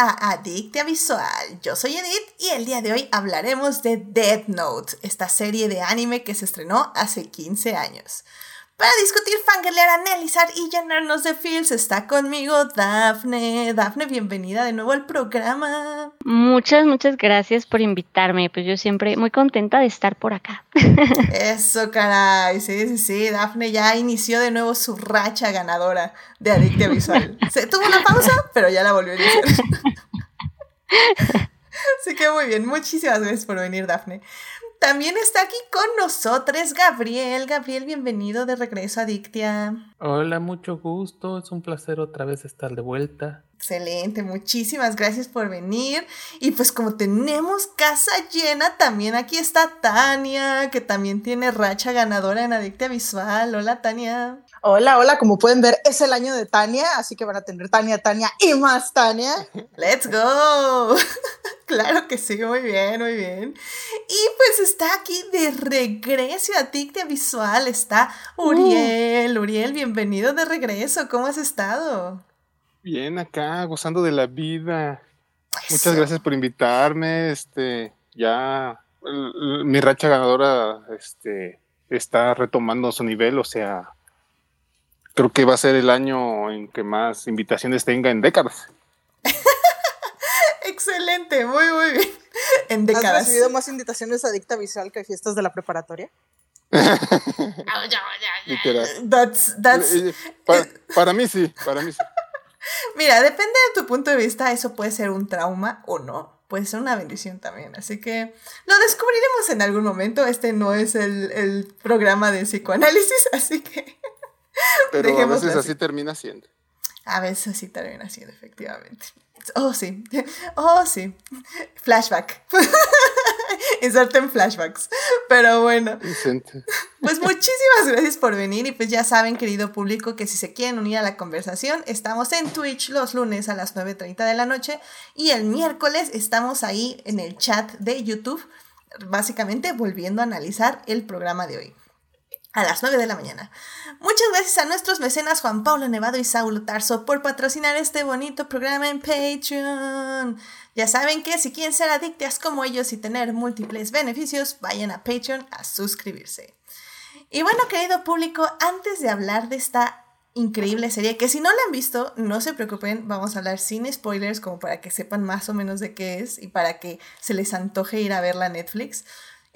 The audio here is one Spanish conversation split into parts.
a Adictia Visual. Yo soy Edith y el día de hoy hablaremos de Death Note, esta serie de anime que se estrenó hace 15 años. Para discutir, fangirlear, analizar y llenarnos de feels está conmigo Dafne. Dafne, bienvenida de nuevo al programa. Muchas, muchas gracias por invitarme. Pues yo siempre muy contenta de estar por acá. Eso, caray. Sí, sí, sí. Dafne ya inició de nuevo su racha ganadora de Adictia Visual. Se tuvo una pausa, pero ya la volvió a iniciar. Así que muy bien. Muchísimas gracias por venir, Dafne. También está aquí con nosotros Gabriel. Gabriel, bienvenido de regreso a Dictia. Hola, mucho gusto. Es un placer otra vez estar de vuelta. Excelente, muchísimas gracias por venir. Y pues como tenemos casa llena, también aquí está Tania, que también tiene racha ganadora en Adictia Visual. Hola, Tania. Hola, hola, como pueden ver, es el año de Tania, así que van a tener Tania, Tania y más Tania. ¡Let's go! claro que sí, muy bien, muy bien. Y pues está aquí de regreso a Tictia Visual, está Uriel. Uh. Uriel, bienvenido de regreso, ¿cómo has estado? Bien, acá, gozando de la vida. Muchas gracias por invitarme, este, ya mi racha ganadora, este, está retomando su nivel, o sea, creo que va a ser el año en que más invitaciones tenga en décadas. Excelente, muy, muy bien. En décadas. ¿Has recibido más invitaciones a Dicta Visual que fiestas de la preparatoria? that's, that's, eh, eh, para, mí sí, para mí sí. Mira, depende de tu punto de vista, eso puede ser un trauma o no. Puede ser una bendición también. Así que lo descubriremos en algún momento. Este no es el, el programa de psicoanálisis, así que pero a veces así. termina siendo. A veces así termina siendo, efectivamente. Oh, sí. Oh, sí. Flashback. Inserten flashbacks. Pero bueno. Pues muchísimas gracias por venir y pues ya saben, querido público, que si se quieren unir a la conversación, estamos en Twitch los lunes a las 9.30 de la noche y el miércoles estamos ahí en el chat de YouTube, básicamente volviendo a analizar el programa de hoy a las 9 de la mañana. Muchas gracias a nuestros mecenas Juan Pablo Nevado y Saulo Tarso por patrocinar este bonito programa en Patreon. Ya saben que si quieren ser adictas como ellos y tener múltiples beneficios, vayan a Patreon a suscribirse. Y bueno, querido público, antes de hablar de esta increíble serie, que si no la han visto, no se preocupen, vamos a hablar sin spoilers como para que sepan más o menos de qué es y para que se les antoje ir a verla a Netflix.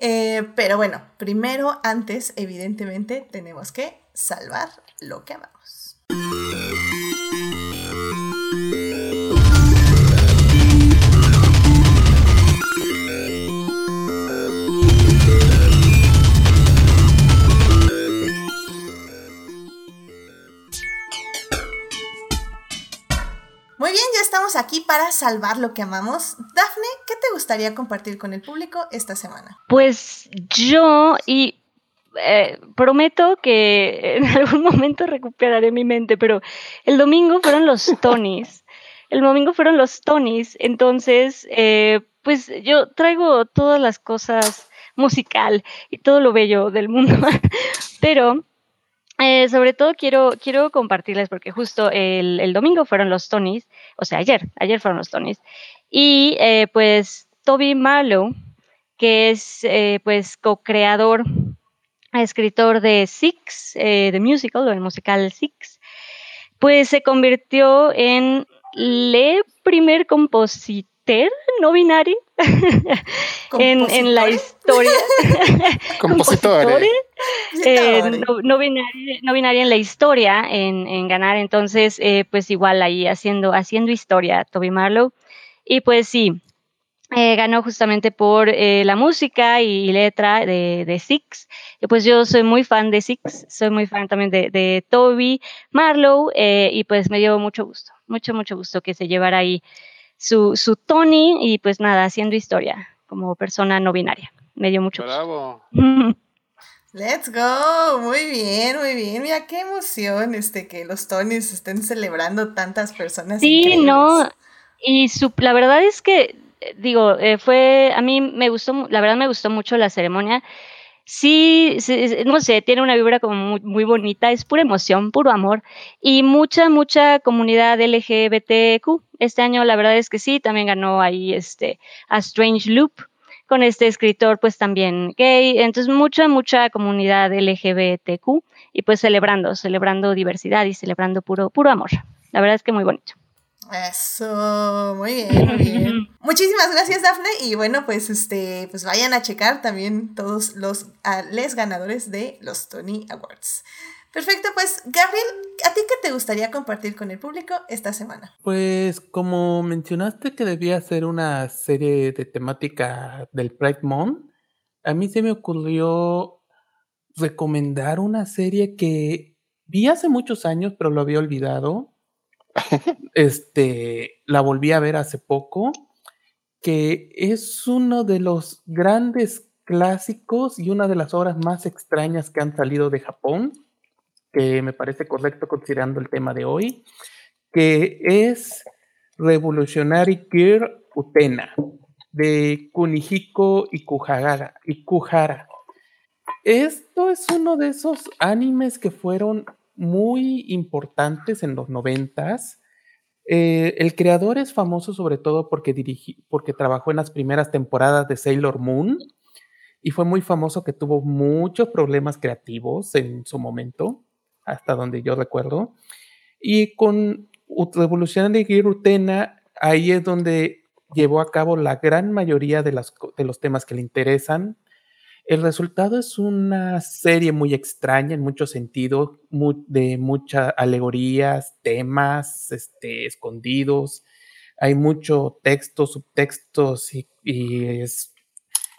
Eh, pero bueno, primero, antes, evidentemente, tenemos que salvar lo que amamos. Muy bien, ya estamos aquí para salvar lo que amamos. Dafne, ¿qué te gustaría compartir con el público esta semana? Pues yo y eh, prometo que en algún momento recuperaré mi mente, pero el domingo fueron los Tonys. El domingo fueron los Tonys, entonces, eh, pues yo traigo todas las cosas musical y todo lo bello del mundo, pero eh, sobre todo quiero, quiero compartirles porque justo el, domingo fueron los Tonys, o sea, ayer, ayer fueron los Tonys. Y eh, pues Toby Marlowe, que es eh, pues co-creador, escritor de Six, de musical, o el musical Six, pues se convirtió en el primer compositor no binario en, la historia. Compositores. Eh, no, binaria, en la historia, en, ganar. Entonces, eh, pues igual ahí haciendo, haciendo historia, Toby Marlowe. Y pues sí, eh, ganó justamente por la música y, letra de, de, Six. Y pues yo soy muy fan de Six, soy muy fan también de, de Toby Marlowe y pues me dio mucho gusto, mucho, mucho gusto que se llevara ahí su, su Tony y pues nada, haciendo historia como persona no binaria. Me dio mucho Bravo. Let's go, muy bien, muy bien. Mira qué emoción este que los Tonys estén celebrando tantas personas. Sí, no. Y su, la verdad es que digo, eh, fue a mí me gustó, la verdad me gustó mucho la ceremonia. Sí, no sé, tiene una vibra como muy, muy, bonita, es pura emoción, puro amor y mucha, mucha comunidad LGBTQ. Este año la verdad es que sí, también ganó ahí este A Strange Loop con este escritor pues también gay, entonces mucha, mucha comunidad LGBTQ y pues celebrando, celebrando diversidad y celebrando puro, puro amor. La verdad es que muy bonito. Eso, muy bien, muy bien. Muchísimas gracias, Dafne. Y bueno, pues este, pues vayan a checar también todos los les ganadores de los Tony Awards. Perfecto, pues Gabriel, ¿a ti qué te gustaría compartir con el público esta semana? Pues como mencionaste que debía ser una serie de temática del Pride Month, a mí se me ocurrió recomendar una serie que vi hace muchos años, pero lo había olvidado este, la volví a ver hace poco, que es uno de los grandes clásicos y una de las obras más extrañas que han salido de Japón, que me parece correcto considerando el tema de hoy, que es Revolutionary Gear Utena, de Kunihiko Ikuhara. Ikuhara. Esto es uno de esos animes que fueron muy importantes en los noventas. Eh, el creador es famoso sobre todo porque, porque trabajó en las primeras temporadas de Sailor Moon y fue muy famoso que tuvo muchos problemas creativos en su momento, hasta donde yo recuerdo. Y con Revolución de Girutena, ahí es donde llevó a cabo la gran mayoría de, las, de los temas que le interesan, el resultado es una serie muy extraña en muchos sentidos, de muchas alegorías, temas este, escondidos. Hay mucho texto, subtextos y, es,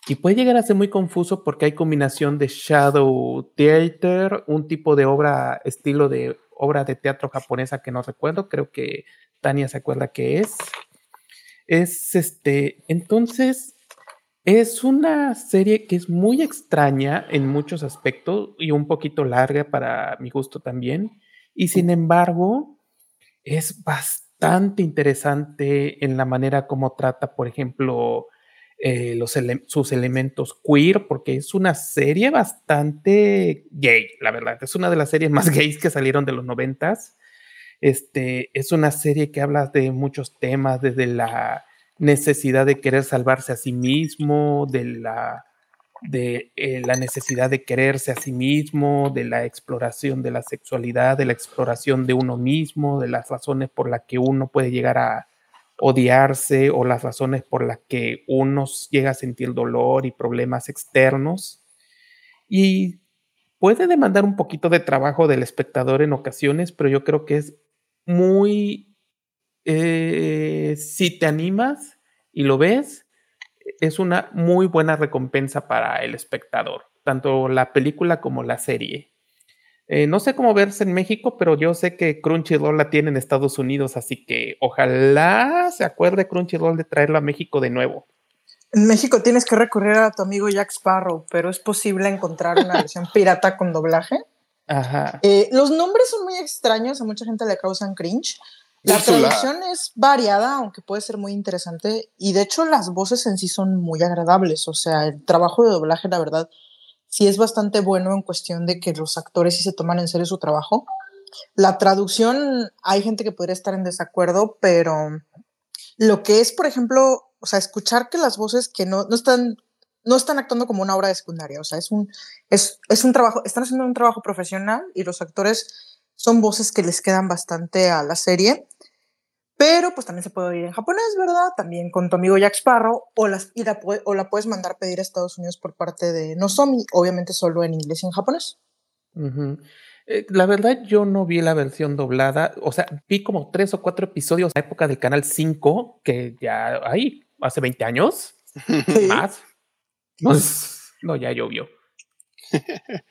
y puede llegar a ser muy confuso porque hay combinación de shadow theater, un tipo de obra, estilo de obra de teatro japonesa que no recuerdo, creo que Tania se acuerda que es. Es este, entonces es una serie que es muy extraña en muchos aspectos y un poquito larga para mi gusto también. Y sin embargo, es bastante interesante en la manera como trata, por ejemplo, eh, los sus elementos queer, porque es una serie bastante gay, la verdad. Es una de las series más gays que salieron de los noventas. Este, es una serie que habla de muchos temas, desde la necesidad de querer salvarse a sí mismo, de la, de, eh, la necesidad de quererse a sí mismo, de la exploración de la sexualidad, de la exploración de uno mismo, de las razones por las que uno puede llegar a odiarse o las razones por las que uno llega a sentir dolor y problemas externos. Y puede demandar un poquito de trabajo del espectador en ocasiones, pero yo creo que es muy eh, si te animas y lo ves, es una muy buena recompensa para el espectador, tanto la película como la serie. Eh, no sé cómo verse en México, pero yo sé que Crunchyroll la tiene en Estados Unidos, así que ojalá se acuerde Crunchyroll de traerlo a México de nuevo. En México tienes que recurrir a tu amigo Jack Sparrow, pero es posible encontrar una versión pirata con doblaje. Ajá. Eh, los nombres son muy extraños, a mucha gente le causan cringe. La traducción es variada, aunque puede ser muy interesante, y de hecho las voces en sí son muy agradables, o sea, el trabajo de doblaje, la verdad, sí es bastante bueno en cuestión de que los actores sí se toman en serio su trabajo. La traducción, hay gente que podría estar en desacuerdo, pero lo que es, por ejemplo, o sea, escuchar que las voces que no, no están no están actuando como una obra de secundaria, o sea, es un, es, es un trabajo, están haciendo un trabajo profesional y los actores son voces que les quedan bastante a la serie pero pues también se puede oír en japonés, ¿verdad? También con tu amigo Jack Sparrow o, las, la, o la puedes mandar pedir a Estados Unidos por parte de Nozomi, obviamente solo en inglés y en japonés. Eh, la verdad yo no vi la versión doblada, o sea, vi como tres o cuatro episodios en la época del Canal 5, que ya hay hace 20 años, más. no, ya llovió.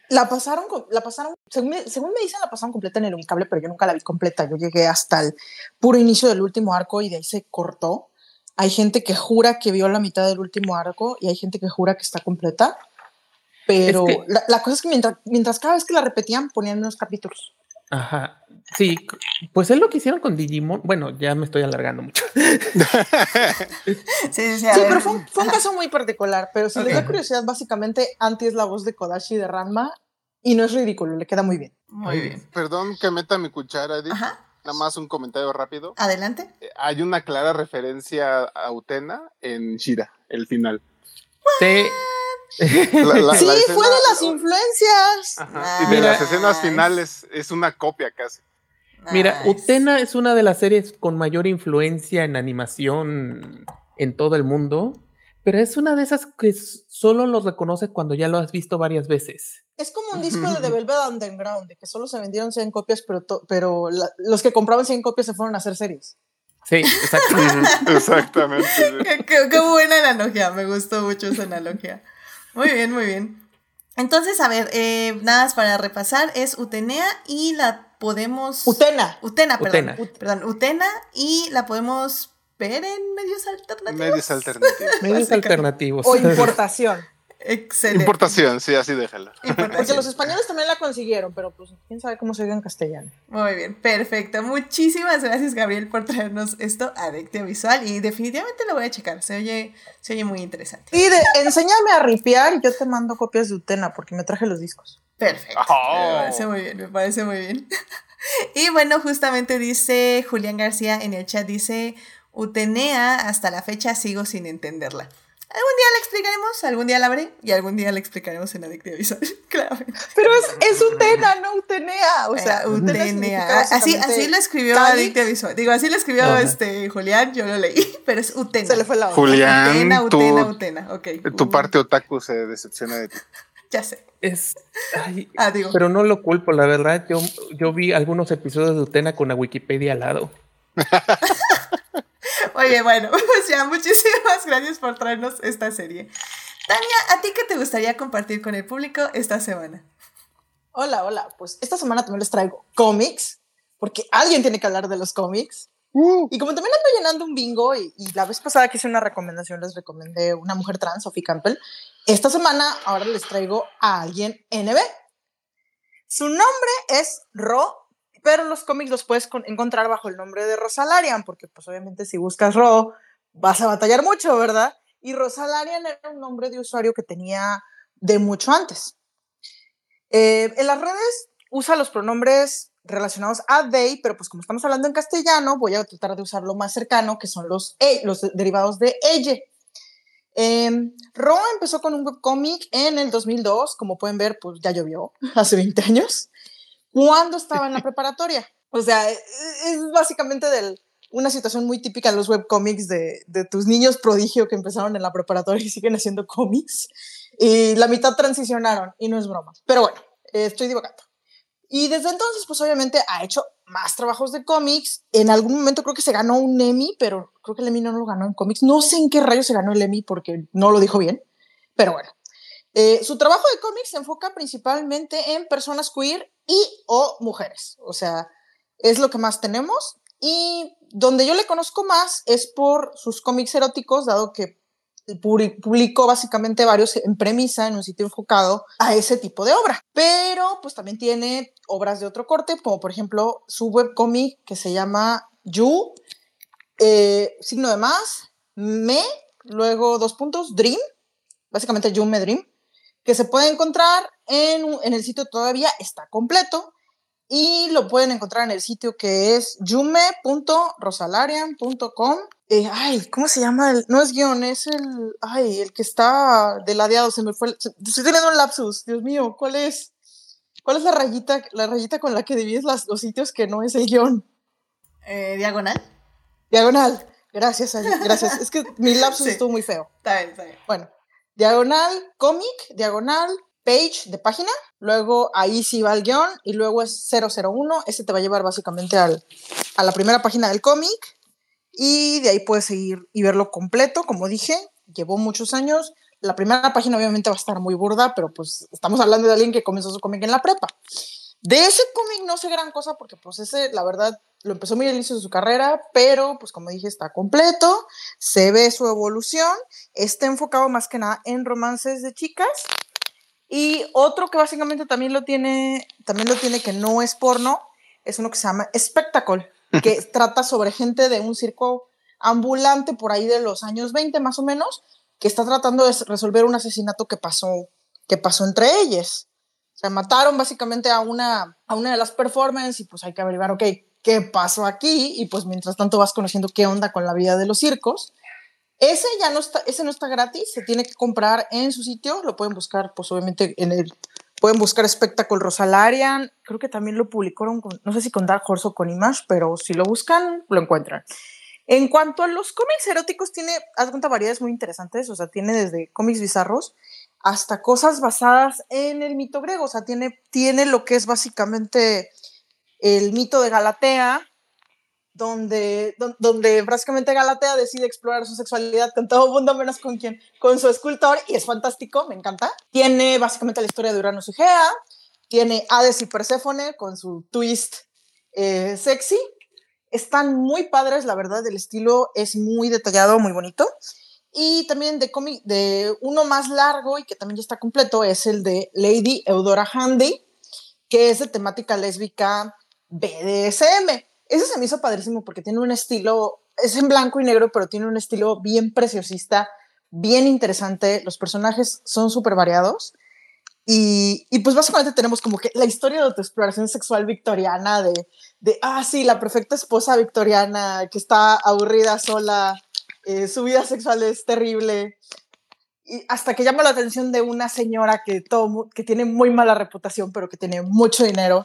La pasaron, la pasaron según me, dicen, la pasaron completa en el Unicable, pero yo nunca la vi completa. Yo llegué hasta el puro inicio del último arco y de ahí se cortó. Hay gente que jura que vio la mitad del último arco y hay gente que jura que está completa. Pero la, cosa es que mientras, mientras cada vez que la repetían ponían unos capítulos. Ajá. Sí, pues es lo que hicieron con Digimon. Bueno, ya me estoy alargando mucho. sí, sí, sí pero fue un, caso muy particular. Pero si les da curiosidad, básicamente Anti es la voz de Kodashi de Ranma y no es ridículo, le queda muy bien. Muy bien. Perdón que meta mi cuchara, Edith. Nada más un comentario rápido. Adelante. Eh, hay una clara referencia a Utena en Shira, el final. Sí. fue de las influencias. y de las escenas finales es una copia casi. Mira, Utena es una de las series con mayor influencia en animación en todo el mundo, pero es una de esas que solo lo reconoces cuando ya lo has visto varias veces. Es como un disco de The Velvet Underground, de que solo se vendieron 100 copias, pero, pero los que compraban 100 copias se fueron a hacer series. Sí, exactamente. exactamente. qué, buena analogía, me gustó mucho esa analogía. Muy bien, muy bien. Entonces, a ver, eh, nada más para repasar, es Utenea y la podemos... Utena. Utena, perdón. perdón, Utena y la podemos ver en medios alternativos. Medios alternativos. medios alternativos. O importación. Excelente. Importación, sí, así déjala. Porque los españoles también la consiguieron, pero pues quién sabe cómo se ve en castellano. Muy bien, perfecto. Muchísimas gracias, Gabriel, por traernos esto a Visual y definitivamente lo voy a checar. Se oye, se oye muy interesante. Y de, enséñame a ripiar y yo te mando copias de Utena porque me traje los discos. Perfecto. Me parece muy bien, me parece muy bien. y bueno, justamente dice Julián García en el chat, dice, Utenea, hasta la fecha sigo sin entenderla. Algún día la explicaremos, algún día la veré y algún día la explicaremos en Adictiva Visual, claro. Pero es, es Utena, no Utenea. O sea, Utenea. Así, así lo escribió Adictiva Visual. Digo, así lo escribió este Julián, yo lo leí, pero es Utena. Se le fue la otra. Julián, Utena, Utena, Utena. Ok. Tu parte otaku se decepciona de ti. Ya sé. Es. ah, digo. Pero no lo culpo, la verdad. Yo, yo vi algunos episodios de Utena con la Wikipedia al lado. Oye, bueno, pues ya, muchísimas gracias por traernos esta serie. Tania, ¿a ti qué te gustaría compartir con el público esta semana? Hola, hola. Pues esta semana también les traigo cómics, porque alguien tiene que hablar de los cómics. Uh. Y como también ando llenando un bingo, y, la vez pasada que hice una recomendación, les recomendé una mujer trans, Sophie Campbell. Esta semana ahora les traigo a alguien NB. Su nombre es Ro pero los cómics los puedes encontrar bajo el nombre de Rosalarian, porque pues obviamente si buscas Ro vas a batallar mucho, ¿verdad? Y Rosalarian era un nombre de usuario que tenía de mucho antes. Eh, en las redes usa los pronombres relacionados a they, pero pues como estamos hablando en castellano, voy a tratar de usar lo más cercano, que son los, e, los derivados de ella. Eh, Ro empezó con un webcómic en el 2002, como pueden ver, pues ya llovió, hace 20 años cuando estaba en la preparatoria. O sea, e, e, es básicamente del, una situación muy típica en los webcomics de, de tus niños prodigio que empezaron en la preparatoria y siguen haciendo cómics. Y la mitad transicionaron, y no es broma. Pero bueno, estoy divagando. Y desde entonces, pues obviamente ha hecho más trabajos de cómics. En algún momento creo que se ganó un Emmy, pero creo que el Emmy no lo ganó en cómics. No sé en qué rayo se ganó el Emmy porque no lo dijo bien. Pero bueno, eh, su trabajo de cómics se enfoca principalmente en personas queer y o mujeres. O sea, es lo que más tenemos. Y donde yo le conozco más es por sus cómics eróticos, dado que publicó básicamente varios en premisa en un sitio enfocado a ese tipo de obra. Pero pues también tiene obras de otro corte, como por ejemplo su webcómic que se llama You, eh, signo de más, Me, luego dos puntos, Dream, básicamente You Me Dream que se puede encontrar en, en el sitio todavía está completo y lo pueden encontrar en el sitio que es yume.rosalarian.com. Eh, ay, ¿cómo se llama? El, no es guion, es el, ay, el que está deladeado, se me fue, estoy teniendo un lapsus, Dios mío, ¿cuál es? ¿Cuál es la rayita, la rayita con la que divides las, los sitios que no es el guion? Eh, diagonal. Diagonal. Gracias, gracias. es que mi lapsus estuvo muy feo. Está bien, está bien. Bueno, diagonal cómic, diagonal page de página, luego ahí sí va el guion y luego es 001, ese te va a llevar básicamente al, a la primera página del cómic y de ahí puedes seguir y verlo completo, como dije, llevó muchos años. La primera página obviamente va a estar muy burda, pero pues estamos hablando de alguien que comenzó su cómic en la prepa. De ese cómic no sé gran cosa porque pues ese, la verdad, lo empezó muy al inicio de su carrera, pero pues como dije, está completo, se ve su evolución, está enfocado más que nada en romances de chicas. Y otro que básicamente también lo tiene, también lo tiene que no es porno, es uno que se llama Spectacle, que trata sobre gente de un circo ambulante por ahí de los años 20 más o menos, que está tratando de resolver un asesinato que pasó, que pasó entre ellos. Sea, mataron básicamente a una, a una de las performances y pues hay que averiguar, ok, ¿qué pasó aquí? Y pues mientras tanto vas conociendo qué onda con la vida de los circos. Ese ya no está, ese no está gratis, se tiene que comprar en su sitio, lo pueden buscar pues obviamente en el, pueden buscar Spectacle Rosalarian, creo que también lo publicaron, no sé si con Dark Horse o con Image, pero si lo buscan, lo encuentran. En cuanto a los cómics eróticos, tiene, haz cuenta, variedades muy interesantes, o sea, tiene desde cómics bizarros hasta cosas basadas en el mito griego, o sea, tiene, tiene lo que es básicamente el mito de Galatea, donde, donde básicamente Galatea decide explorar su sexualidad con todo el mundo menos con quien, con su escultor, y es fantástico, me encanta. Tiene básicamente la historia de Urano y Gea, tiene Hades y Perséfone con su twist eh, sexy. Están muy padres, la verdad, el estilo es muy detallado, muy bonito. Y también de, de uno más largo y que también ya está completo es el de Lady Eudora Handy, que es de temática lésbica BDSM. Ese se me hizo padrísimo porque tiene un estilo, es en blanco y negro, pero tiene un estilo bien preciosista, bien interesante. Los personajes son súper variados. Y, y, pues básicamente tenemos como que la historia de tu exploración sexual victoriana, de, de, ah, sí, la perfecta esposa victoriana que está aburrida sola, eh, su vida sexual es terrible. Y hasta que llama la atención de una señora que, tiene muy mala reputación, pero que tiene mucho dinero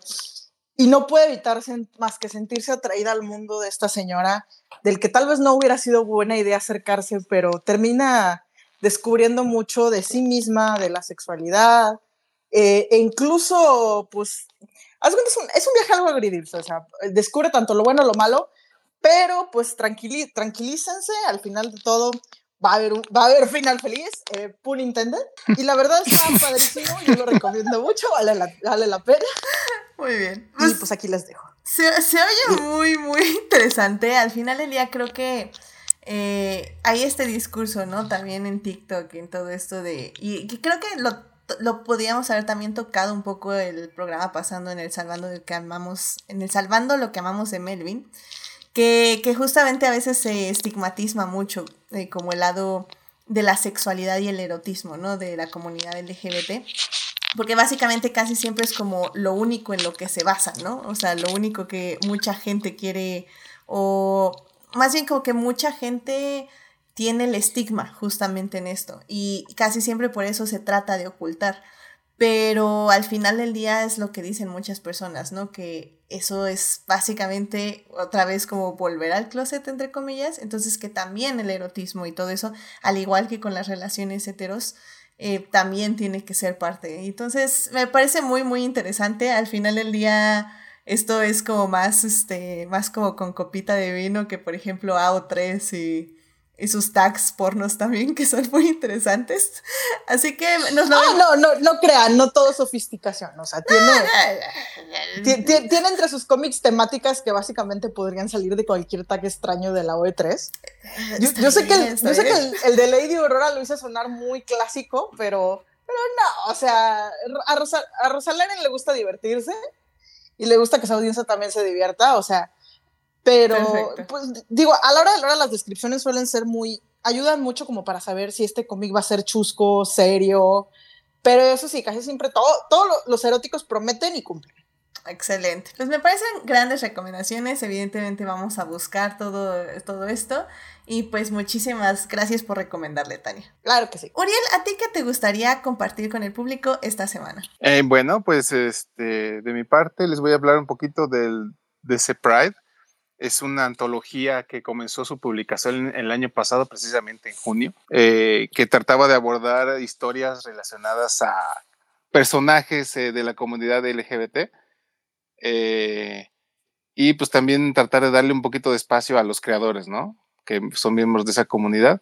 y no puede evitarse más que sentirse atraída al mundo de esta señora, del que tal vez no hubiera sido buena idea acercarse, pero termina descubriendo mucho de sí misma, de la sexualidad, eh, e incluso, pues, es un, viaje algo agridulce, o sea, descubre tanto lo bueno lo malo, pero pues tranquilícense, al final de todo va a haber, va a haber final feliz, eh, pun intended, y la verdad está padrísimo, yo lo recomiendo mucho, vale la, vale la pena. Muy bien. y pues, pues aquí les dejo. Se, se oye muy, muy interesante. Al final del día creo que eh, hay este discurso, ¿no? También en TikTok, en todo esto de... Y, creo que lo, lo podíamos haber también tocado un poco el programa pasando en el Salvando lo que amamos, en el Salvando lo que amamos de Melvin, que, que justamente a veces se estigmatiza mucho eh, como el lado de la sexualidad y el erotismo, ¿no? De la comunidad LGBT porque básicamente casi siempre es como lo único en lo que se basa, ¿no? O sea, lo único que mucha gente quiere, o más bien como que mucha gente tiene el estigma justamente en esto, y casi siempre por eso se trata de ocultar. Pero al final del día es lo que dicen muchas personas, ¿no? Que eso es básicamente otra vez como volver al closet, entre comillas. Entonces que también el erotismo y todo eso, al igual que con las relaciones heteros, eh, también tiene que ser parte. Entonces, me parece muy, muy interesante. Al final del día, esto es como más, este, más como con copita de vino que, por ejemplo, AO3 y y sus tags pornos también, que son muy interesantes. Así que nos lo... Ah, no, no, no crean, no todo sofisticación. O sea, tiene, tiene, entre sus cómics temáticas que básicamente podrían salir de cualquier tag extraño de la OE3. Yo, sé que, el, sé que el, de Lady Aurora lo hizo sonar muy clásico, pero, pero no, o sea, a, Rosa, a le gusta divertirse y le gusta que su audiencia también se divierta, o sea pero, pues, digo, a la hora de la hora las descripciones suelen ser muy, ayudan mucho como para saber si este cómic va a ser chusco, serio, pero eso sí, casi siempre todo, todos los eróticos prometen y cumplen. Excelente. Pues me parecen grandes recomendaciones. Evidentemente vamos a buscar todo, todo esto. Y pues muchísimas gracias por recomendarle, Tania. Claro que sí. Uriel, ¿a ti qué te gustaría compartir con el público esta semana? Eh, bueno, pues este, de mi parte les voy a hablar un poquito del, de ese Pride. Es una antología que comenzó su publicación el año pasado, precisamente en junio, eh, que trataba de abordar historias relacionadas a personajes eh, de la comunidad LGBT eh, y pues también tratar de darle un poquito de espacio a los creadores, ¿no? Que son miembros de esa comunidad.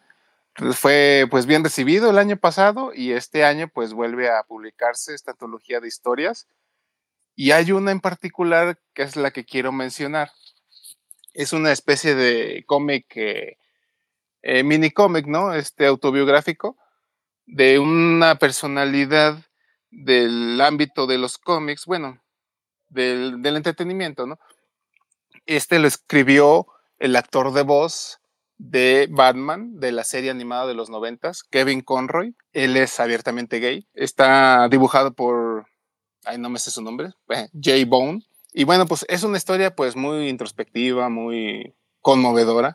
Fue pues bien recibido el año pasado y este año pues vuelve a publicarse esta antología de historias y hay una en particular que es la que quiero mencionar es una especie de cómic, eh, mini cómic, ¿no? Este autobiográfico de una personalidad del ámbito de los cómics, bueno, del, del entretenimiento, ¿no? Este lo escribió el actor de voz de Batman, de la serie animada de los noventas, Kevin Conroy. Él es abiertamente gay. Está dibujado por, ay, no me sé su nombre, Jay Bone. Y bueno, pues es una historia pues muy introspectiva, muy conmovedora.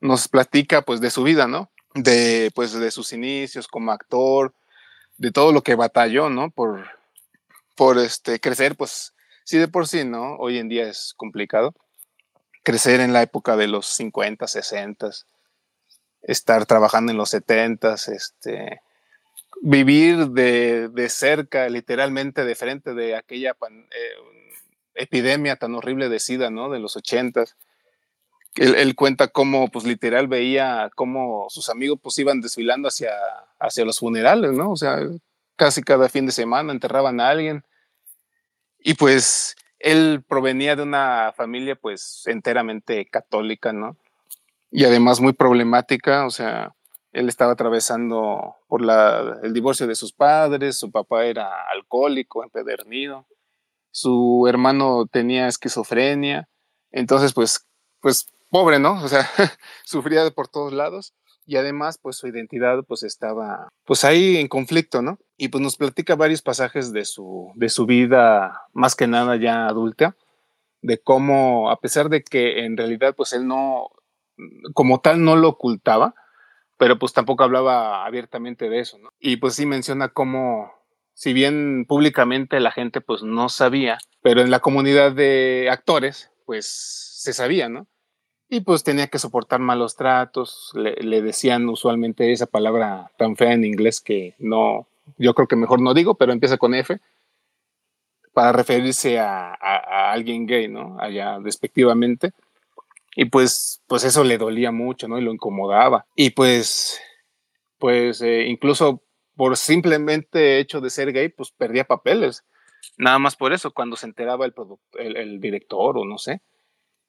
Nos platica pues de su vida, ¿no? De pues de sus inicios como actor, de todo lo que batalló, ¿no? Por, por este, crecer, pues sí de por sí, ¿no? Hoy en día es complicado crecer en la época de los 50, 60, estar trabajando en los 70, este, vivir de, de cerca, literalmente de frente de aquella eh, epidemia tan horrible de SIDA, ¿no? De los 80. Él, él, cuenta cómo, pues literal, veía cómo sus amigos pues iban desfilando hacia, hacia los funerales, ¿no? O sea, casi cada fin de semana enterraban a alguien. Y pues él provenía de una familia pues enteramente católica, ¿no? Y además muy problemática, o sea, él estaba atravesando por la, el divorcio de sus padres, su papá era alcohólico, empedernido, su hermano tenía esquizofrenia, entonces pues, pues pobre, ¿no? O sea, sufría por todos lados y además pues su identidad pues estaba pues ahí en conflicto, ¿no? Y pues nos platica varios pasajes de su, de su vida más que nada ya adulta, de cómo a pesar de que en realidad pues él no, como tal no lo ocultaba, pero pues tampoco hablaba abiertamente de eso, ¿no? Y pues sí menciona cómo, si bien públicamente la gente pues no sabía, pero en la comunidad de actores pues se sabía, ¿no? y pues tenía que soportar malos tratos, le, decían usualmente esa palabra tan fea en inglés que no, yo creo que mejor no digo, pero empieza con F, para referirse a, alguien gay, ¿no? Allá despectivamente. Y pues, pues eso le dolía mucho, ¿no? Y lo incomodaba. Y pues, pues eh, incluso por simplemente hecho de ser gay, pues perdía papeles. Nada más por eso, cuando se enteraba el, el, el director o no sé.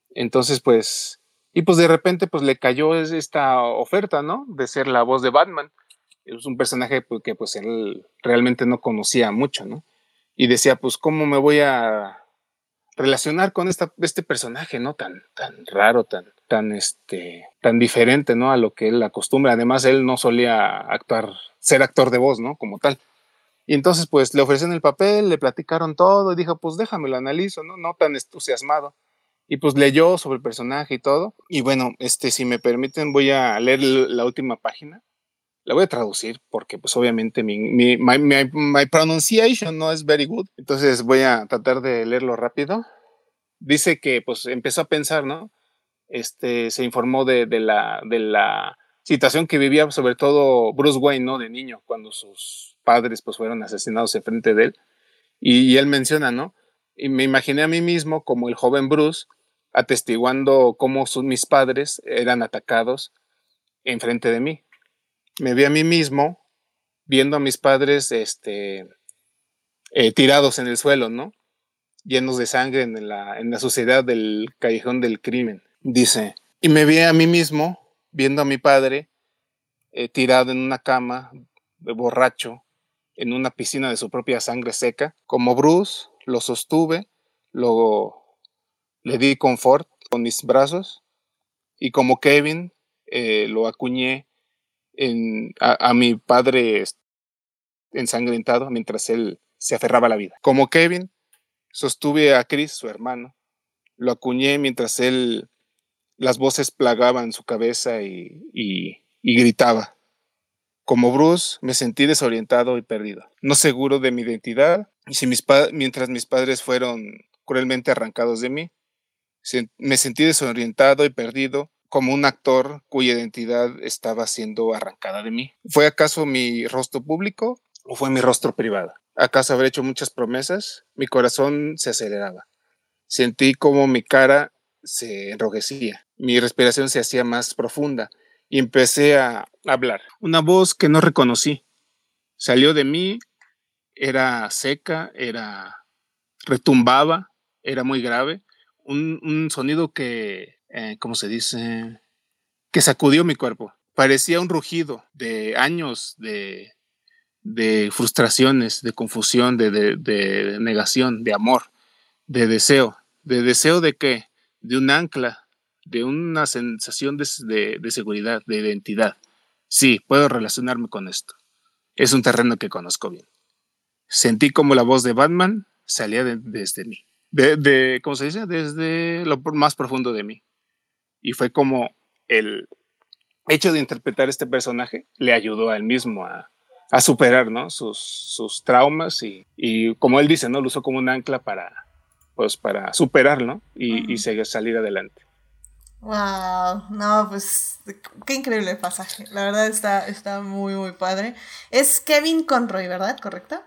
Entonces, pues, y pues de repente pues le cayó esta oferta, ¿no? De ser la voz de Batman. Es un personaje pues, que pues él realmente no conocía mucho, ¿no? Y decía, pues, ¿cómo me voy a relacionar con esta, este personaje, ¿no? Tan, tan raro, tan, tan, este, tan diferente, ¿no? A lo que él acostumbra. Además, él no solía actuar, ser actor de voz, ¿no? Como tal. Y entonces, pues, le ofrecieron el papel, le platicaron todo y dijo, pues, déjame lo analizo, ¿no? No tan entusiasmado y pues leyó sobre el personaje y todo. Y bueno, este, si me permiten, voy a leer la última página. La voy a traducir porque pues obviamente mi, mi my, my, pronunciation no es very good. Entonces voy a tratar de leerlo rápido. Dice que pues empezó a pensar, ¿no? Este, se informó de, la, de situación que vivía sobre todo Bruce Wayne, ¿no? De niño, cuando sus padres pues fueron asesinados en frente de él. Y, él menciona, ¿no? Y me imaginé a mí mismo como el joven Bruce atestiguando cómo mis padres eran atacados enfrente de mí. Me vi a mí mismo viendo a mis padres este, eh, tirados en el suelo, ¿no? Llenos de sangre en la, en la suciedad del callejón del crimen. Dice, y me vi a mí mismo viendo a mi padre eh, tirado en una cama, de borracho, en una piscina de su propia sangre seca. Como Bruce, lo sostuve, lo le di confort con mis brazos y como Kevin eh, lo acuñé en, a, mi padre ensangrentado mientras él se aferraba a la vida. Como Kevin, sostuve a Chris, su hermano, lo acuñé mientras él las voces plagaban su cabeza y, gritaba. Como Bruce, me sentí desorientado y perdido, no seguro de mi identidad, y si mis mientras mis padres fueron cruelmente arrancados de mí, me sentí desorientado y perdido como un actor cuya identidad estaba siendo arrancada de mí. ¿Fue acaso mi rostro público o fue mi rostro privado? ¿Acaso habré hecho muchas promesas? Mi corazón se aceleraba. Sentí como mi cara se enrojecía, mi respiración se hacía más profunda y empecé a hablar. Una voz que no reconocí salió de mí, era seca, era retumbaba, era muy grave un, sonido que, eh, ¿cómo se dice? Que sacudió mi cuerpo. Parecía un rugido de años de, de frustraciones, de confusión, de, de, negación, de amor. de deseo. ¿De deseo de qué? De un ancla, de una sensación de, de seguridad, de identidad. Sí, puedo relacionarme con esto. Es un terreno que conozco bien. Sentí como la voz de Batman salía desde mí. De, de, ¿cómo se dice? Desde lo más profundo de mí. Y fue como el hecho de interpretar este personaje le ayudó a él mismo a, a superar ¿no? sus, sus traumas y, y, como él dice, ¿no? lo usó como un ancla para, pues, para superarlo y, y seguir, salir adelante. Wow, no, pues qué increíble pasaje. La verdad está, está muy, muy padre. Es Kevin Conroy, ¿verdad? ¿Correcto?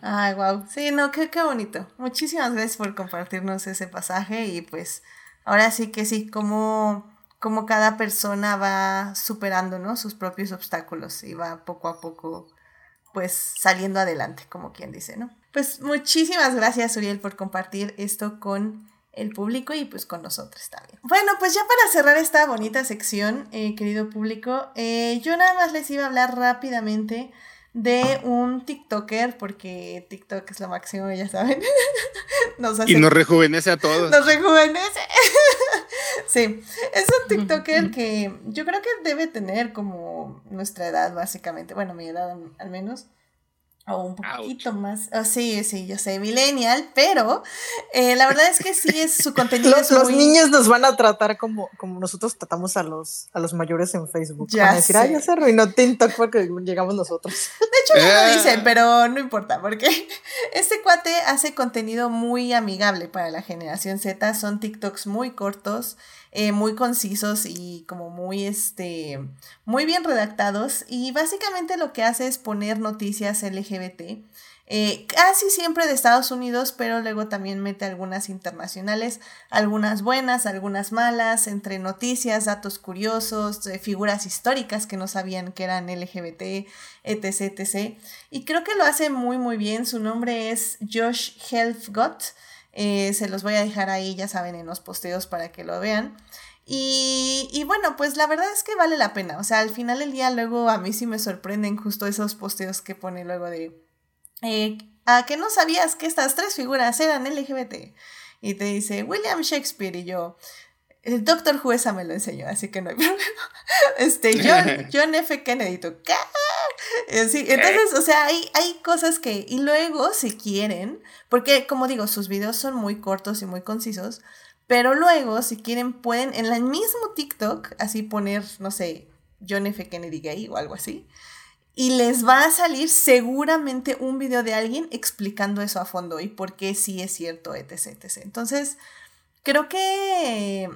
Ay, wow. Sí, no, qué, qué bonito. Muchísimas gracias por compartirnos ese pasaje y pues ahora sí que sí, como, como cada persona va superando, ¿no? Sus propios obstáculos y va poco a poco pues saliendo adelante, como quien dice, ¿no? Pues muchísimas gracias, Uriel, por compartir esto con el público y pues con nosotros también. Bueno, pues ya para cerrar esta bonita sección, eh, querido público, eh, yo nada más les iba a hablar rápidamente de un TikToker, porque TikTok es lo máximo, ya saben. y nos rejuvenece a todos. Nos rejuvenece. sí, es un TikToker que yo creo que debe tener como nuestra edad, básicamente. Bueno, mi edad al menos o un poquito más. Oh, sí, sí, yo sé, millennial, pero eh, la verdad es que sí es su contenido. los, los niños nos van a tratar como, como nosotros tratamos a los, a los mayores en Facebook. Ya van a decir, ay, ya se arruinó TikTok porque llegamos nosotros. De hecho, ya lo dicen, pero no importa, porque este cuate hace contenido muy amigable para la generación Z. Son TikToks muy cortos. Eh, muy concisos y como muy, este, muy bien redactados. Y básicamente lo que hace es poner noticias LGBT. Eh, casi siempre de Estados Unidos, pero luego también mete algunas internacionales, algunas buenas, algunas malas, entre noticias, datos curiosos, eh, figuras históricas que no sabían que eran LGBT, etc, etc. Y creo que lo hace muy, muy bien. Su nombre es Josh Helfgott. Eh, se los voy a dejar ahí, ya saben, en los posteos para que lo vean. Y, y, bueno, pues la verdad es que vale la pena. O sea, al final del día luego a mí sí me sorprenden justo esos posteos que pone luego de... Eh, ¿A que no sabías que estas tres figuras eran LGBT? Y te dice William Shakespeare y yo... El Doctor Jueza me lo enseñó, así que no hay problema. Este, John, John F. Kennedy, ¿qué? Eh, sí, entonces, o sea, hay, hay cosas que, y luego, si quieren, porque como digo, sus videos son muy cortos y muy concisos, pero luego, si quieren, pueden en el mismo TikTok, así poner, no sé, John F. Kennedy gay o algo así, y les va a salir seguramente un video de alguien explicando eso a fondo y por qué sí es cierto, etc. etc. Entonces, creo que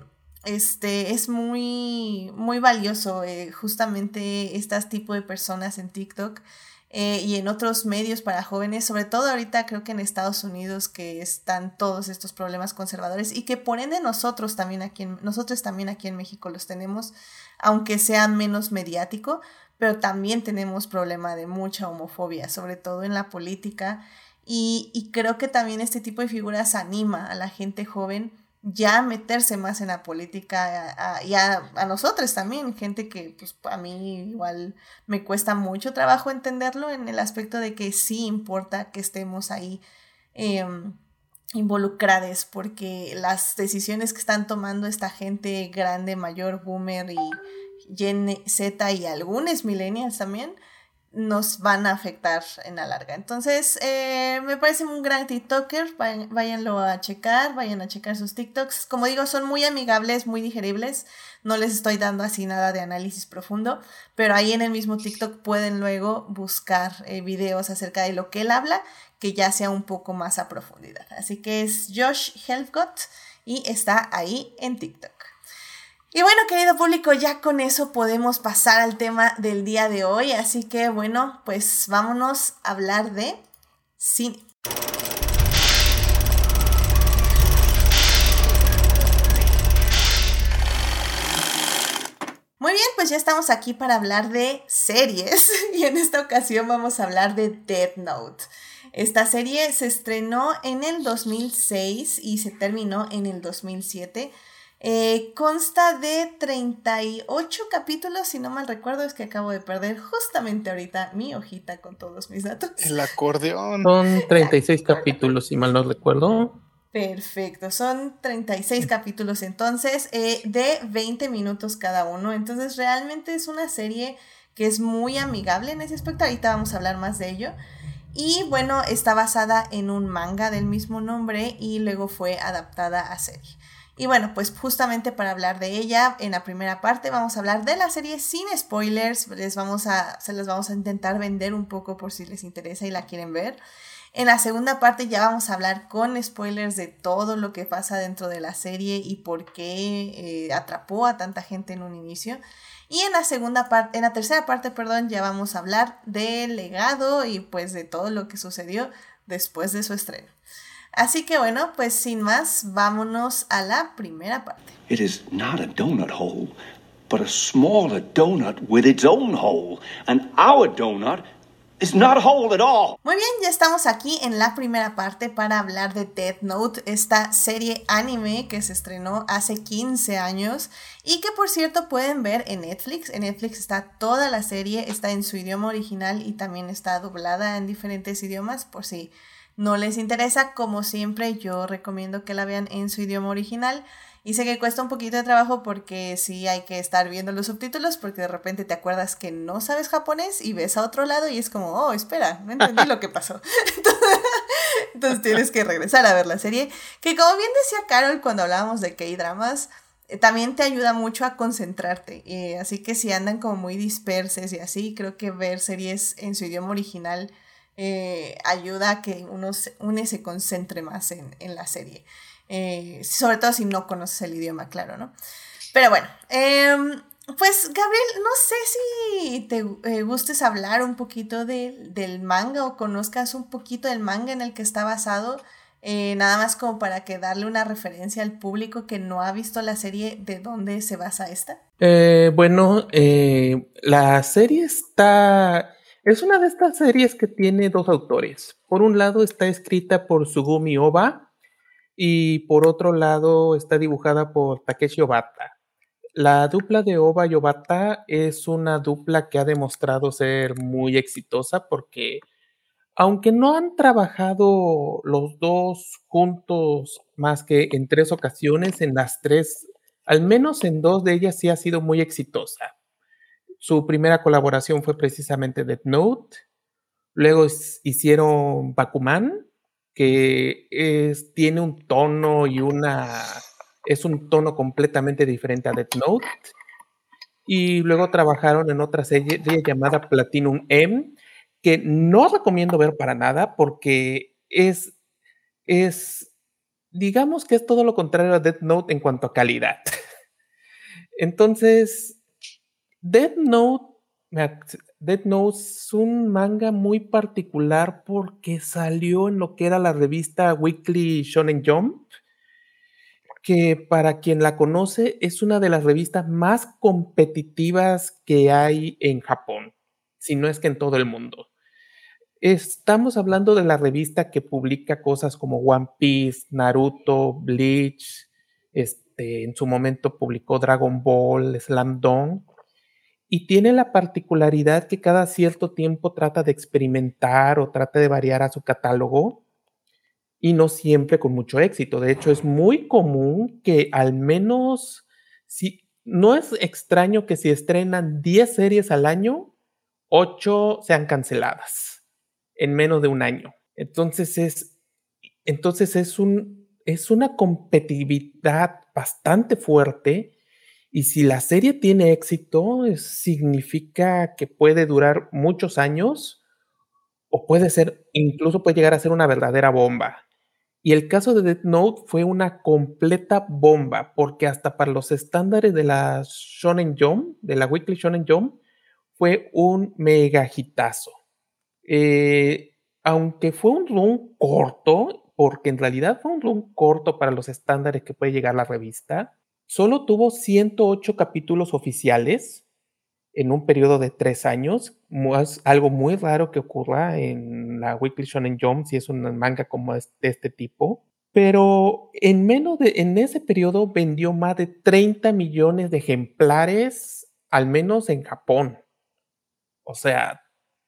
este, es muy, muy valioso eh, justamente estas tipo de personas en TikTok eh, y en otros medios para jóvenes, sobre todo ahorita creo que en Estados Unidos que están todos estos problemas conservadores y que por ende nosotros también aquí en, nosotros también aquí en México los tenemos, aunque sea menos mediático, pero también tenemos problema de mucha homofobia, sobre todo en la política y, y creo que también este tipo de figuras anima a la gente joven ya meterse más en la política y a, a, nosotros también, gente que pues a mí igual me cuesta mucho trabajo entenderlo en el aspecto de que sí importa que estemos ahí em, involucrados porque las decisiones que están tomando esta gente grande, mayor, boomer y Gen Z y algunos millennials también, nos van a afectar en la larga. Entonces, eh, me parece un gran TikToker, váyanlo a checar, vayan a checar sus TikToks. Como digo, son muy amigables, muy digeribles, no les estoy dando así nada de análisis profundo, pero ahí en el mismo TikTok pueden luego buscar eh, videos acerca de lo que él habla, que ya sea un poco más a profundidad. Así que es Josh Helfgott y está ahí en TikTok. Y bueno, querido público, ya con eso podemos pasar al tema del día de hoy. Así que bueno, pues vámonos a hablar de cine. Muy bien, pues ya estamos aquí para hablar de series y en esta ocasión vamos a hablar de Death Note. Esta serie se estrenó en el 2006 y se terminó en el 2007. Eh, consta de 38 capítulos, si no mal recuerdo, es que acabo de perder justamente ahorita mi hojita con todos mis datos. El acordeón. Son 36 capítulos, si mal no recuerdo. Perfecto, son 36 capítulos entonces, eh, de 20 minutos cada uno. Entonces realmente es una serie que es muy amigable en ese aspecto. Ahorita vamos a hablar más de ello. Y bueno, está basada en un manga del mismo nombre y luego fue adaptada a serie. Y bueno, pues justamente para hablar de ella, en la primera parte vamos a hablar de la serie sin spoilers, les vamos a, se las vamos a intentar vender un poco por si les interesa y la quieren ver. En la segunda parte ya vamos a hablar con spoilers de todo lo que pasa dentro de la serie y por qué eh, atrapó a tanta gente en un inicio. Y en la segunda parte, en la tercera parte, perdón, ya vamos a hablar del legado y pues de todo lo que sucedió después de su estreno. Así que bueno, pues sin más, vámonos a la primera parte. It is not a donut hole, but a smaller donut with its own hole. And our donut is not a hole at all. Muy bien, ya estamos aquí en la primera parte para hablar de Death Note, esta serie anime que se estrenó hace 15 años y que por cierto pueden ver en Netflix. En Netflix está toda la serie, está en su idioma original y también está doblada en diferentes idiomas por si no les interesa, como siempre, yo recomiendo que la vean en su idioma original. Y sé que cuesta un poquito de trabajo porque sí hay que estar viendo los subtítulos porque de repente te acuerdas que no sabes japonés y ves a otro lado y es como, oh, espera, no entendí lo que pasó. Entonces tienes que regresar a ver la serie. Que como bien decía Carol cuando hablábamos de K-dramas, eh, también te ayuda mucho a concentrarte. Eh, así que si andan como muy disperses y así, creo que ver series en su idioma original eh, ayuda a que uno se, se concentre más en, la serie. Eh, sobre todo si no conoces el idioma, claro, ¿no? Pero bueno, em, pues Gabriel, no sé si te eh, gustes hablar un poquito del manga o conozcas un poquito del manga en el que está basado. nada más como para que darle una referencia al público que no ha visto la serie, ¿de dónde se basa esta? bueno, la serie está es una de estas series que tiene dos autores. Por un lado está escrita por Sugumi Oba y por otro lado está dibujada por Takeshi Obata. La dupla de Oba y Obata es una dupla que ha demostrado ser muy exitosa porque aunque no han trabajado los dos juntos más que en tres ocasiones, en las tres, al menos en dos de ellas sí ha sido muy exitosa. Su primera colaboración fue precisamente Death Note. Luego hicieron Bakuman, que tiene un tono y una. Es un tono completamente diferente a Death Note. Y luego trabajaron en otra serie llamada Platinum M, que no recomiendo ver para nada porque es. es digamos que es todo lo contrario a Death Note en cuanto a calidad. Entonces, Death Note, Note es un manga muy particular porque salió en lo que era la revista Weekly Shonen Jump, que para quien la conoce es una de las revistas más competitivas que hay en Japón, si no es que en todo el mundo. Estamos hablando de la revista que publica cosas como One Piece, Naruto, Bleach, este, en su momento publicó Dragon Ball, Slam Dunk y tiene la particularidad que cada cierto tiempo trata de experimentar o trata de variar a su catálogo y no siempre con mucho éxito. De hecho, es muy común que al menos, si no es extraño que si estrenan 10 series al año, 8 sean canceladas en menos de un año. Entonces es, entonces es, un, es una competitividad bastante fuerte y si la serie tiene éxito, significa que puede durar muchos años o puede ser, incluso puede llegar a ser una verdadera bomba. Y el caso de Death Note fue una completa bomba, porque hasta para los estándares de la Shonen Jump, de la Weekly Shonen Jump, fue un mega hitazo. Eh, aunque fue un run corto, porque en realidad fue un run corto para los estándares que puede llegar la revista, Solo tuvo 108 capítulos oficiales en un periodo de tres años, algo muy raro que ocurra en la Weekly Shonen Jump si es un manga como de este tipo, pero en menos de, en ese periodo vendió más de 30 millones de ejemplares, al menos en Japón. O sea,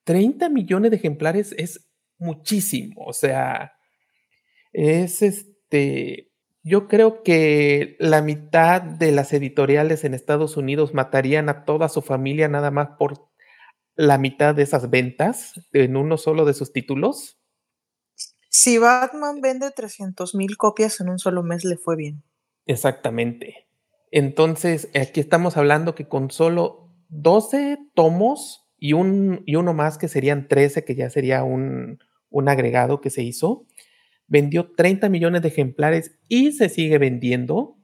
30 millones de ejemplares es muchísimo. O sea, es este, yo creo que la mitad de las editoriales en Estados Unidos matarían a toda su familia nada más por la mitad de esas ventas en uno solo de sus títulos. Si Batman vende 300 mil copias en un solo mes, le fue bien. Exactamente. Entonces, aquí estamos hablando que con solo 12 tomos y, un, y uno más, que serían 13, que ya sería un, un agregado que se hizo, vendió 30 millones de ejemplares y se sigue vendiendo.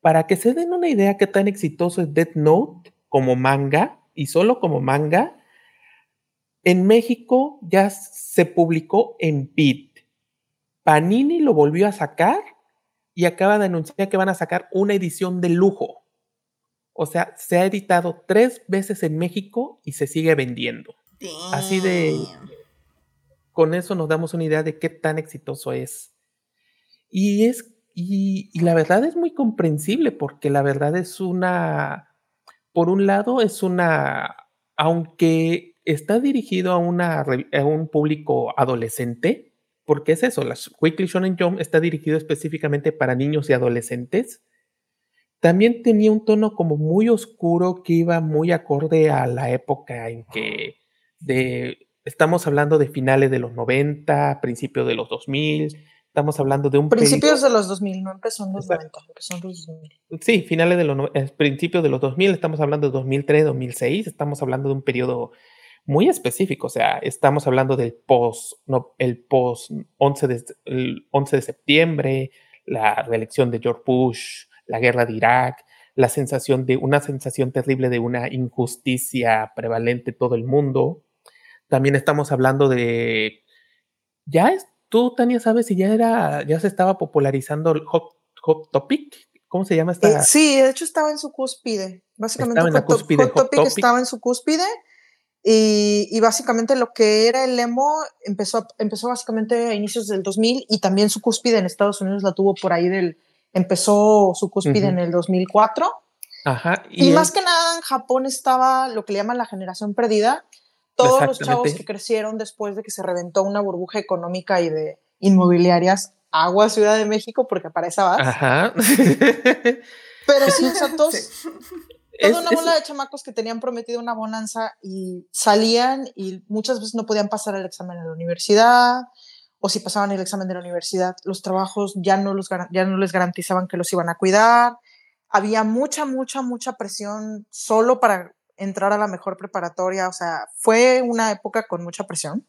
Para que se den una idea qué tan exitoso es Death Note como manga, y solo como manga, en México ya se publicó en Pit. Panini lo volvió a sacar y acaba de anunciar que van a sacar una edición de lujo. O sea, se ha editado tres veces en México y se sigue vendiendo. Así de... Con eso nos damos una idea de qué tan exitoso es. Y es... Y, la verdad es muy comprensible porque la verdad es una... Por un lado es una... Aunque está dirigido a, una, a un público adolescente, porque es eso, la Weekly Shonen Jump está dirigido específicamente para niños y adolescentes. También tenía un tono como muy oscuro que iba muy acorde a la época en que de, estamos hablando de finales de los 90, principios de los 2000, estamos hablando de un Principios de los 2000, no empezó en los 90, empezó en los 2000. Sí, finales de los eh, principios de los 2000, estamos hablando de 2003, 2006, estamos hablando de un periodo muy específico, o sea, estamos hablando del post, no, el post 11 de, 11 de septiembre, la reelección de George Bush, la guerra de Irak, la sensación de una sensación terrible de una injusticia prevalente en todo el mundo. También estamos hablando de ya es, tú Tania sabes si ya era ya se estaba popularizando el hot, hot topic, ¿cómo se llama esta? Eh, sí, de hecho estaba en su cúspide. Básicamente hot, cúspide, hot, topic, topic estaba en su cúspide y, básicamente lo que era el emo empezó, empezó básicamente a inicios del 2000 y también su cúspide en Estados Unidos la tuvo por ahí del, empezó su cúspide en el 2004. Ajá. Y, más que nada en Japón estaba lo que le llaman la generación perdida, todos los chavos que crecieron después de que se reventó una burbuja económica y de inmobiliarias, agua Ciudad de México, porque para esa vas. Ajá. Pero sí, o sea, todos, Toda una bola de chamacos que tenían prometido una bonanza y salían y muchas veces no podían pasar el examen en la universidad o si pasaban el examen de la universidad, los trabajos ya no, los, ya no les garantizaban que los iban a cuidar. Había mucha, mucha, mucha presión solo para entrar a la mejor preparatoria. O sea, fue una época con mucha presión.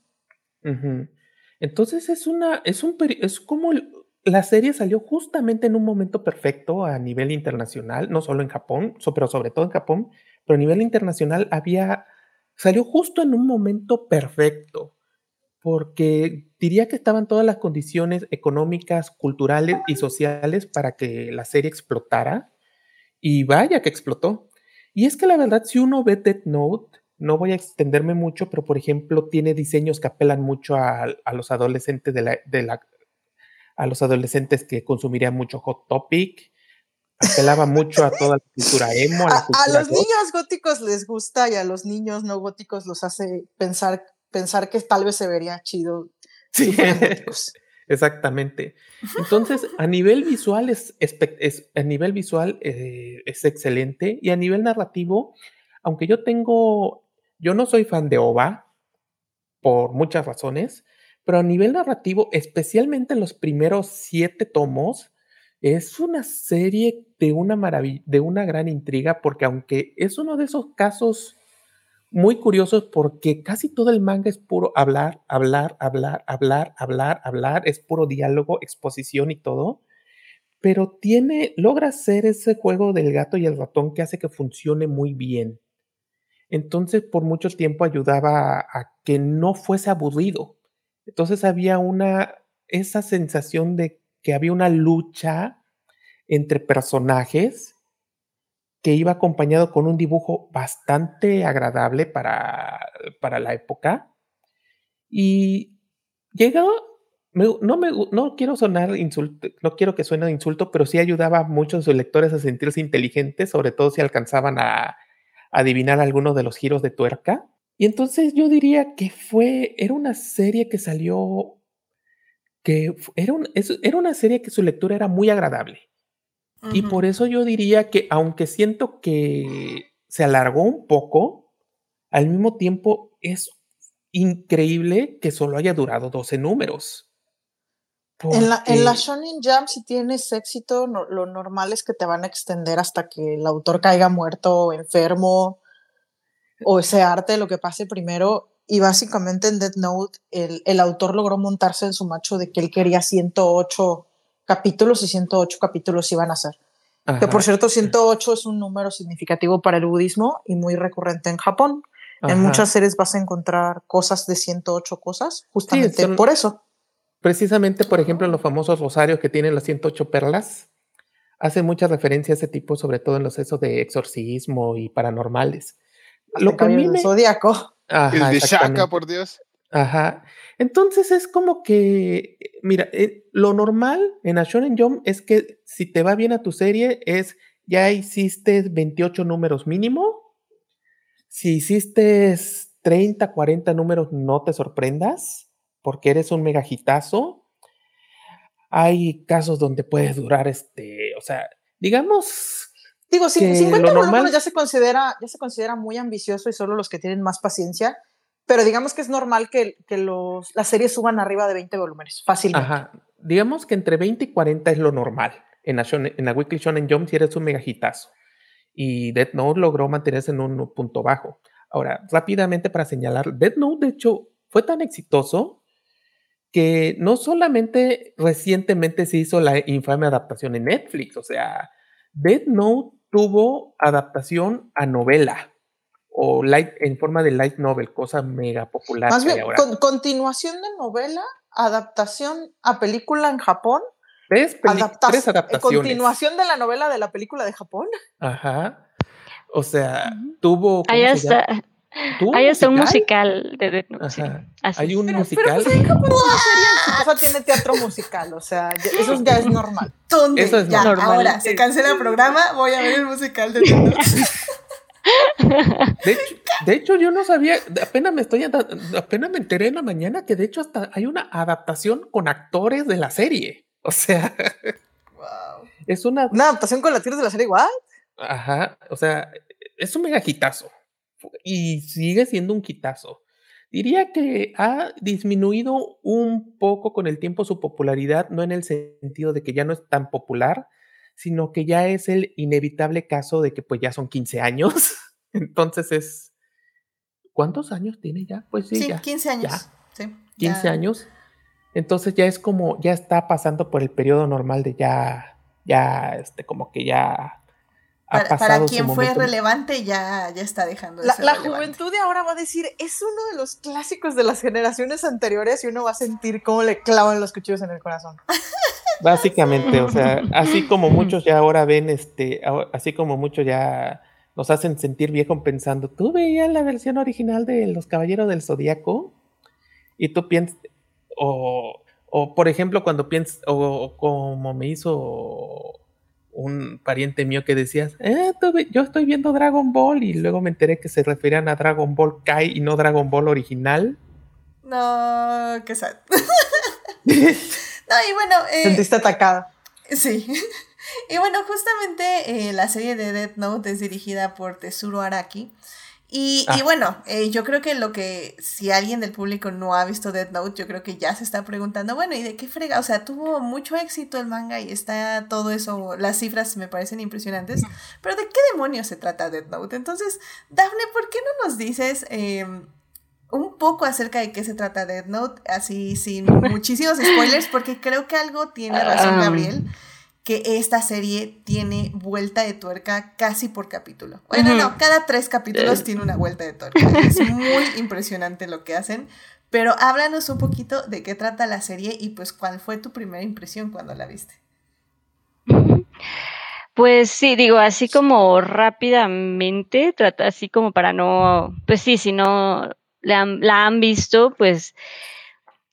Entonces es una, es un, es como la serie salió justamente en un momento perfecto a nivel internacional, no solo en Japón, pero sobre todo en Japón, pero a nivel internacional había, salió justo en un momento perfecto, porque diría que estaban todas las condiciones económicas, culturales y sociales para que la serie explotara, y vaya que explotó. Y es que la verdad, si uno ve Death Note, no voy a extenderme mucho, pero por ejemplo tiene diseños que apelan mucho a, a los adolescentes de la, de la a los adolescentes que consumirían mucho Hot Topic, apelaba mucho a toda la cultura emo. A, los niños góticos les gusta y a los niños no góticos los hace pensar, pensar que tal vez se vería chido. Sí, exactamente. Entonces, a nivel visual es, a nivel visual eh, es excelente y a nivel narrativo, aunque yo tengo, yo no soy fan de OVA por muchas razones, pero a nivel narrativo, especialmente en los primeros siete tomos, es una serie de una maravilla, de una gran intriga, porque aunque es uno de esos casos muy curiosos, porque casi todo el manga es puro hablar, hablar, hablar, hablar, hablar, hablar, es puro diálogo, exposición y todo, pero tiene, logra hacer ese juego del gato y el ratón que hace que funcione muy bien. Entonces, por mucho tiempo ayudaba a que no fuese aburrido entonces había una, esa sensación de que había una lucha entre personajes que iba acompañado con un dibujo bastante agradable para, para la época. Y llegó, no, me, no quiero sonar insulto, no quiero que suene insulto, pero sí ayudaba mucho a sus lectores a sentirse inteligentes, sobre todo si alcanzaban a, adivinar algunos de los giros de tuerca. Y entonces yo diría que fue, era una serie que salió, que era, era una serie que su lectura era muy agradable. Y por eso yo diría que aunque siento que se alargó un poco, al mismo tiempo es increíble que solo haya durado 12 números. En la, en la Shonen Jam, si tienes éxito, lo normal es que te van a extender hasta que el autor caiga muerto, enfermo, o ese arte, lo que pase primero. Y básicamente en Death Note, el, el autor logró montarse en su macho de que él quería 108 capítulos y 108 capítulos iban a ser. Que por cierto, 108 es un número significativo para el budismo y muy recurrente en Japón. En muchas series vas a encontrar cosas de 108 cosas, justamente por eso. Precisamente, por ejemplo, en los famosos rosarios que tienen las 108 perlas, hacen mucha referencia a ese tipo, sobre todo en los esos de exorcismo y paranormales. Lo que a mí me... Zodíaco. Ajá, el de Shaka, por Dios. Ajá. Entonces es como que, mira, eh, lo normal en Ashonen Jump es que si te va bien a tu serie es ya hiciste 28 números mínimo. Si hiciste 30, 40 números, no te sorprendas porque eres un megajitazo. Hay casos donde puedes durar este, o sea, digamos Digo, 50 números ya se considera ya se considera muy ambicioso y solo los que tienen más paciencia pero digamos que es normal que, que los, las series suban arriba de 20 volúmenes, fácilmente. Ajá. Digamos que entre 20 y 40 es lo normal. En la, en la Weekly Shonen Jump si eres un megajitazo. Y Death Note logró mantenerse en un punto bajo. Ahora, rápidamente para señalar, Death Note de hecho fue tan exitoso que no solamente recientemente se hizo la infame adaptación en Netflix, o sea, Death Note tuvo adaptación a novela o light, en forma de light novel, cosa mega popular. Más bien, continuación de novela, adaptación a película en Japón. ¿Ves? tres adaptaciones. Continuación de la novela de la película de Japón. Ajá. O sea, tuvo. Ahí está. Ahí está un musical de Death Note. Hay un musical. Pero, pues, en Japón tiene teatro musical, o sea, eso ya es normal. ¿Dónde? Eso es ya, normal. Ahora, se cancela el programa, voy a ver el musical de Death Note. De hecho, yo no sabía, apenas me estoy apenas me enteré en la mañana que de hecho hasta hay una adaptación con actores de la serie. O sea, es una una adaptación con actores de la serie igual. Ajá, o sea, es un mega quitazo y sigue siendo un quitazo. Diría que ha disminuido un poco con el tiempo su popularidad, no en el sentido de que ya no es tan popular, sino que ya es el inevitable caso de que pues ya son 15 años. Entonces es... ¿Cuántos años tiene ya? Pues sí, sí ya. 15 años. Sí, 15 años. Entonces ya es como, ya está pasando por el periodo normal de ya, ya, este, como que ya para, quien fue relevante ya, ya está dejando de la, la juventud de ahora va a decir es uno de los clásicos de las generaciones anteriores y uno va a sentir cómo le clavan los cuchillos en el corazón básicamente o sea así como muchos ya ahora ven este así como muchos ya nos hacen sentir viejo pensando tú veías la versión original de los caballeros del zodiaco y tú piensas o, o por ejemplo cuando piensas o como me hizo un pariente mío que decía, eh, yo estoy viendo Dragon Ball y luego me enteré que se referían a Dragon Ball Kai y no Dragon Ball original. No, qué sad. no, y bueno... Eh, Sentiste atacada. Sí. y bueno, justamente eh, la serie de Death Note es dirigida por Tetsuro Araki. Y, y, ah. bueno, eh, yo creo que lo que, si alguien del público no ha visto Death Note, yo creo que ya se está preguntando, bueno, ¿y de qué frega? O sea, tuvo mucho éxito el manga y está todo eso, las cifras me parecen impresionantes, pero ¿de qué demonios se trata Death Note? Entonces, Daphne, ¿por qué no nos dices em, un poco acerca de qué se trata Death Note, así sin muchísimos spoilers, porque creo que algo tiene razón Gabriel que esta serie tiene vuelta de tuerca casi por capítulo. Bueno, no, cada tres capítulos tiene una vuelta de tuerca. Es muy impresionante lo que hacen. Pero háblanos un poquito de qué trata la serie y pues cuál fue tu primera impresión cuando la viste. Pues sí, digo, así como rápidamente, trata así como para no, pues sí, si no la han, la han visto, pues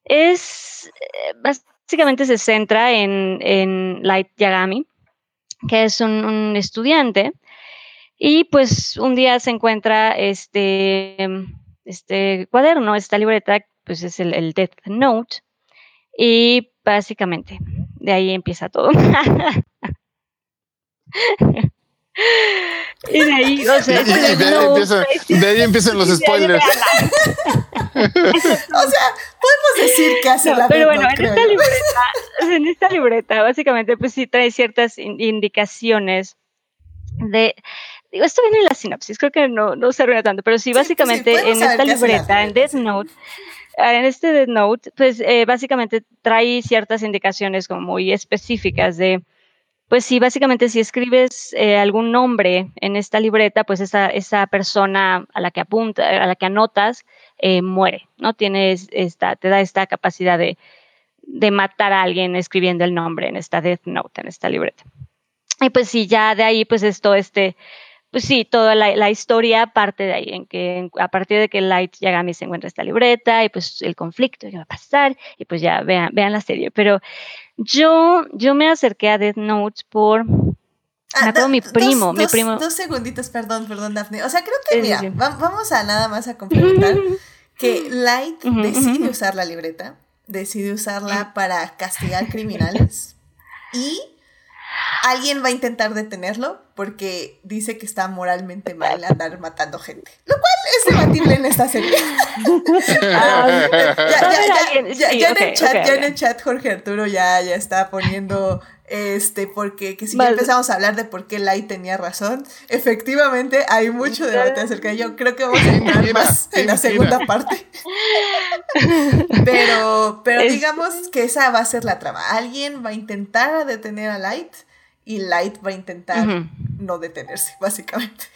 Es, eh, básicamente se centra en, Light Yagami, que es un, estudiante, y pues un día se encuentra este, este cuaderno, esta libreta, pues es el, el Death Note, y básicamente de ahí empieza todo. y de ahí, o sea, de, ahí empiezan los spoilers. o sea, podemos decir que hace la Pero bueno, en esta libreta, en esta libreta, básicamente, pues sí trae ciertas indicaciones de. Digo, esto viene en la sinopsis, creo que no, no se arruina tanto, pero sí, básicamente en esta libreta, en Death Note, en este Death Note, pues eh, básicamente trae ciertas indicaciones como muy específicas de pues sí, básicamente si escribes eh, algún nombre en esta libreta, pues esa, esa persona a la que apunta, a la que anotas, eh, muere, ¿no? Tienes esta, te da esta capacidad de, matar a alguien escribiendo el nombre en esta Death Note, en esta libreta. Y pues sí, ya de ahí, pues esto, este, pues sí, toda la, historia parte de ahí, en que a partir de que Light Yagami se encuentra esta libreta y pues el conflicto que va a pasar, y pues ya vean, vean la serie. Pero yo, yo me acerqué a Death Note por Ah, mi primo, mi primo. Dos segunditos, perdón, perdón, Daphne. O sea, creo que, mira, vamos a nada más a complementar que Light decide usar la libreta, decide usarla para castigar criminales y alguien va a intentar detenerlo porque dice que está moralmente mal andar matando gente. Lo cual es debatible en esta serie. ya, en el chat, Jorge Arturo ya, ya está poniendo este, porque que si ya empezamos a hablar de por qué Light tenía razón, efectivamente hay mucho debate acerca de ello. Creo que vamos a entrar más en la segunda parte. pero, pero digamos que esa va a ser la trama. Alguien va a intentar detener a Light y Light va a intentar no detenerse, básicamente.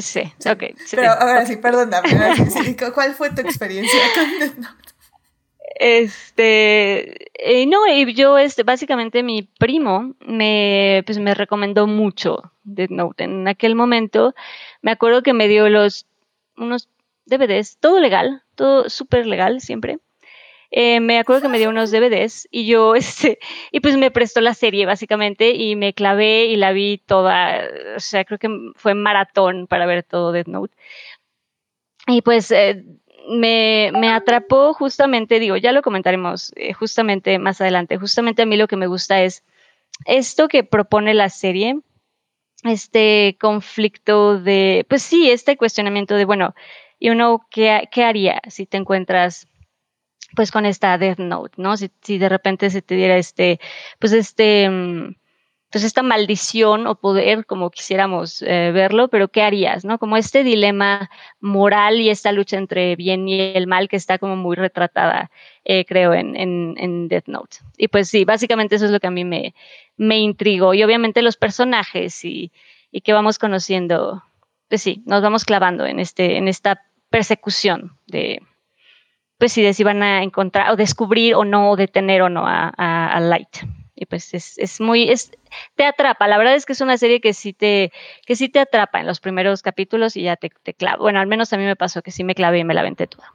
sí, ok. Pero ahora sí, perdóname. ¿Cuál fue tu experiencia con Death Note? Este, eh, no, yo, este, básicamente mi primo me, pues me recomendó mucho Death Note. En aquel momento me acuerdo que me dio los, unos DVDs, todo legal, todo súper legal siempre. Eh, me acuerdo que me dio unos DVDs y yo, este, y pues me prestó la serie básicamente y me clavé y la vi toda, o sea, creo que fue maratón para ver todo Death Note. Y pues eh, me, me, atrapó justamente, digo, ya lo comentaremos eh, justamente más adelante, justamente a mí lo que me gusta es esto que propone la serie, este conflicto de, pues sí, este cuestionamiento de, bueno, y uno, ¿qué, qué haría si te encuentras pues con esta Death Note, ¿no? Si, si de repente se te diera este, pues este, mm, pues esta maldición o poder, como quisiéramos eh, verlo, pero ¿qué harías, no? Como este dilema moral y esta lucha entre bien y el mal que está como muy retratada, eh, creo, en, en, en, Death Note. Y pues sí, básicamente eso es lo que a mí me, me intrigó. Y obviamente los personajes y, y que vamos conociendo, pues sí, nos vamos clavando en, este, en esta persecución de, pues si si van a encontrar o descubrir o no, o detener o no a, Light. Y pues es, es, muy, es, te atrapa. La verdad es que es una serie que sí te, que sí te atrapa en los primeros capítulos y ya te, te clava. Bueno, al menos a mí me pasó que sí me clavé y me la venté toda.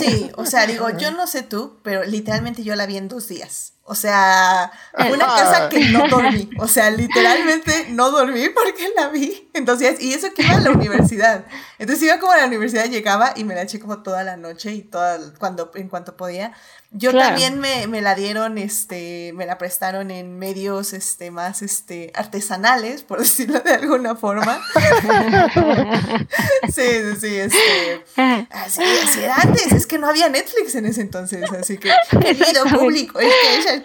Sí, o sea, digo, yo no sé tú, pero literalmente yo la vi en dos días. O sea, una cosa que no dormí. O sea, literalmente no dormí porque la vi. Entonces, y eso que iba a la universidad. Entonces iba como a la universidad, llegaba y me la eché como toda la noche y toda, cuando, en cuanto podía. Yo también me, me, la dieron, este, me la prestaron en medios, este, más, este, artesanales, por decirlo de alguna forma. sí, sí, sí, este, así, así era antes, es que no había Netflix en ese entonces, así que, querido público, es que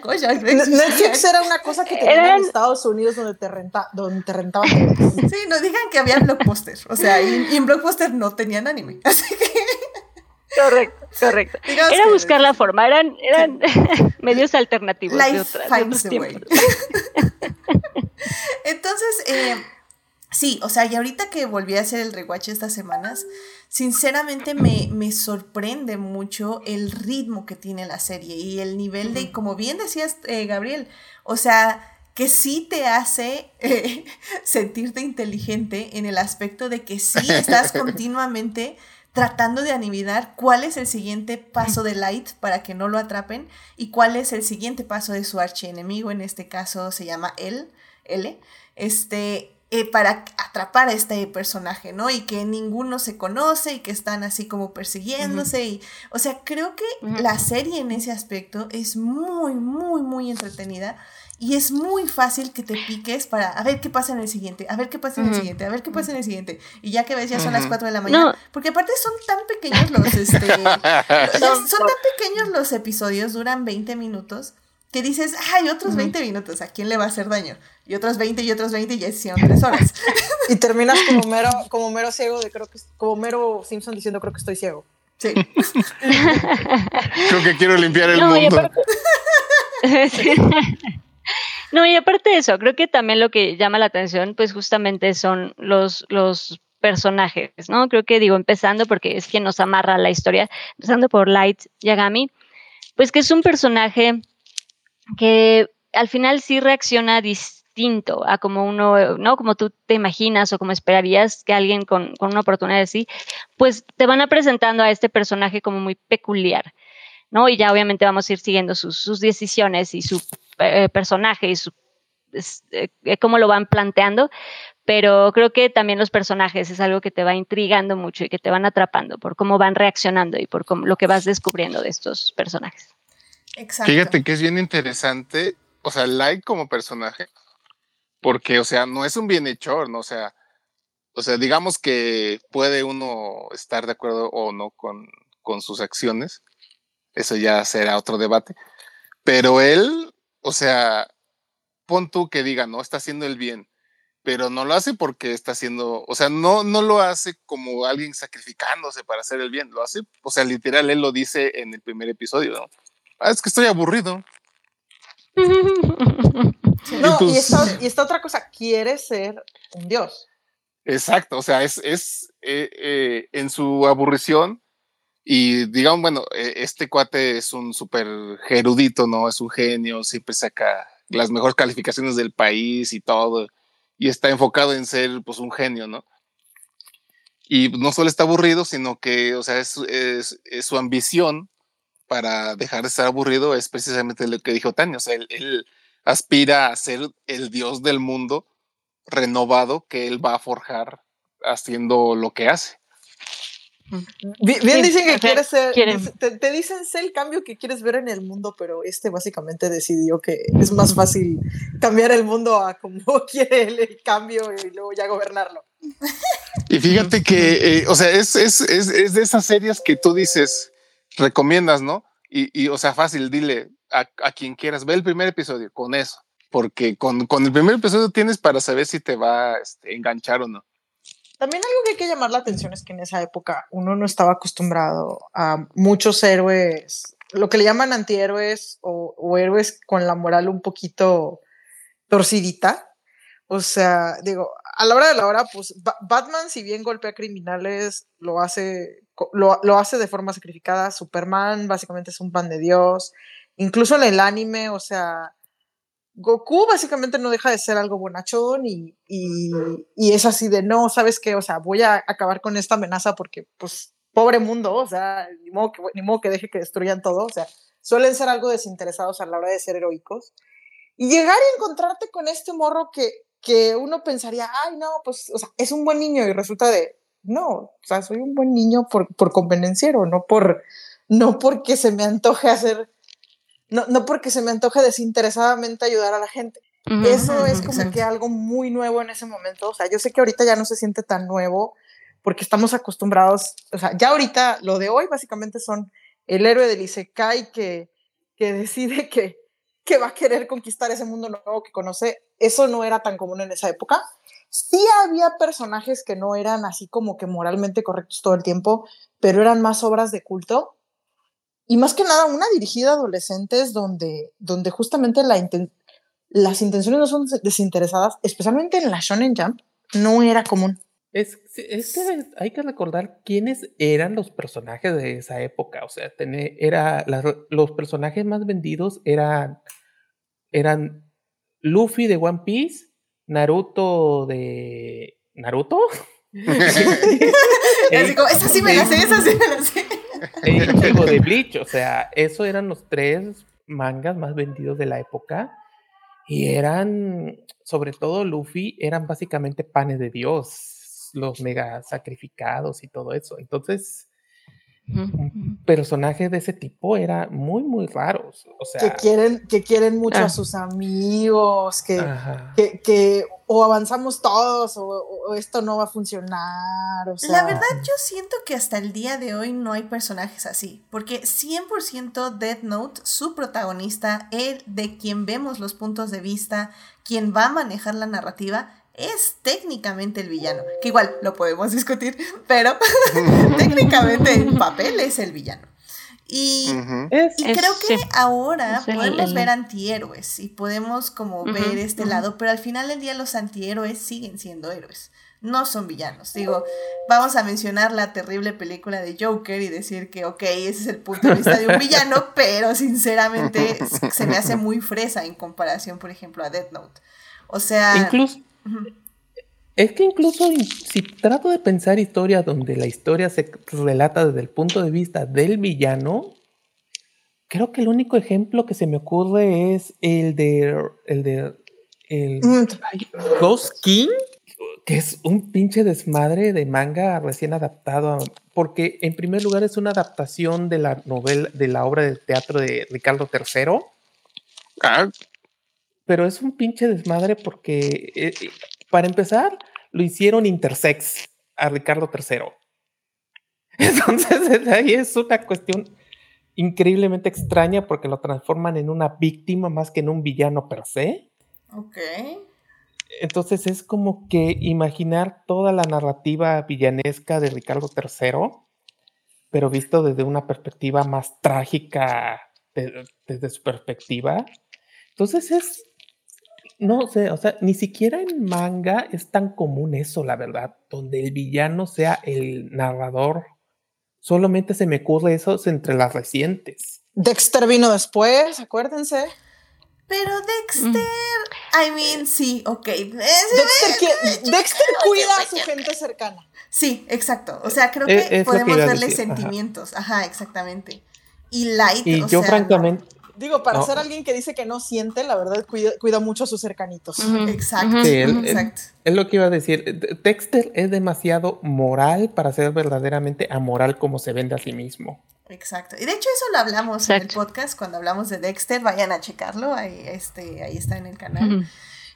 Netflix era una cosa que tenían en Estados Unidos donde te, renta, donde te rentaban. sí, no digan que había Blockbuster. O sea, y, en Blockbuster no tenían anime. Así que. Correcto, correcto. era buscar la forma, eran, eran medios alternativos. Life finds the way. Entonces, eh, sí, o sea, y ahorita que volví a hacer el rewatch estas semanas, sinceramente me, me, sorprende mucho el ritmo que tiene la serie y el nivel de, como bien decías, eh, Gabriel, o sea, que sí te hace eh, sentirte inteligente en el aspecto de que sí estás continuamente tratando de adivinar cuál es el siguiente paso de Light para que no lo atrapen y cuál es el siguiente paso de su archienemigo, en este caso se llama L, L, este, eh, para atrapar a este personaje, ¿no? Y que ninguno se conoce y que están así como persiguiéndose y, o sea, creo que la serie en ese aspecto es muy, muy, muy entretenida y es muy fácil que te piques para a ver qué pasa en el siguiente, a ver qué pasa en el siguiente, a ver qué pasa en el siguiente. Y ya que ves, ya son las 4 de la mañana. Porque aparte son tan pequeños los, este, son tan pequeños los episodios, duran 20 minutos, que dices, ay, otros 20 minutos, ¿a quién le va a hacer daño? Y otros 20 y otros 20 y ya hicieron 3 horas. y terminas como mero, como mero ciego de creo que, como mero Simpson diciendo creo que estoy ciego. Sí. creo que quiero limpiar el mundo. No, y aparte de eso, creo que también lo que llama la atención, pues justamente son los, los personajes, ¿no? Creo que digo, empezando porque es quien nos amarra la historia, empezando por Light Yagami, pues que es un personaje que al final sí reacciona distinto a como uno, ¿no? Como tú te imaginas o como esperarías que alguien con, con una oportunidad así, pues te van a presentando a este personaje como muy peculiar. ¿no? Y ya obviamente vamos a ir siguiendo sus, sus decisiones y su eh, personaje y su, eh, eh, cómo lo van planteando, pero creo que también los personajes es algo que te va intrigando mucho y que te van atrapando por cómo van reaccionando y por cómo, lo que vas descubriendo de estos personajes. Exacto. Fíjate que es bien interesante, o sea, Light como personaje, porque, o sea, no es un bienhechor, ¿no? O sea, o sea, digamos que puede uno estar de acuerdo o no con, con sus acciones, eso ya será otro debate. Pero él, o sea, pon tú que diga, no, está haciendo el bien, pero no lo hace porque está haciendo, o sea, no, no lo hace como alguien sacrificándose para hacer el bien, lo hace, o sea, literal, él lo dice en el primer episodio, ¿no? Ah, es que estoy aburrido. No, y, esta, otra cosa, quiere ser un dios. Exacto, o sea, es, es eh, eh, en su aburrición, y digamos, bueno, e, este cuate es un súper erudito, ¿no? Es un genio, siempre saca las mejores calificaciones del país y todo. Y está enfocado en ser, pues, un genio, ¿no? Y no solo está aburrido, sino que, o sea, es, su ambición para dejar de estar aburrido es precisamente lo que dijo Tania. O sea, él aspira a ser el dios del mundo renovado que él va a forjar haciendo lo que hace. Bien, dicen que quieres ser, te, dicen sé el cambio que quieres ver en el mundo, pero este básicamente decidió que es más fácil cambiar el mundo a como quiere el cambio y luego ya gobernarlo. Y fíjate que, eh, o sea, es, es, es, es, de esas series que tú dices, recomiendas, ¿no? Y, y o sea, fácil, dile a, a, quien quieras, ve el primer episodio con eso, porque con, con el primer episodio tienes para saber si te va a este, enganchar o no. También algo que hay que llamar la atención es que en esa época uno no estaba acostumbrado a muchos héroes, lo que le llaman antihéroes o, o héroes con la moral un poquito torcidita. O sea, digo, a la hora de la hora, pues Batman, si bien golpea criminales, lo hace, lo, lo, hace de forma sacrificada. Superman básicamente es un pan de Dios. Incluso en el anime, o sea, Goku básicamente no deja de ser algo bonachón y, y, es así de no, ¿sabes qué? O sea, voy a acabar con esta amenaza porque, pues, pobre mundo, o sea, ni modo que, ni modo que deje que destruyan todo, o sea, suelen ser algo desinteresados a la hora de ser heroicos. Y llegar y encontrarte con este morro que, que uno pensaría, ay, no, pues, o sea, es un buen niño y resulta de, no, o sea, soy un buen niño por, por convenenciero, no por, no porque se me antoje hacer no, no porque se me antoje desinteresadamente ayudar a la gente. Eso es como que algo muy nuevo en ese momento. O sea, yo sé que ahorita ya no se siente tan nuevo porque estamos acostumbrados, o sea, ya ahorita lo de hoy básicamente son el héroe del Isekai que, que decide que, que va a querer conquistar ese mundo nuevo que conoce. Eso no era tan común en esa época. Sí había personajes que no eran así como que moralmente correctos todo el tiempo, pero eran más obras de culto y más que nada una dirigida a adolescentes donde, donde justamente la las intenciones no son desinteresadas, especialmente en la Shonen Jump, no era común. Es, es que hay que recordar quiénes eran los personajes de esa época. O sea, era, los personajes más vendidos eran, eran Luffy de One Piece, Naruto de... ¿Naruto? Así como, esa sí me la sé, esa sí me la sé. De Bleach, o sea, eso eran los tres mangas más vendidos de la época y eran, sobre todo Luffy, eran básicamente panes de Dios, los mega sacrificados y todo eso. Entonces, un personaje de ese tipo era muy, muy raros. O sea, que quieren, que quieren mucho a ah. sus amigos, que, que, que, o avanzamos todos o, esto no va a funcionar. O sea. La verdad yo siento que hasta el día de hoy no hay personajes así, porque 100% Death Note, su protagonista, el de quien vemos los puntos de vista, quien va a manejar la narrativa, es técnicamente el villano, que igual lo podemos discutir, pero técnicamente en papel es el villano. Y, creo que ahora podemos ver antihéroes y podemos como ver este lado, pero al final del día los antihéroes siguen siendo héroes, no son villanos. Digo, vamos a mencionar la terrible película de Joker y decir que, ok, ese es el punto de vista de un villano, pero sinceramente se me hace muy fresa en comparación, por ejemplo, a Death Note. O sea... Incluso... Es que incluso si trato de pensar historias donde la historia se relata desde el punto de vista del villano, creo que el único ejemplo que se me ocurre es el de el de el mm. Ghost King, que es un pinche desmadre de manga recién adaptado, porque en primer lugar es una adaptación de la novela de la obra de teatro de Ricardo III. Ah. Pero es un pinche desmadre porque eh, para empezar, lo hicieron intersex a Ricardo III. Entonces, ahí es una cuestión increíblemente extraña porque lo transforman en una víctima más que en un villano per se. Ok. Entonces es como que imaginar toda la narrativa villanesca de Ricardo III, pero visto desde una perspectiva más trágica, desde su perspectiva. Entonces es no sé, o sea, ni siquiera en manga es tan común eso, la verdad, donde el villano sea el narrador. Solamente se me ocurre eso entre las recientes. Dexter vino después, acuérdense. Pero Dexter, I mean, sí, ok. Dexter, cuida a su gente cercana. Sí, exacto. O sea, creo que podemos darle sentimientos. Ajá. exactamente. Y Light. Y yo, francamente, Digo, para ser alguien que dice que no siente, la verdad cuida, mucho a sus cercanitos. Exacto. exacto. Es lo que iba a decir. Dexter es demasiado moral para ser verdaderamente amoral como se vende a sí mismo. Exacto. Y de hecho eso lo hablamos en el podcast cuando hablamos de Dexter. Vayan a checarlo. Ahí, este, ahí está en el canal.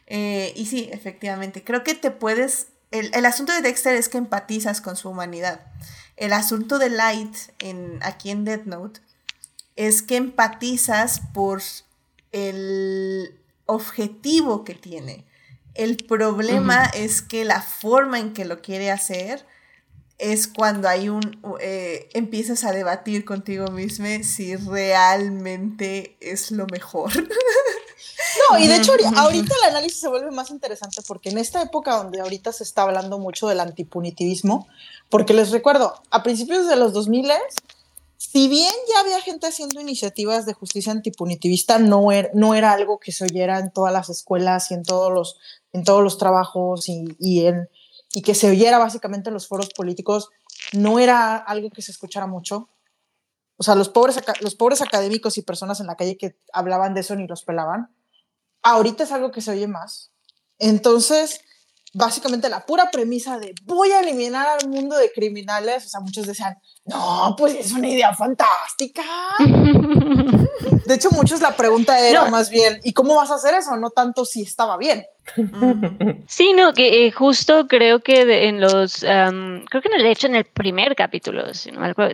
Eh, y sí, efectivamente. Creo que te puedes... El, el, asunto de Dexter es que empatizas con su humanidad. El asunto de Light en, aquí en Death Note es que empatizas por el objetivo que tiene. El problema es que la forma en que lo quiere hacer es cuando hay un eh, empiezas a debatir contigo mismo si realmente es lo mejor. No, y de hecho ahorita el análisis se vuelve más interesante porque en esta época donde ahorita se está hablando mucho del antipunitivismo, porque les recuerdo, a principios de los 2000 si bien ya había gente haciendo iniciativas de justicia antipunitivista, no era, no era algo que se oyera en todas las escuelas y en todos los, en todos los trabajos y, y que se oyera básicamente en los foros políticos, no era algo que se escuchara mucho. O sea, los pobres, los pobres académicos y personas en la calle que hablaban de eso ni los pelaban. Ahorita es algo que se oye más. Entonces, básicamente la pura premisa de voy a eliminar al mundo de criminales, o sea, muchos decían, no, pues es una idea fantástica. De hecho, muchos la pregunta era más bien, ¿y cómo vas a hacer eso? No tanto si estaba bien. Sí, no, que eh, justo creo que en los, creo que no, de hecho en el primer capítulo,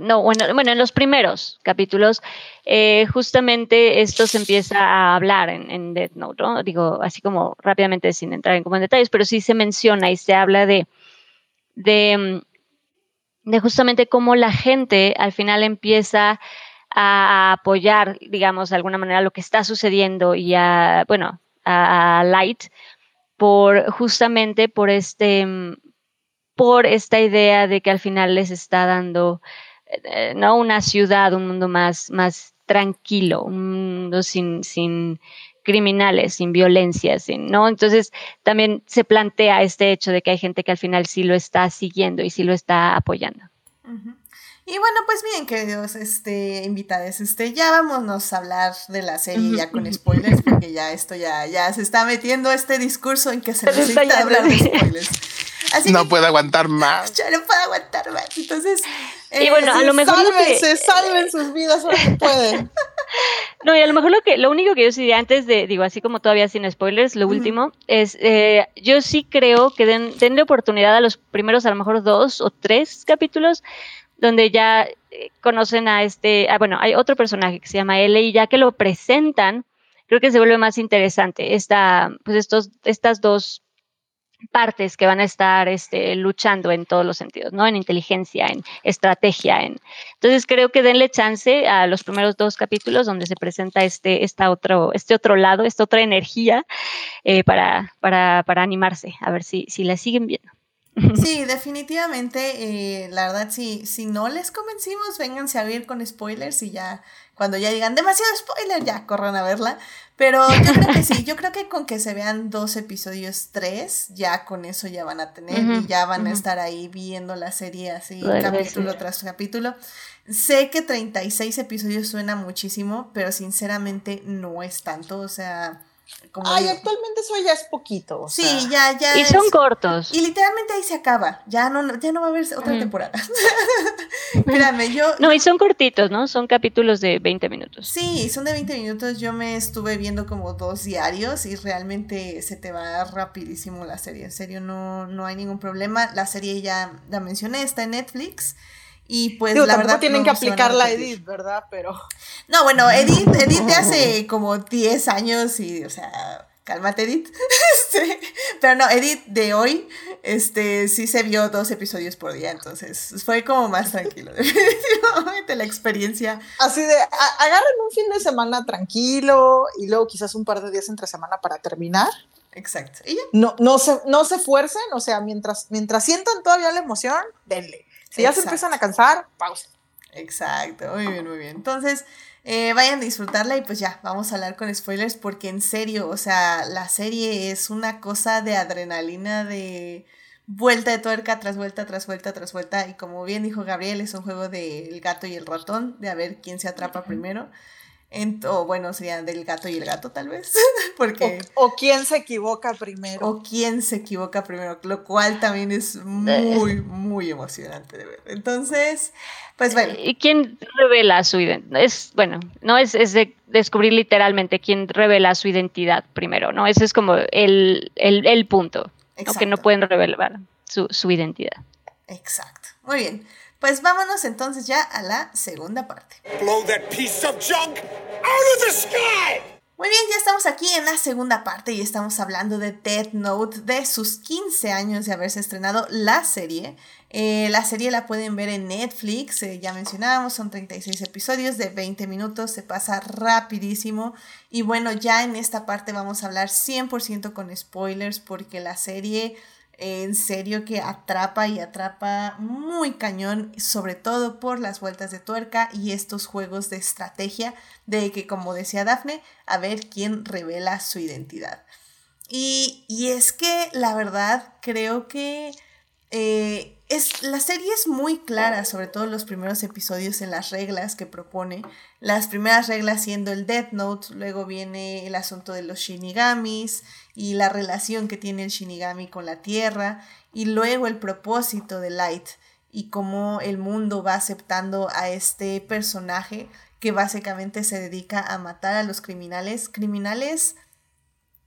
no, bueno, bueno, en los primeros capítulos, eh, justamente esto se empieza a hablar en, en, Death Note, ¿no? Digo, así como rápidamente sin entrar en como en detalles, pero sí se menciona y se habla de, de de justamente cómo la gente al final empieza a apoyar, digamos, de alguna manera lo que está sucediendo y a, bueno, a, Light por justamente por este, por esta idea de que al final les está dando, eh, ¿no? Una ciudad, un mundo más, más tranquilo, un mundo sin, sin criminales, sin violencia, sin, ¿no? Entonces también se plantea este hecho de que hay gente que al final sí lo está siguiendo y sí lo está apoyando. Y bueno, pues bien, queridos este, invitados, este, ya vámonos a hablar de la serie ya con spoilers, porque ya esto ya, ya se está metiendo este discurso en que se necesita hablar de spoilers. no puede aguantar más. Ya no puede aguantar más. Entonces, y bueno, a lo mejor. Sálvense, salven sus vidas ahora que pueden. No, y a lo mejor lo que, lo único que yo diría antes de, digo, así como todavía sin spoilers, lo último, es eh, yo sí creo que den, denle oportunidad a los primeros, a lo mejor dos o tres capítulos donde ya eh, conocen a este, ah, bueno, hay otro personaje que se llama L y ya que lo presentan, creo que se vuelve más interesante esta, pues estos, estas dos partes que van a estar este, luchando en todos los sentidos, ¿no? En inteligencia, en estrategia, en... Entonces creo que denle chance a los primeros dos capítulos donde se presenta este, esta otro, este otro lado, esta otra energía eh, para, para, para, animarse, a ver si, si la siguen viendo. Sí, definitivamente, eh, la verdad, si, si no les convencimos, vénganse a ver con spoilers y ya, cuando ya digan demasiado spoiler, ya corran a verla. Pero yo creo que sí, yo creo que con que se vean dos episodios, tres, ya con eso ya van a tener y ya van a estar ahí viendo la serie así, capítulo tras capítulo. Sé que 36 episodios suena muchísimo, pero sinceramente no es tanto, o sea Ay, actualmente eso ya es poquito. sí, ya, ya. Y son cortos. Y literalmente ahí se acaba. Ya no, ya no va a haber otra temporada. Créanme, yo. No, y son cortitos, ¿no? Son capítulos de 20 minutos. Sí, son de 20 minutos. Yo me estuve viendo como dos diarios y realmente se te va rapidísimo la serie. En serio, no, no hay ningún problema. La serie ya la mencioné, está en Netflix. Y pues la verdad. tienen que aplicar la Edith, ¿verdad? Pero. No, bueno, Edith, Edith de hace como 10 años y, o sea, cálmate, Edith. Este, pero no, Edith de hoy, este, sí se vio dos episodios por día, entonces fue como más tranquilo. Definitivamente la experiencia. Así de, agarren un fin de semana tranquilo y luego quizás un par de días entre semana para terminar. Exacto. No, no, se, no se fuercen, o sea, mientras, mientras sientan todavía la emoción, denle. Si ya se empiezan a cansar, pausa. Exacto, muy bien, muy bien. Entonces, eh, vayan a disfrutarla y pues ya, vamos a hablar con spoilers porque en serio, o sea, la serie es una cosa de adrenalina, de vuelta de tuerca tras vuelta, tras vuelta, tras vuelta. Y como bien dijo Gabriel, es un juego del gato y el ratón, de a ver quién se atrapa primero o bueno, sería del gato y el gato tal vez, porque... O, quién se equivoca primero. O quién se equivoca primero, lo cual también es muy, muy emocionante de ver. Entonces, pues bueno. ¿Y quién revela su identidad? Es, bueno, no es, es de descubrir literalmente quién revela su identidad primero, ¿no? Ese es como el, el, punto, que no pueden revelar su, su identidad. Exacto. Muy bien. Pues vámonos entonces ya a la segunda parte. Muy bien, ya estamos aquí en la segunda parte y estamos hablando de Death Note, de sus 15 años de haberse estrenado la serie. Eh, la serie la pueden ver en Netflix, eh, ya mencionábamos, son 36 episodios de 20 minutos, se pasa rapidísimo. Y bueno, ya en esta parte vamos a hablar 100% con spoilers porque la serie en serio que atrapa y atrapa muy cañón, sobre todo por las vueltas de tuerca y estos juegos de estrategia de que, como decía Dafne, a ver quién revela su identidad. Y, es que la verdad creo que eh, es, la serie es muy clara, sobre todo los primeros episodios en las reglas que propone. Las primeras reglas siendo el Death Note, luego viene el asunto de los Shinigamis y la relación que tiene el Shinigami con la Tierra, y luego el propósito de Light y cómo el mundo va aceptando a este personaje que básicamente se dedica a matar a los criminales, criminales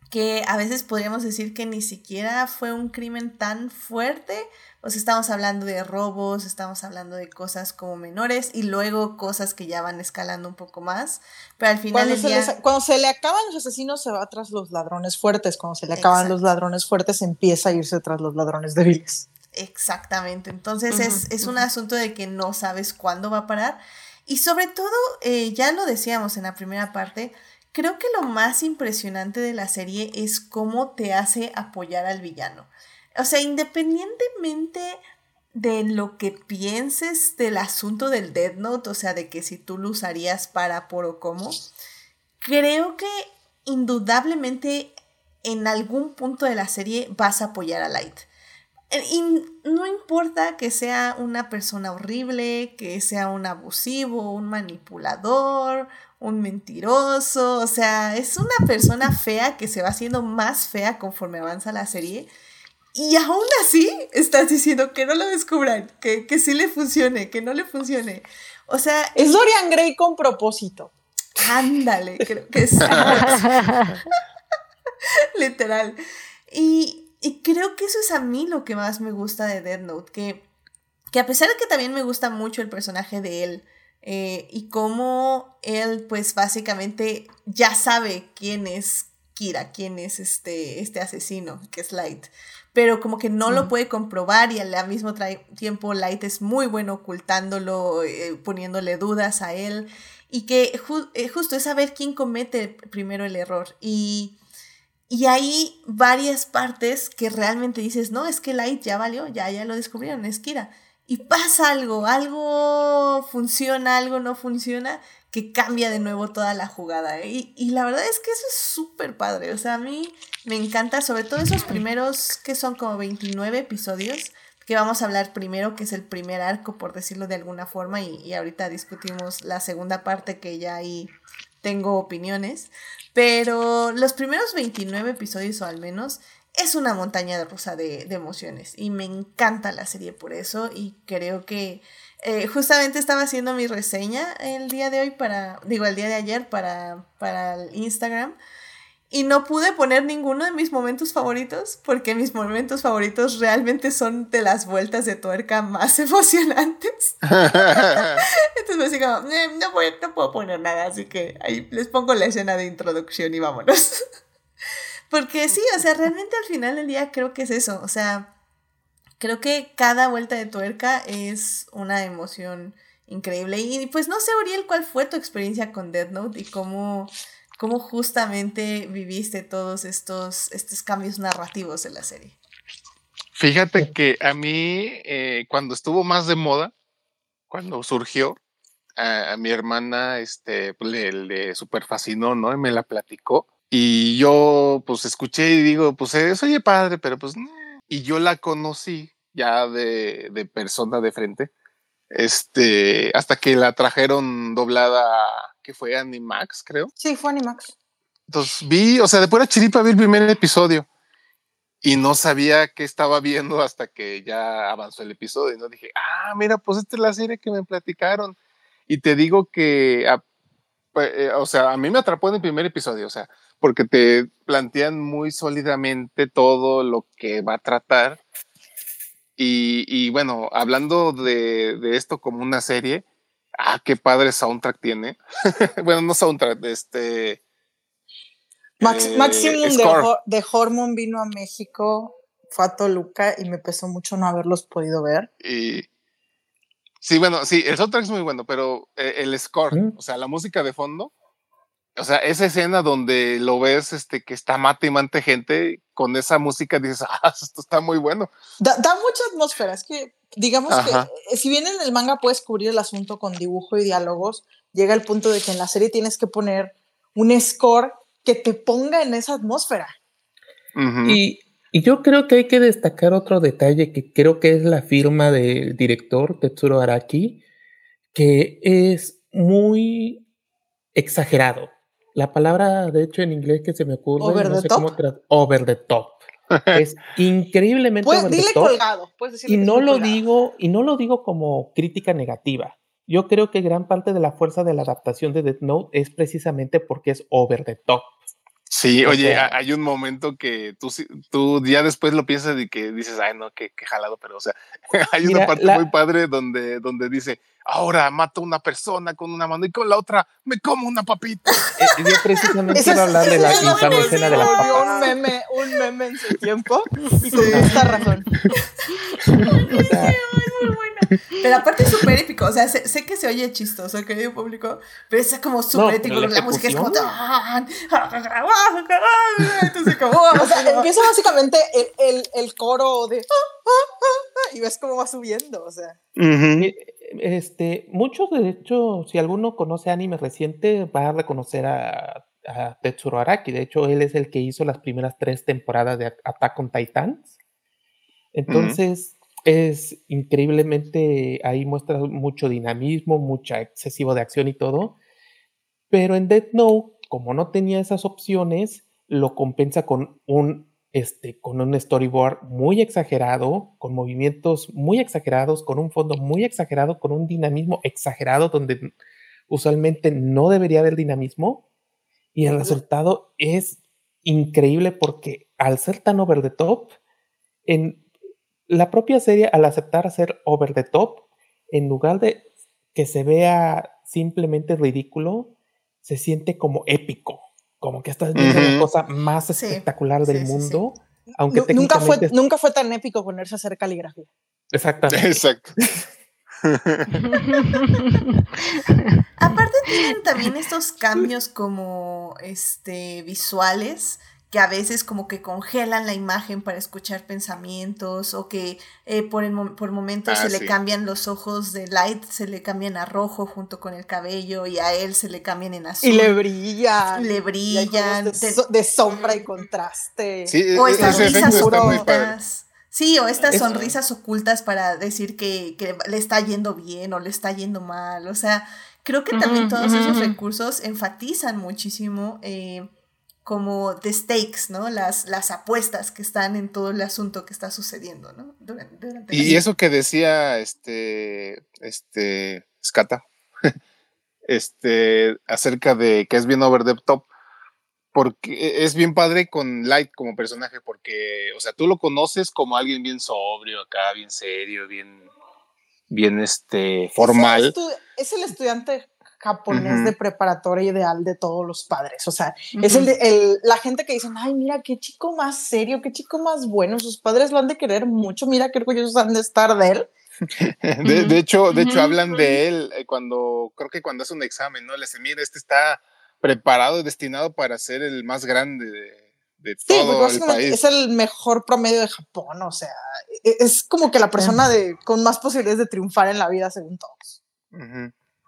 que a veces podríamos decir que ni siquiera fue un crimen tan fuerte, o sea, estamos hablando de robos, estamos hablando de cosas como menores y luego cosas que ya van escalando un poco más. Pero al final. Cuando, se, cuando se le acaban los asesinos, se va tras los ladrones fuertes. Cuando se le acaban los ladrones fuertes, empieza a irse tras los ladrones débiles. Exactamente. Entonces es, un asunto de que no sabes cuándo va a parar. Y sobre todo, eh, ya lo decíamos en la primera parte, creo que lo más impresionante de la serie es cómo te hace apoyar al villano. O sea, independientemente de lo que pienses del asunto del Dead Note, o sea, de que si tú lo usarías para por o como, creo que indudablemente en algún punto de la serie vas a apoyar a Light. Eh, y no importa que sea una persona horrible, que sea un abusivo, un manipulador, un mentiroso, o sea, es una persona fea que se va haciendo más fea conforme avanza la serie. Y aún así estás diciendo que no lo descubran, que, que sí le funcione, que no le funcione. O sea... Es Dorian Gray con propósito. Ándale, creo que sí. Literal. Y, creo que eso es a mí lo que más me gusta de Dead Note, que, que a pesar de que también me gusta mucho el personaje de él, eh, y cómo él pues básicamente ya sabe quién es Kira, quién es este, este asesino, que es Light, pero como que no lo puede comprobar y al mismo tiempo Light es muy bueno ocultándolo, eh, poniéndole dudas a él. Y que eh, justo es saber quién comete primero el error. Y y hay varias partes que realmente dices, no, es que Light ya valió, ya, ya lo descubrieron, es Kira. Y pasa algo, algo funciona, algo no funciona, que cambia de nuevo toda la jugada. Y, y la verdad es que eso es súper padre. O sea, a mí me encanta, sobre todo esos primeros, que son como 29 episodios, que vamos a hablar primero, que es el primer arco, por decirlo de alguna forma, y, y ahorita discutimos la segunda parte que ya ahí tengo opiniones. Pero los primeros 29 episodios o al menos es una montaña de rosa de, emociones y me encanta la serie por eso y creo que eh, justamente estaba haciendo mi reseña el día de hoy para, digo, el día de ayer para, para el Instagram y no pude poner ninguno de mis momentos favoritos porque mis momentos favoritos realmente son de las vueltas de tuerca más emocionantes. Entonces me decía eh, no, no puedo poner nada, así que ahí les pongo la escena de introducción y vámonos. porque sí, o sea, realmente al final del día creo que es eso, o sea, creo que cada vuelta de tuerca es una emoción increíble. Y pues no sé, Uriel, ¿cuál fue tu experiencia con Death Note y cómo cómo justamente viviste todos estos, estos cambios narrativos en la serie. Fíjate que a mí, eh, cuando estuvo más de moda, cuando surgió, a, mi hermana este, pues, le, le super fascinó, ¿no? Y me la platicó. Y yo, pues, escuché y digo, pues, eh, oye padre, pero pues, y yo la conocí ya de, de persona de frente, este, hasta que la trajeron doblada que fue Animax, creo. Sí, fue Animax. Entonces vi, o sea, de pura chiripa vi el primer episodio y no sabía qué estaba viendo hasta que ya avanzó el episodio. Y no dije, ah, mira, pues esta es la serie que me platicaron. Y te digo que, ah, pues, eh, o sea, a mí me atrapó en el primer episodio, o sea, porque te plantean muy sólidamente todo lo que va a tratar. Y, y bueno, hablando de, de, esto como una serie, Ah, qué padre soundtrack tiene. bueno, no soundtrack, este. Max, eh, Maximum de, Hormone vino a México, fue a Toluca y me pesó mucho no haberlos podido ver. Y. Sí, bueno, sí, el soundtrack es muy bueno, pero eh, el score, o sea, la música de fondo, o sea, esa escena donde lo ves este, que está mate y mante gente, con esa música dices, ah, esto está muy bueno. Da, da mucha atmósfera, es que digamos que eh, si bien en el manga puedes cubrir el asunto con dibujo y diálogos, llega el punto de que en la serie tienes que poner un score que te ponga en esa atmósfera. y, y, yo creo que hay que destacar otro detalle que creo que es la firma del director Tetsuro Araki, que es muy exagerado. La palabra, de hecho, en inglés que se me ocurre, over no sé cómo over the top es increíblemente pues, dile colgado, y no lo digo y no lo digo como crítica negativa. Yo creo que gran parte de la fuerza de la adaptación de Death Note es precisamente porque es over the top. Sí, oye, hay un momento que tú, tú ya después lo piensas y que dices, ay, no, qué, qué jalado, pero o sea, hay una parte muy padre donde, donde dice, ahora mato a una persona con una mano y con la otra me como una papita. Eh, yo precisamente quiero hablar de la infame escena de la papa. Un meme, un meme en su tiempo y con esta razón. o sea, pero aparte es súper épico, o sea, sé, que se oye chistoso, querido público, pero es como súper épico, la, música es como... Entonces como... O sea, empieza básicamente el, el, el coro de... Y ves cómo va subiendo, o sea. Este, muchos, de hecho, si alguno conoce anime reciente, va a reconocer a, a Tetsuro Araki. De hecho, él es el que hizo las primeras tres temporadas de Attack on Titans. Entonces, es increíblemente, ahí muestra mucho dinamismo, mucha excesivo de acción y todo. Pero en Death Note, como no tenía esas opciones, lo compensa con un este, con un storyboard muy exagerado, con movimientos muy exagerados, con un fondo muy exagerado, con un dinamismo exagerado donde usualmente no debería haber dinamismo. Y el resultado es increíble porque al ser tan over the top, en la propia serie, al aceptar ser over the top, en lugar de que se vea simplemente ridículo, se siente como épico como que estás viendo la cosa más espectacular del mundo. Aunque nunca, fue, nunca fue tan épico ponerse a hacer caligrafía. Exactamente. Exacto. Aparte tienen también estos cambios como este visuales que a veces como que congelan la imagen para escuchar pensamientos o que eh, por, por momentos se ah, le cambian los ojos de Light, se le cambian a rojo junto con el cabello y a él se le cambian en azul. Y le brillan. Le brillan. De, sombra y contraste. o e-, estas sonrisas ocultas. Sí, o estas sonrisas ocultas para decir que, le está yendo bien o le está yendo mal. O sea, creo que también todos esos recursos enfatizan muchísimo. Eh, como the stakes, ¿no? Las, las apuestas que están en todo el asunto que está sucediendo, ¿no? y, eso que decía este, este, Scata, este, acerca de que es bien over the top, porque es bien padre con Light como personaje, porque, o sea, tú lo conoces como alguien bien sobrio acá, bien serio, bien, bien, este, formal. es el estudiante japonés de preparatoria ideal de todos los padres. O sea, es el, de, la gente que dicen, ay, mira, qué chico más serio, qué chico más bueno, sus padres lo han de querer mucho, mira qué orgullosos han de estar de él. de, hecho, de hecho hablan de él eh, cuando, creo que cuando hace un examen, ¿no? Le dicen, mira, este está preparado y destinado para ser el más grande de, todo el país. Es el mejor promedio de Japón, o sea, e, es como que la persona de, con más posibilidades de triunfar en la vida según todos.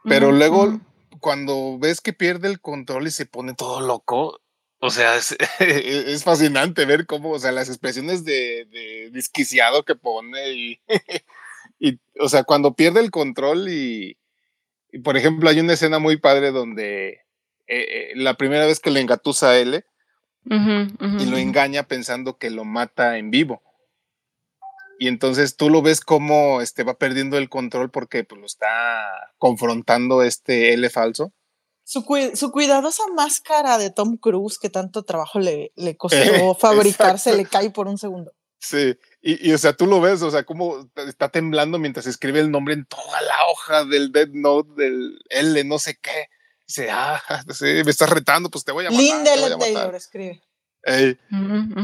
Pero luego, cuando ves que pierde el control y se pone todo loco, o sea, es, es fascinante ver cómo, o sea, las expresiones de, de disquiciado que pone y, y, o sea, cuando pierde el control y, y, por ejemplo, hay una escena muy padre donde eh, eh, la primera vez que le engatusa a L y lo engaña pensando que lo mata en vivo y entonces tú lo ves como este, va perdiendo el control porque pues, lo está confrontando este L falso. Su, su, cuidadosa máscara de Tom Cruise que tanto trabajo le, le costó fabricar se le cae por un segundo. Sí, y, y, o sea, tú lo ves, o sea, como está temblando mientras escribe el nombre en toda la hoja del Dead Note, del L, no sé qué. Dice, ah, sí, me estás retando, pues te voy a matar. Linda Taylor escribe.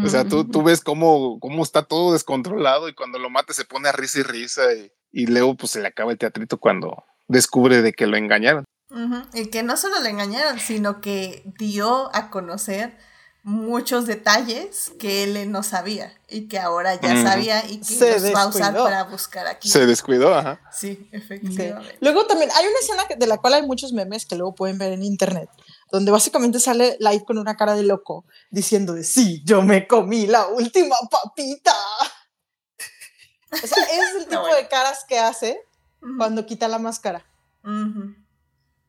O sea, tú, tú ves cómo, cómo está todo descontrolado y cuando lo mata se pone a risa y risa y, y luego pues se le acaba el teatrito cuando descubre de que lo engañaron. Y que no solo lo engañaron, sino que dio a conocer muchos detalles que él no sabía y que ahora ya sabía y que los va a usar para buscar aquí. Se descuidó, ajá. Sí, efectivamente. Luego también hay una escena de la cual hay muchos memes que luego pueden ver en internet, donde básicamente sale Light con una cara de loco diciendo de sí, yo me comí la última papita. O sea, es el tipo de caras que hace cuando quita la máscara.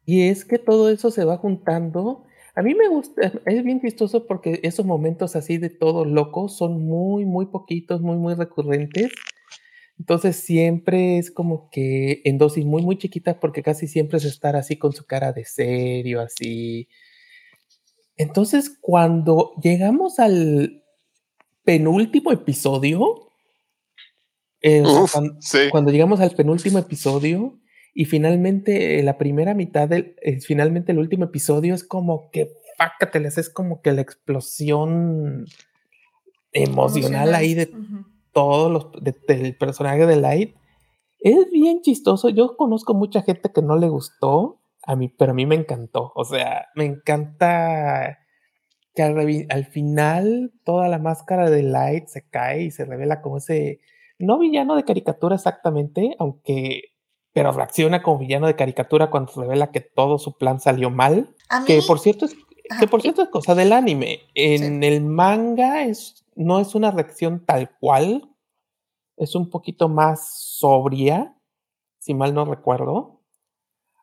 Y es que todo eso se va juntando. A mí me gusta, es bien chistoso porque esos momentos así de todo loco son muy, muy poquitos, muy, muy recurrentes. Entonces siempre es como que en dosis muy, muy chiquitas porque casi siempre es estar así con su cara de serio, así. Entonces cuando llegamos al penúltimo episodio, eh, cuando, llegamos al penúltimo episodio y finalmente la primera mitad del, eh, finalmente el último episodio es como que, pácateles, es como que la explosión emocional, ahí de todos los del personaje de Light. Es bien chistoso. Yo conozco mucha gente que no le gustó a mí, pero a mí me encantó. O sea, me encanta que al, final toda la máscara de Light se cae y se revela como ese no villano de caricatura exactamente, aunque pero reacciona como villano de caricatura cuando se revela que todo su plan salió mal. Que por cierto es Que por cierto es cosa del anime. En el manga es, no es una reacción tal cual. Es un poquito más sobria, si mal no recuerdo.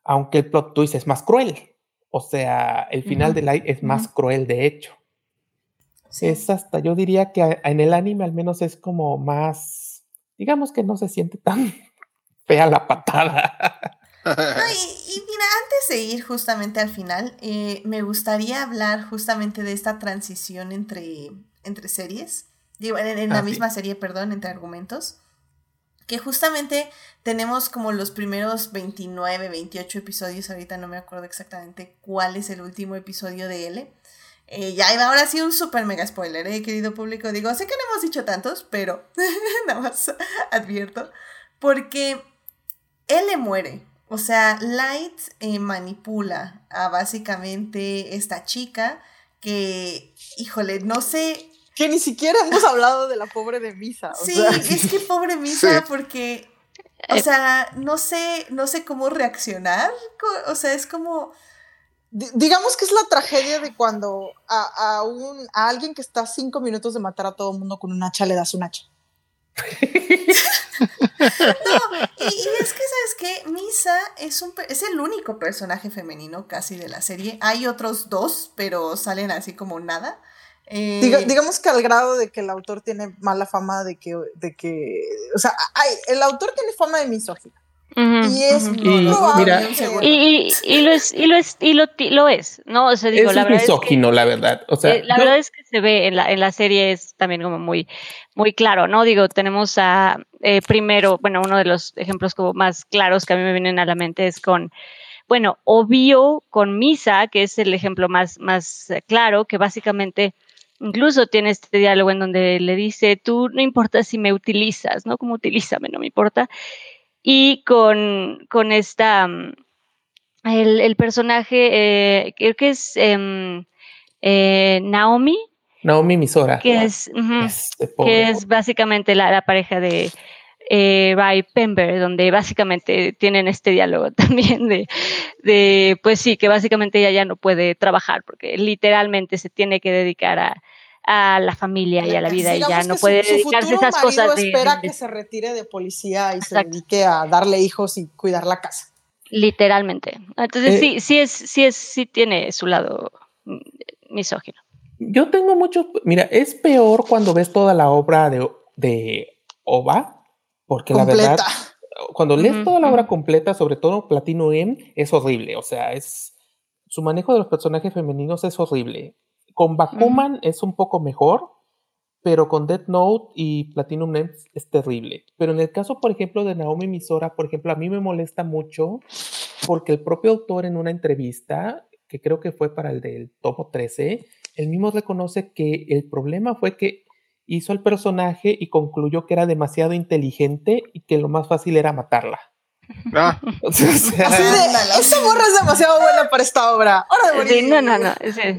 Aunque el plot twist es más cruel. O sea, el final de Light es más cruel, de hecho. Es hasta, yo diría que en el anime al menos es como más, digamos que no se siente tan fea la patada. y, mira, antes de ir justamente al final, eh, me gustaría hablar justamente de esta transición entre, entre series, digo, en, la ah, misma serie, perdón, entre argumentos, que justamente tenemos como los primeros 29, 28 episodios, ahorita no me acuerdo exactamente cuál es el último episodio de L. Eh, ya ahora sí un super mega spoiler, eh, querido público. Digo, sé que no hemos dicho tantos, pero nada más advierto. Porque él muere. O sea, Light eh, manipula a básicamente esta chica que, híjole, no sé. Que ni siquiera hemos hablado de la pobre de Misa. sí, es que pobre Misa, porque, o eh. sea, no sé, no sé cómo reaccionar. O sea, es como. digamos que es la tragedia de cuando a, un, a alguien que está a cinco minutos de matar a todo el mundo con un hacha le das un hacha. no, y, es que, ¿sabes qué? Misa es, un, es el único personaje femenino casi de la serie. Hay otros dos, pero salen así como nada. Eh, digamos que al grado de que el autor tiene mala fama de que, de que o sea, el autor tiene fama de misógino. Y es y, y, lo es, y lo es, y lo, es, ¿no? O sea, digo, la verdad misógino, la verdad. O sea, eh, la verdad es que se ve en la, en la serie es también como muy, muy claro, ¿no? Digo, tenemos a eh, primero, bueno, uno de los ejemplos como más claros que a mí me vienen a la mente es con, bueno, obvio con Misa, que es el ejemplo más, más claro, que básicamente incluso tiene este diálogo en donde le dice, tú no importa si me utilizas, ¿no? Como utilízame, no me importa y con, con esta, mm, el, personaje, eh, creo que es em, eh, Naomi. Naomi Misora. Que es, este que es básicamente la, pareja de eh, Ray Pember, donde básicamente tienen este diálogo también de, de, pues sí, que básicamente ella ya no puede trabajar porque literalmente se tiene que dedicar a, a la familia y a la vida y ya no puede dedicarse a esas cosas. espera que se retire de policía y se dedique a darle hijos y cuidar la casa. Literalmente. Entonces eh, sí, sí es, sí es, sí tiene su lado misógino. Yo tengo mucho, mira, es peor cuando ves toda la obra de, de Ova, porque la verdad, cuando lees toda la obra completa, sobre todo Platino M, es horrible. O sea, es su manejo de los personajes femeninos es horrible. Con Bakuman es un poco mejor, pero con Death Note y Platinum Names es terrible. Pero en el caso, por ejemplo, de Naomi Misora, por ejemplo, a mí me molesta mucho porque el propio autor en una entrevista, que creo que fue para el del tomo 13, él mismo reconoce que el problema fue que hizo el personaje y concluyó que era demasiado inteligente y que lo más fácil era matarla. Ah. esa morra es demasiado buena para esta obra. no, no, no.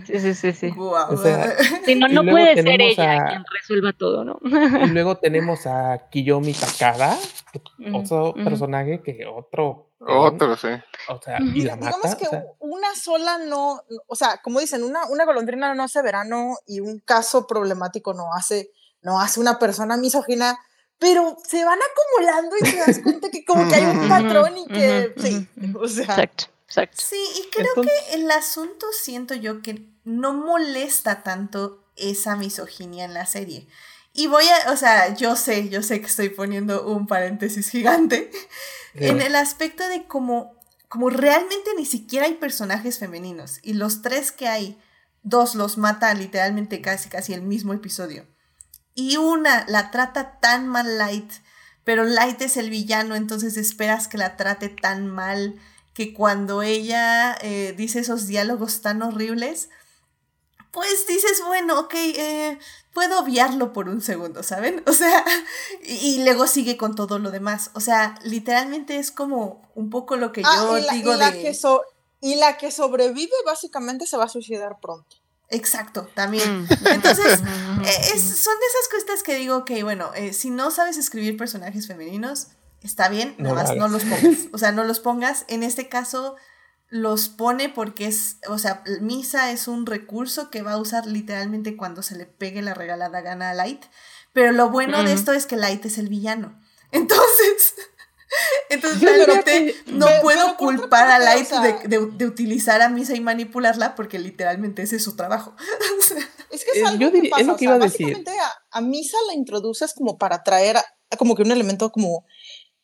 Sí, sí, sí. no, puede ser ella quien resuelva todo, ¿no? y luego tenemos a Kiyomi Takada, otro personaje que otro. Otro, sí. O sea, y la mata. Digamos que una sola no, o sea, como dicen, una, una golondrina no hace verano y un caso problemático no hace, no hace una persona misógina pero se van acumulando y te das cuenta que como que hay un patrón y que sí, o sea. Exacto, exacto. Sí, y creo que el asunto siento yo que no molesta tanto esa misoginia en la serie. Y voy a, o sea, yo sé, yo sé que estoy poniendo un paréntesis gigante en el aspecto de como, como realmente ni siquiera hay personajes femeninos y los tres que hay, dos los matan literalmente casi casi el mismo episodio y una la trata tan mal Light, pero Light es el villano, entonces esperas que la trate tan mal que cuando ella eh, dice esos diálogos tan horribles, pues dices, bueno, ok, eh, puedo obviarlo por un segundo, ¿saben? O sea, y, luego sigue con todo lo demás. O sea, literalmente es como un poco lo que ah, yo digo y la Que y la que sobrevive básicamente se va a suicidar pronto. Exacto, también. Mm. Entonces, eh, son de esas cosas que digo que, bueno, eh, si no sabes escribir personajes femeninos, está bien, nada más no los pongas. O sea, no los pongas. En este caso, los pone porque es, o sea, Misa es un recurso que va a usar literalmente cuando se le pegue la regalada gana a Light. Pero lo bueno de esto es que Light es el villano. Entonces, entonces realmente no puedo culpar a Light de, utilizar a Misa y manipularla porque literalmente ese es su trabajo. es que es eh, algo que pasa. iba a Básicamente a, Misa la introduces como para traer como que un elemento como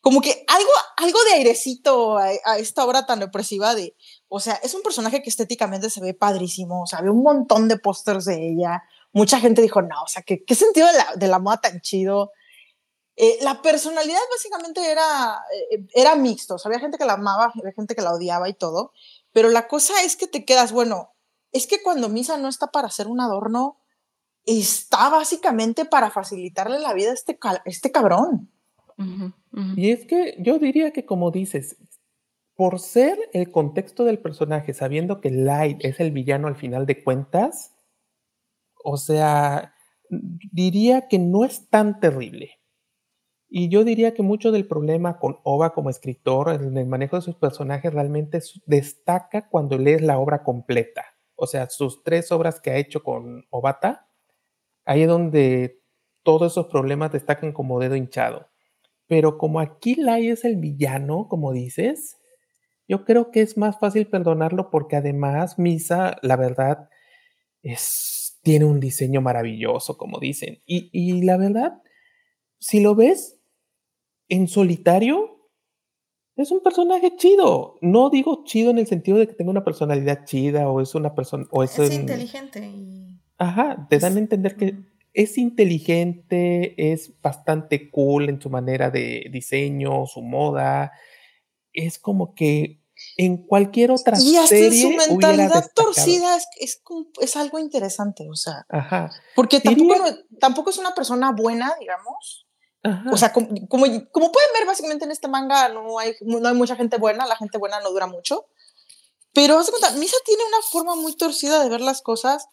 como que algo, algo de airecito a, esta obra tan opresiva de, o sea, es un personaje que estéticamente se ve padrísimo, o sea, ve un montón de pósters de ella, mucha gente dijo, no, o sea, ¿qué, qué sentido de la, de la moda tan chido? Eh, la personalidad básicamente era, eh, era mixto, o sea, había gente que la amaba, había gente que la odiaba y todo, pero la cosa es que te quedas, bueno, es que cuando Misa no está para hacer un adorno, está básicamente para facilitarle la vida a este, este cabrón. Y es que yo diría que como dices, por ser el contexto del personaje, sabiendo que Light es el villano al final de cuentas, o sea, diría que no es tan terrible. Y yo diría que mucho del problema con Oba como escritor en el manejo de sus personajes realmente destaca cuando lees la obra completa. O sea, sus tres obras que ha hecho con Obata, ahí es donde todos esos problemas destacan como dedo hinchado. Pero como aquí es el villano, como dices, yo creo que es más fácil perdonarlo porque además Misa, la verdad, tiene un diseño maravilloso, como dicen. Y, y la verdad, si lo ves en solitario, es un personaje chido. No digo chido en el sentido de que tenga una personalidad chida o es una persona... O es, inteligente. Ajá, te dan a entender que es inteligente, es bastante cool en su manera de diseño, su moda. Es como que en cualquier otra y hasta serie su mentalidad torcida es, es, algo interesante, o sea. Ajá. Porque tampoco, tampoco es una persona buena, digamos. O sea, como, como, pueden ver, básicamente en este manga no hay, no hay mucha gente buena, la gente buena no dura mucho. Pero, Misa tiene una forma muy torcida de ver las cosas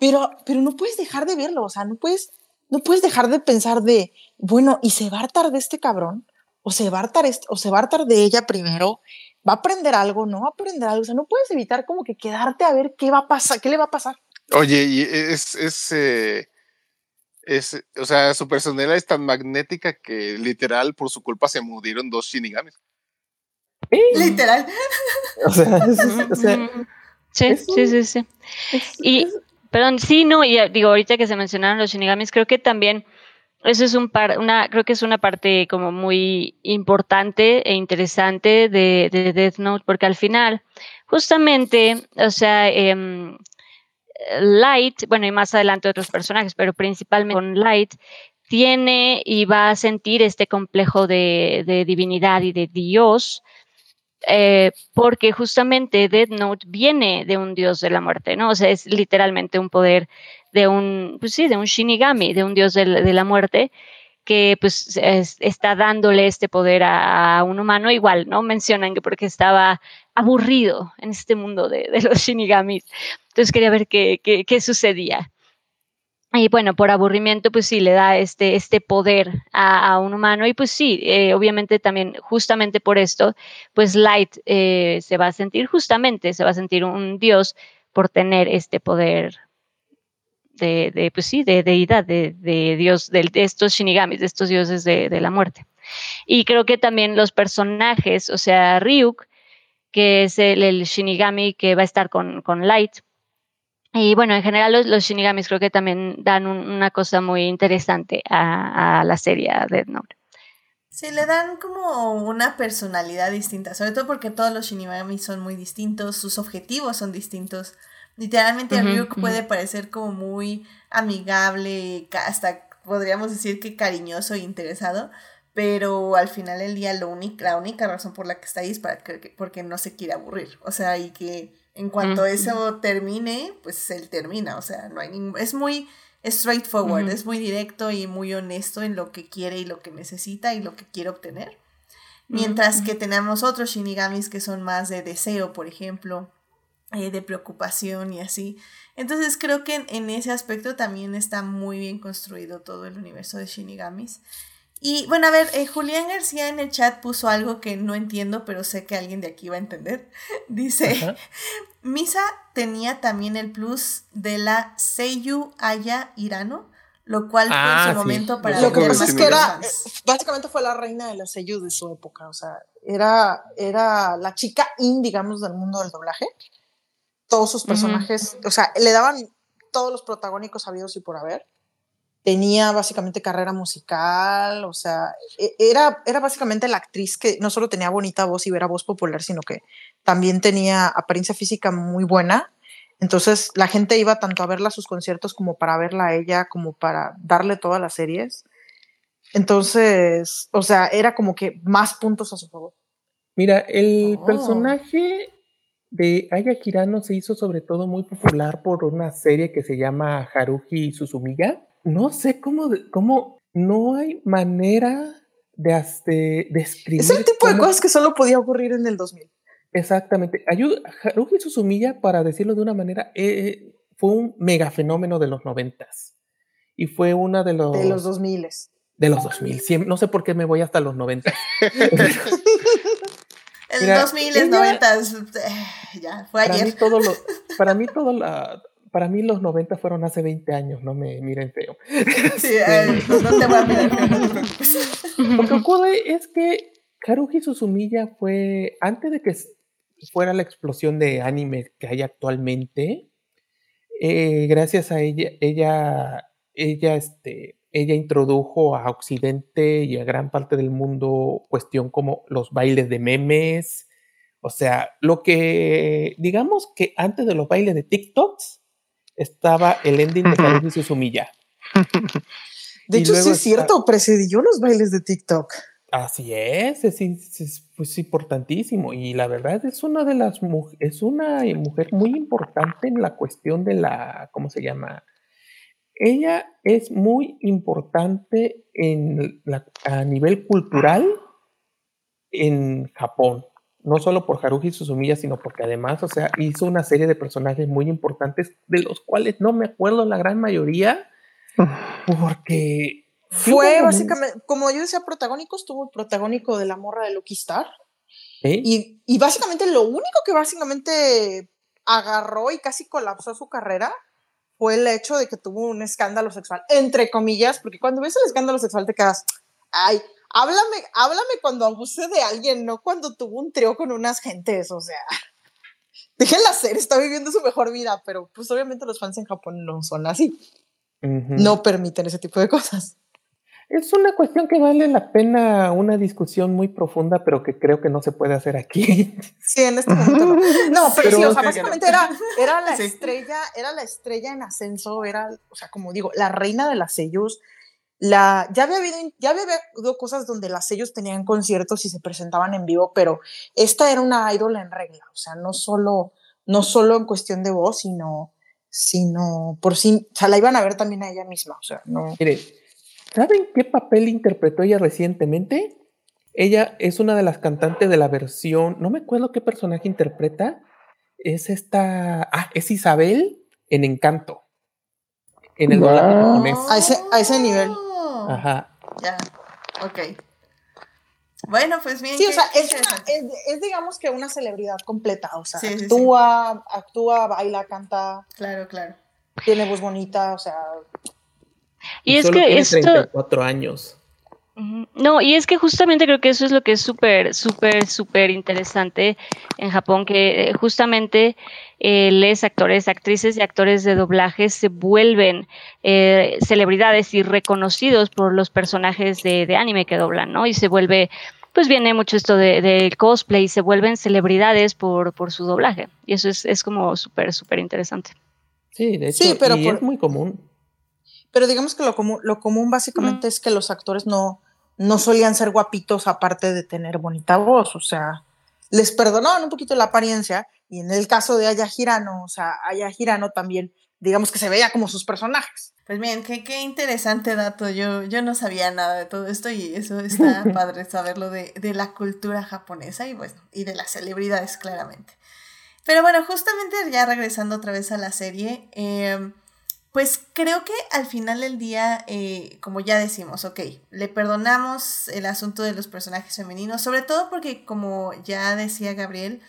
pero, pero no puedes dejar de verlo, o sea, no puedes, no puedes dejar de pensar de, bueno, ¿y se va a hartar de este cabrón? ¿O se va a hartar, o se va a hartar de ella primero? ¿Va a aprender algo? ¿No va a aprender algo? O sea, no puedes evitar como que quedarte a ver qué va a pasar, qué le va a pasar. Oye, y es, es, eh, es, o sea, su personalidad es tan magnética que literal por su culpa se murieron dos shinigamis. Literal. O sea, o sea sí, sí, sí, sí, y, Perdón, sí, no, y digo, ahorita que se mencionaron los shinigamis, creo que también eso es un par, una, creo que es una parte como muy importante e interesante de, Death Note, porque al final, justamente, o sea, em, Light, bueno, y más adelante otros personajes, pero principalmente con Light, tiene y va a sentir este complejo de, de divinidad y de Dios, eh, porque justamente Death Note viene de un dios de la muerte, ¿no? O sea, es literalmente un poder de un, pues sí, de un Shinigami, de un dios de, la muerte, que pues está dándole este poder a, un humano igual, ¿no? Mencionan que porque estaba aburrido en este mundo de, los Shinigamis. Entonces quería ver qué, qué, qué sucedía. Y bueno, por aburrimiento, pues sí, le da este, este poder a, un humano. Y pues sí, eh, obviamente también, justamente por esto, pues Light eh, se va a sentir, justamente se va a sentir un dios por tener este poder de, pues sí, de deidad, de, de dios, de, estos shinigamis, de estos dioses de, la muerte. Y creo que también los personajes, o sea, Ryuk, que es el, shinigami que va a estar con, con Light, y bueno, en general los, shinigamis creo que también dan una cosa muy interesante a, la serie Death Note. Sí, le dan como una personalidad distinta, sobre todo porque todos los shinigamis son muy distintos, sus objetivos son distintos. Literalmente Ryuk puede parecer como muy amigable, hasta podríamos decir que cariñoso e interesado, pero al final del día lo la única razón por la que está ahí es para que, porque no se quiere aburrir, o sea, y que en cuanto eso termine, pues él termina, o sea, no hay ningún... Es muy straightforward, es muy directo y muy honesto en lo que quiere y lo que necesita y lo que quiere obtener. Mientras que tenemos otros shinigamis que son más de deseo, por ejemplo, eh, de preocupación y así. Entonces creo que en, ese aspecto también está muy bien construido todo el universo de shinigamis. Y bueno, a ver, eh, Julián García en el chat puso algo que no entiendo, pero sé que alguien de aquí va a entender. Dice, Misa tenía también el plus de la Seiyu Aya Irano, lo cual fue en Ah, su momento para Lo que pasa es más que era, básicamente fue la reina de las sellos de su época, o sea, era, era la chica in, digamos, del mundo del doblaje. Todos sus personajes, o sea, le daban todos los protagónicos habidos y por haber. Tenía básicamente carrera musical, o sea, e- era, era básicamente la actriz que no solo tenía bonita voz y era voz popular, sino que también tenía apariencia física muy buena. Entonces la gente iba tanto a verla a sus conciertos como para verla a ella, como para darle todas las series. Entonces, o sea, era como que más puntos a su favor. Mira, el Oh. personaje de Aya Hirano se hizo sobre todo muy popular por una serie que se llama Haruhi Suzumiya. No sé cómo, de- cómo no hay manera de, haz- de describir. Es el tipo de cómo- cosas que solo podía ocurrir en el 2000. Exactamente. Ayu- Haruhi Suzumiya, para decirlo de una manera, eh, fue un mega fenómeno de los noventas. Y fue una de los... De los 2000. de los 2000. Siem- no sé por qué me voy hasta los 90. El Mira, 2000, ella- 90, eh, ya, fue para mí todo lo, para mí todo la, para mí los 90 fueron hace 20 años, no me miren feo. Sí, eh, no, te voy a mirar, feo, no te preocupes. Lo que ocurre es que Haruhi Suzumiya fue, antes de que fuera la explosión de anime que hay actualmente, eh, gracias a ella, ella, ella, este, ella introdujo a Occidente y a gran parte del mundo cuestión como los bailes de memes, o sea, lo que, digamos que antes de los bailes de TikToks estaba el ending de Haruhi Suzumiya. De Y hecho, sí es cierto, precedió los bailes de TikTok. Así es, es, es- es, pues, importantísimo y la verdad es una de las es una mujer muy importante en la cuestión de la, ¿cómo se llama? Ella es muy importante en la- a nivel cultural en Japón, no solo por Haruhi Suzumiya, sino porque además, o sea, hizo una serie de personajes muy importantes de los cuales no me acuerdo la gran mayoría, porque sí Fue momentos- básicamente, como yo decía, protagónicos, tuvo el protagónico de la morra de Lucky Star. ¿eh? Y, y básicamente lo único que básicamente agarró y casi colapsó su carrera fue el hecho de que tuvo un escándalo sexual, entre comillas, porque cuando ves el escándalo sexual te quedas, ay, háblame, háblame cuando abuse de alguien, no cuando tuvo un trío con unas gentes, o sea, déjenla ser, está viviendo su mejor vida, pero pues obviamente los fans en Japón no son así, Ujú. no permiten ese tipo de cosas. Es una cuestión que vale la pena una discusión muy profunda, pero que creo que no se puede hacer aquí. Sí, en este momento no. No, pero, Pero- sí, o sea, básicamente era, era la Sí. estrella, era la estrella en ascenso, era, o sea, como digo, la reina de las sellos. La, ya había habido, ya había habido cosas donde las sellos tenían conciertos y se presentaban en vivo, pero esta era una idol en regla, o sea, no solo, no solo en cuestión de voz, sino, sino por sí, o sea, la iban a ver también a ella misma, o sea, no. Mire, ¿saben qué papel interpretó ella recientemente? Ella es una de las cantantes de la versión, no me acuerdo qué personaje interpreta, es esta, ah, es Isabel en Encanto, en el doblaje Wow. japonés. A ese- a ese nivel. Ajá. Ya, ok. Bueno, pues bien. Sí, o sea, es, una- es, es digamos que una celebridad completa, o sea, Sí, sí, sí. actúa, actúa, baila, canta, Claro, claro. tiene voz bonita, o sea, Y es solo que tiene esto, 34 años. No, y es que justamente creo que eso es lo que es súper, súper, súper interesante en Japón, que eh, justamente eh, les actores, actrices y actores de doblaje se vuelven eh, celebridades y reconocidos por los personajes de, de anime que doblan, ¿no? Y se vuelve, pues viene mucho esto de- del cosplay, y se vuelven celebridades por, por su doblaje. Y eso es, es como súper, súper interesante. Sí, de hecho, Sí, pero y por- es muy común. Pero digamos que lo común, lo común básicamente es que los actores no, no solían ser guapitos aparte de tener bonita voz, o sea, les perdonaban un poquito la apariencia y en el caso de Aya Hirano, o sea, Aya Hirano también, digamos que se veía como sus personajes. Pues bien, qué, qué interesante dato. Yo, yo no sabía nada de todo esto y eso está padre saberlo de, de la cultura japonesa y bueno, y de las celebridades, claramente. Pero bueno, justamente ya regresando otra vez a la serie, eh, Pues creo que al final del día, eh, como ya decimos, ok, le perdonamos el asunto de los personajes femeninos, sobre todo porque, como ya decía Gabriel,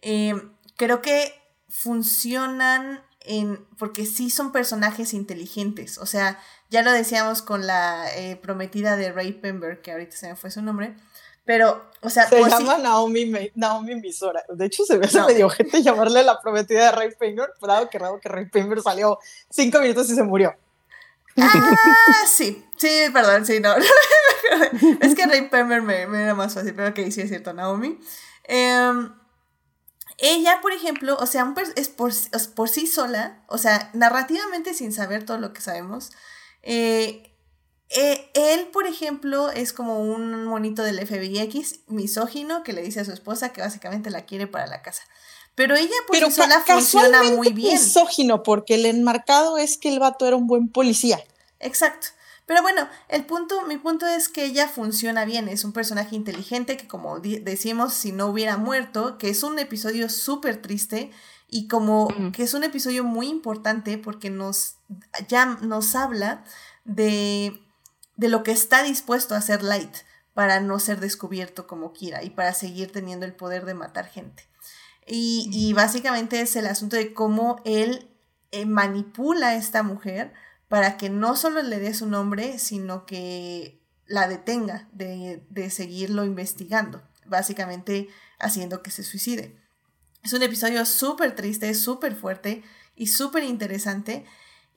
eh, creo que funcionan en, porque sí son personajes inteligentes, o sea, ya lo decíamos con la eh, prometida de Ray Pember, que ahorita se me fue su nombre, pero, o sea, se llama Naomi, Naomi Misora. De hecho, se me hace medio gente llamarle la prometida de Ray Finger, pero que raro que Ray Finger salió cinco minutos y se murió. Ah, sí, sí, perdón, sí, no. es que Ray Pember me, me, era más fácil, pero que sí es cierto, Naomi. Em, ella, por ejemplo, o sea, es por, por sí sola, o sea, narrativamente sin saber todo lo que sabemos, eh, eh, él, por ejemplo, es como un monito del FBIX misógino que le dice a su esposa que básicamente la quiere para la casa. Pero ella por sí sola funciona muy bien. misógino porque el enmarcado es que el vato era un buen policía. Exacto. Pero bueno, el punto, mi punto es que ella funciona bien, es un personaje inteligente que como decimos, si no hubiera muerto, que es un episodio súper triste y como que es un episodio muy importante porque nos, ya nos habla de de lo que está dispuesto a hacer Light para no ser descubierto como Kira y para seguir teniendo el poder de matar gente. Y, básicamente es el asunto de cómo él eh, manipula a esta mujer para que no solo le dé su nombre, sino que la detenga de, de seguirlo investigando, básicamente haciendo que se suicide. Es un episodio súper triste, súper fuerte y súper interesante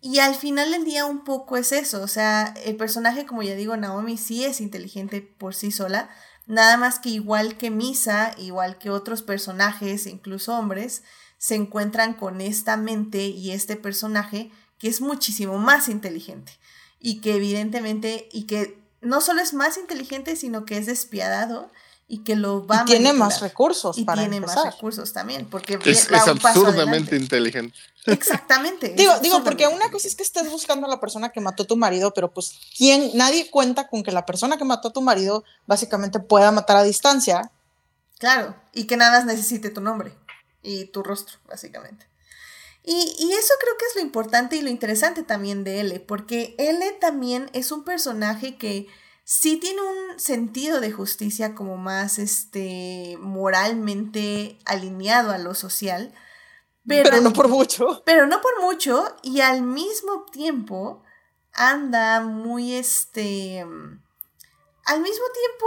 y al final del día un poco es eso, o sea, el personaje, como ya digo, Naomi sí es inteligente por sí sola, nada más que igual que Misa, igual que otros personajes, incluso hombres, se encuentran con esta mente y este personaje que es muchísimo más inteligente y que evidentemente, y que no solo es más inteligente, sino que es despiadado y que lo va y tiene más recursos y tiene más recursos también porque es, es absurdamente inteligente. Exactamente digo digo porque una cosa es que estés buscando a la persona que mató a tu marido pero pues quién nadie cuenta con que la persona que mató a tu marido básicamente pueda matar a distancia. Claro y que nada necesite tu nombre y tu rostro básicamente. Y, y, eso creo que es lo importante y lo interesante también de L, porque L también es un personaje que sí tiene un sentido de justicia como más este moralmente alineado a lo social. Pero, no por mucho. Pero no por mucho. Y al mismo tiempo anda muy este. Al mismo tiempo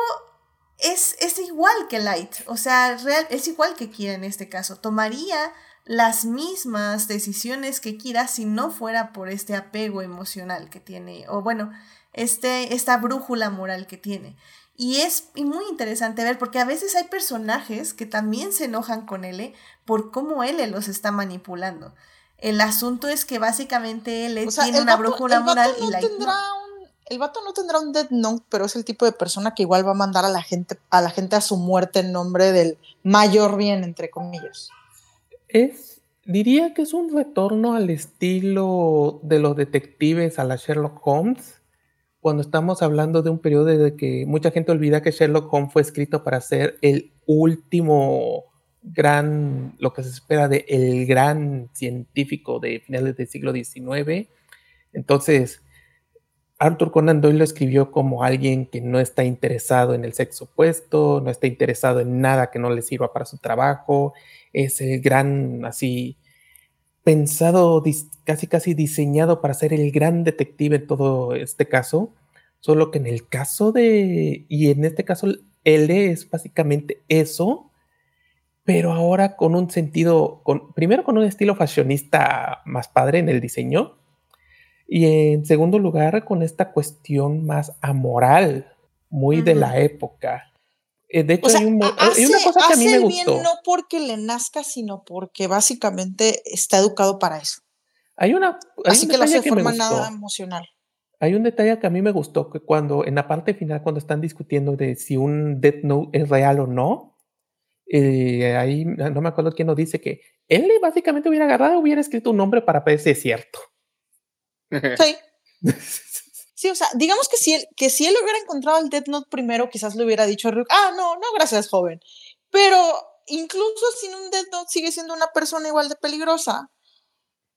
es, es igual que Light. O sea, real, es igual que Kira en este caso. Tomaría las mismas decisiones que Kira si no fuera por este apego emocional que tiene. O bueno, este, esta brújula moral que tiene. Y es muy interesante ver porque a veces hay personajes que también se enojan con él por cómo él los está manipulando. El asunto es que básicamente él tiene una brújula moral y la El vato no tendrá un dead note, pero es el tipo de persona que igual va a mandar a la gente a la gente a su muerte en nombre del mayor bien, entre comillas. Es, diría que es un retorno al estilo de los detectives a la Sherlock Holmes cuando estamos hablando de un periodo de que mucha gente olvida que Sherlock Holmes fue escrito para ser el último gran, lo que se espera de el gran científico de finales del siglo XIX. Entonces, Arthur Conan Doyle lo escribió como alguien que no está interesado en el sexo opuesto, no está interesado en nada que no le sirva para su trabajo, es el gran, así, pensado, casi casi diseñado para ser el gran detective en todo este caso, solo que en el caso de, y en este caso él es básicamente eso, pero ahora con un sentido, con, primero con un estilo fashionista más padre en el diseño, y en segundo lugar con esta cuestión más amoral, muy de la época. Eh, de hecho, hay, una cosa que a mí me gustó. Bien no porque le nazca, sino porque básicamente está educado para eso. Hay una. Así que lo hace de forma nada emocional. Hay un detalle que a mí me gustó, que cuando en la parte final, cuando están discutiendo de si un Death Note es real o no, eh, ahí no me acuerdo quién nos dice que él básicamente hubiera agarrado, hubiera escrito un nombre para ver si es cierto. Sí. Sí, o sea, digamos que si él, que si él hubiera encontrado el Death Note primero, quizás le hubiera dicho a Ryuk, ah, no, no, gracias, joven. Pero incluso sin un Death Note sigue siendo una persona igual de peligrosa.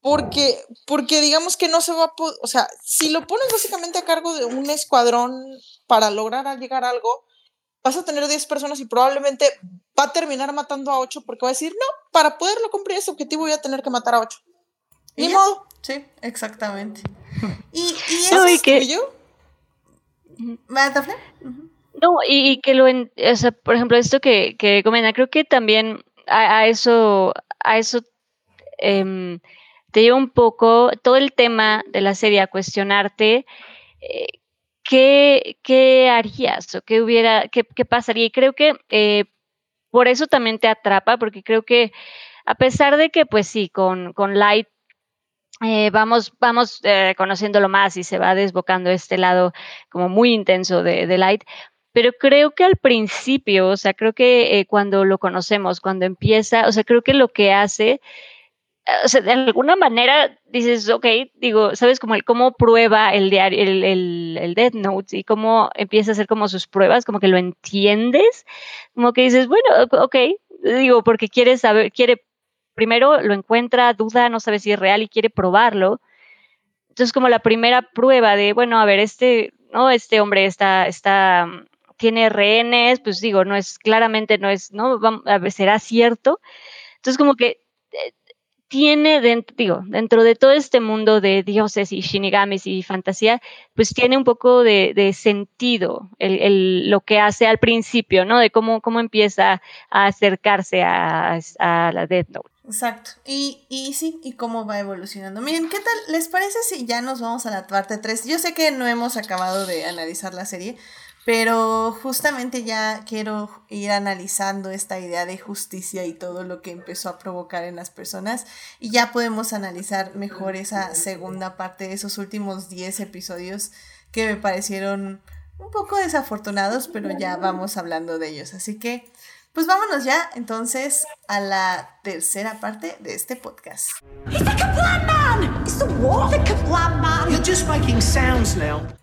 Porque, porque digamos que no se va a poder, o sea, si lo pones básicamente a cargo de un escuadrón para lograr llegar a algo, vas a tener 10 personas y probablemente va a terminar matando a 8 porque va a decir, no, para poderlo cumplir ese objetivo voy a tener que matar a 8. Ni modo. Sí, exactamente. ¿Y, y eso y que... yo? No, y, que lo, o sea, por ejemplo, esto que, que comenta, creo que también a, eso, a eso em, te lleva un poco todo el tema de la serie a cuestionarte eh, qué, qué, harías o qué hubiera, qué, qué pasaría. Y creo que eh, por eso también te atrapa, porque creo que a pesar de que, pues sí, con, con Light eh, vamos, vamos eh, conociéndolo más y se va desbocando este lado como muy intenso de, Light. Pero creo que al principio, o sea, creo que eh, cuando lo conocemos, cuando empieza, o sea, creo que lo que hace, o sea, de alguna manera dices, ok, digo, ¿sabes? Como el cómo prueba el diario, el, el, el Death Note y cómo empieza a hacer como sus pruebas, como que lo entiendes, como que dices, bueno, ok, digo, porque quiere saber, quiere primero lo encuentra, duda, no sabe si es real y quiere probarlo. Entonces, como la primera prueba de, bueno, a ver, este, no, este hombre está, está, tiene rehenes, pues digo, no es, claramente no es, ¿no? a ver, será cierto. Entonces, como que eh, tiene dentro, digo, dentro de todo este mundo de dioses y shinigamis y fantasía, pues tiene un poco de, sentido el, lo que hace al principio, ¿no? De cómo, cómo empieza a acercarse a, la Death Note. Exacto. Y, y sí, y cómo va evolucionando. Miren, ¿qué tal? ¿Les parece si ya nos vamos a la parte 3? Yo sé que no hemos acabado de analizar la serie, pero justamente ya quiero ir analizando esta idea de justicia y todo lo que empezó a provocar en las personas y ya podemos analizar mejor esa segunda parte de esos últimos 10 episodios que me parecieron un poco desafortunados, pero ya vamos hablando de ellos. Así que, pues vámonos ya entonces a la tercera parte de este podcast.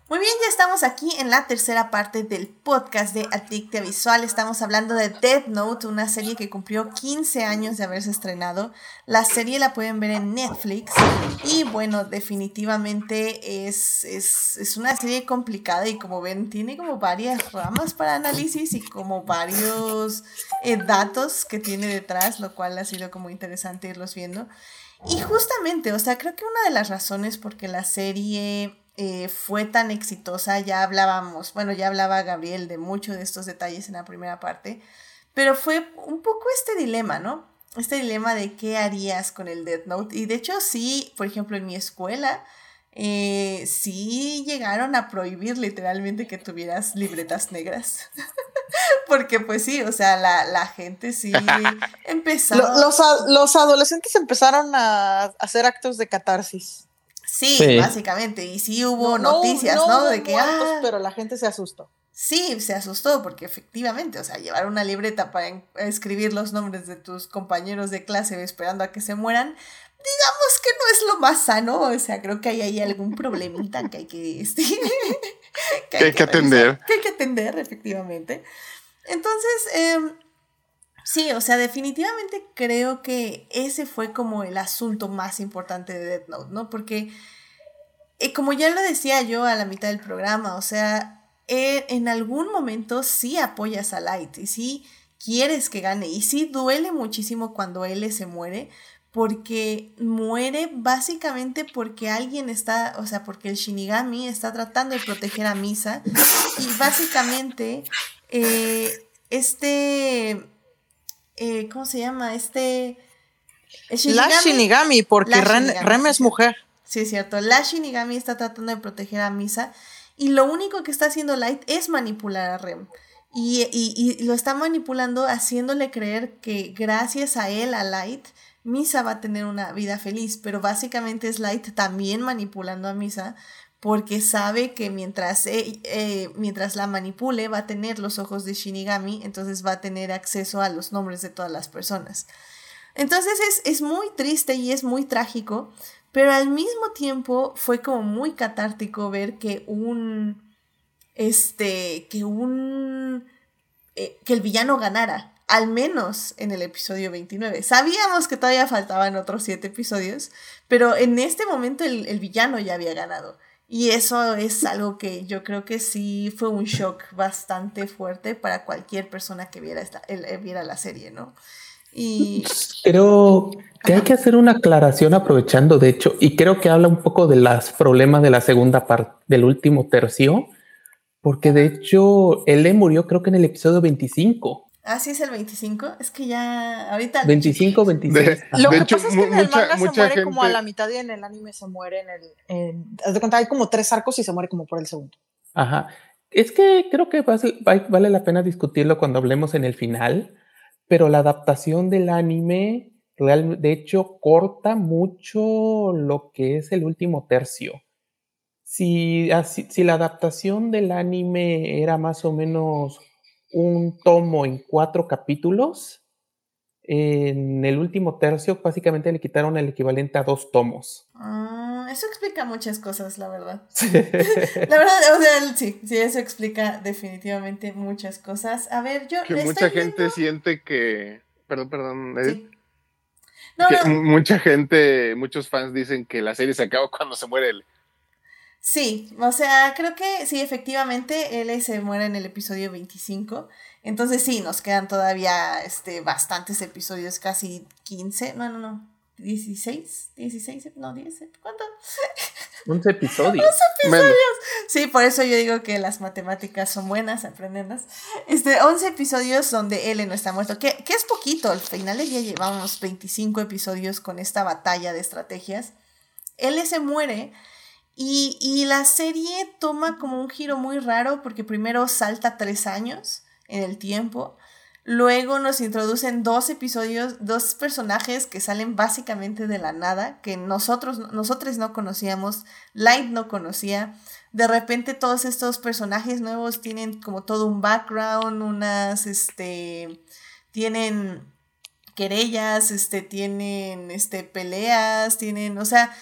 Muy bien, ya estamos aquí en la tercera parte del podcast de Adictia Visual. Estamos hablando de Death Note, una serie que cumplió 15 años de haberse estrenado. La serie la pueden ver en Netflix y bueno, definitivamente es, es, una serie complicada y como ven, tiene como varias ramas para análisis y como varios eh, datos que tiene detrás, lo cual ha sido como interesante irlos viendo. Y justamente, o sea, creo que una de las razones por que la serie eh, fue tan exitosa, ya hablábamos, bueno, ya hablaba Gabriel de muchos de estos detalles en la primera parte, pero fue un poco este dilema, ¿no? Este dilema de qué harías con el Death Note. Y de hecho sí, por ejemplo, en mi escuela, eh, sí llegaron a prohibir literalmente que tuvieras libretas negras. Porque pues sí, o sea, la, gente sí empezó... Los, los adolescentes empezaron a hacer actos de catarsis. Sí, básicamente. Y sí hubo noticias, ¿no? de que. ah, pero la gente se asustó. Sí, se asustó porque efectivamente, o sea, llevar una libreta para escribir los nombres de tus compañeros de clase esperando a que se mueran, digamos que no es lo más sano. O sea, creo que hay ahí algún problemita que hay que, este, que, hay que, atender. Que hay que atender, efectivamente. Entonces, eh, Sí, o sea, definitivamente creo que ese fue como el asunto más importante de Death Note, ¿no? Porque, eh, como ya lo decía yo a la mitad del programa, o sea, eh, en algún momento sí apoyas a Light y sí quieres que gane y sí duele muchísimo cuando él se muere, porque muere básicamente porque alguien está, o sea, porque el Shinigami está tratando de proteger a Misa y básicamente eh, este eh, ¿cómo se llama? Este... la Shinigami, porque Rem, es mujer. Sí, es cierto. La Shinigami está tratando de proteger a Misa y lo único que está haciendo Light es manipular a Rem. Y, y, lo está manipulando haciéndole creer que gracias a él, a Light, Misa va a tener una vida feliz, pero básicamente es Light también manipulando a Misa porque sabe que mientras, eh, eh, mientras la manipule va a tener los ojos de Shinigami, entonces va a tener acceso a los nombres de todas las personas. Entonces es, es muy triste y es muy trágico, pero al mismo tiempo fue como muy catártico ver que un, este, que un, eh, que el villano ganara. al menos en el episodio 29. Sabíamos que todavía faltaban otros siete episodios, pero en este momento el, el villano ya había ganado. Y eso es algo que yo creo que sí fue un shock bastante fuerte para cualquier persona que viera, esta, eh, viera la serie, ¿no? Y... Creo que hay que hacer una aclaración aprovechando, de hecho, y creo que habla un poco de los problemas de la segunda parte, del último tercio, porque de hecho, él murió creo que en el episodio 25. Ah, sí, es el 25. Es que ya ahorita. 25, 26. Lo que pasa es que en el manga se muere como a la mitad y en el anime se muere en el. En, de cuenta, hay como tres arcos y se muere como por el segundo. Ajá. Es que creo que vale la pena discutirlo cuando hablemos en el final, pero la adaptación del anime, real, de hecho, corta mucho lo que es el último tercio. Si, si la adaptación del anime era más o menos un tomo en cuatro capítulos. En el último tercio, básicamente le quitaron el equivalente a dos tomos. Ah, eso explica muchas cosas, la verdad. la verdad, o sea, sí, sí, eso explica definitivamente muchas cosas. A ver, yo. Que mucha gente siente que. Perdón, perdón. Mucha gente, muchos fans dicen que la serie se acaba cuando se muere el, Sí, o sea, creo que sí, efectivamente, él se muere en el episodio 25. Entonces sí, nos quedan todavía este, bastantes episodios, casi 15, no, no, no, 16, 16, no, 10, ¿cuánto? 11 episodios. 11 episodios. Sí, por eso yo digo que las matemáticas son buenas, aprenderlas. Este, 11 episodios donde él no está muerto, que, que es poquito, al final día llevamos 25 episodios con esta batalla de estrategias. Él se muere y, la serie toma como un giro muy raro porque primero salta tres años en el tiempo. Luego nos introducen dos episodios, dos personajes que salen básicamente de la nada, que nosotros, nosotros no conocíamos, Light no conocía. De repente todos estos personajes nuevos tienen como todo un background, unas, este, tienen querellas, este, tienen, este, peleas, tienen, o sea,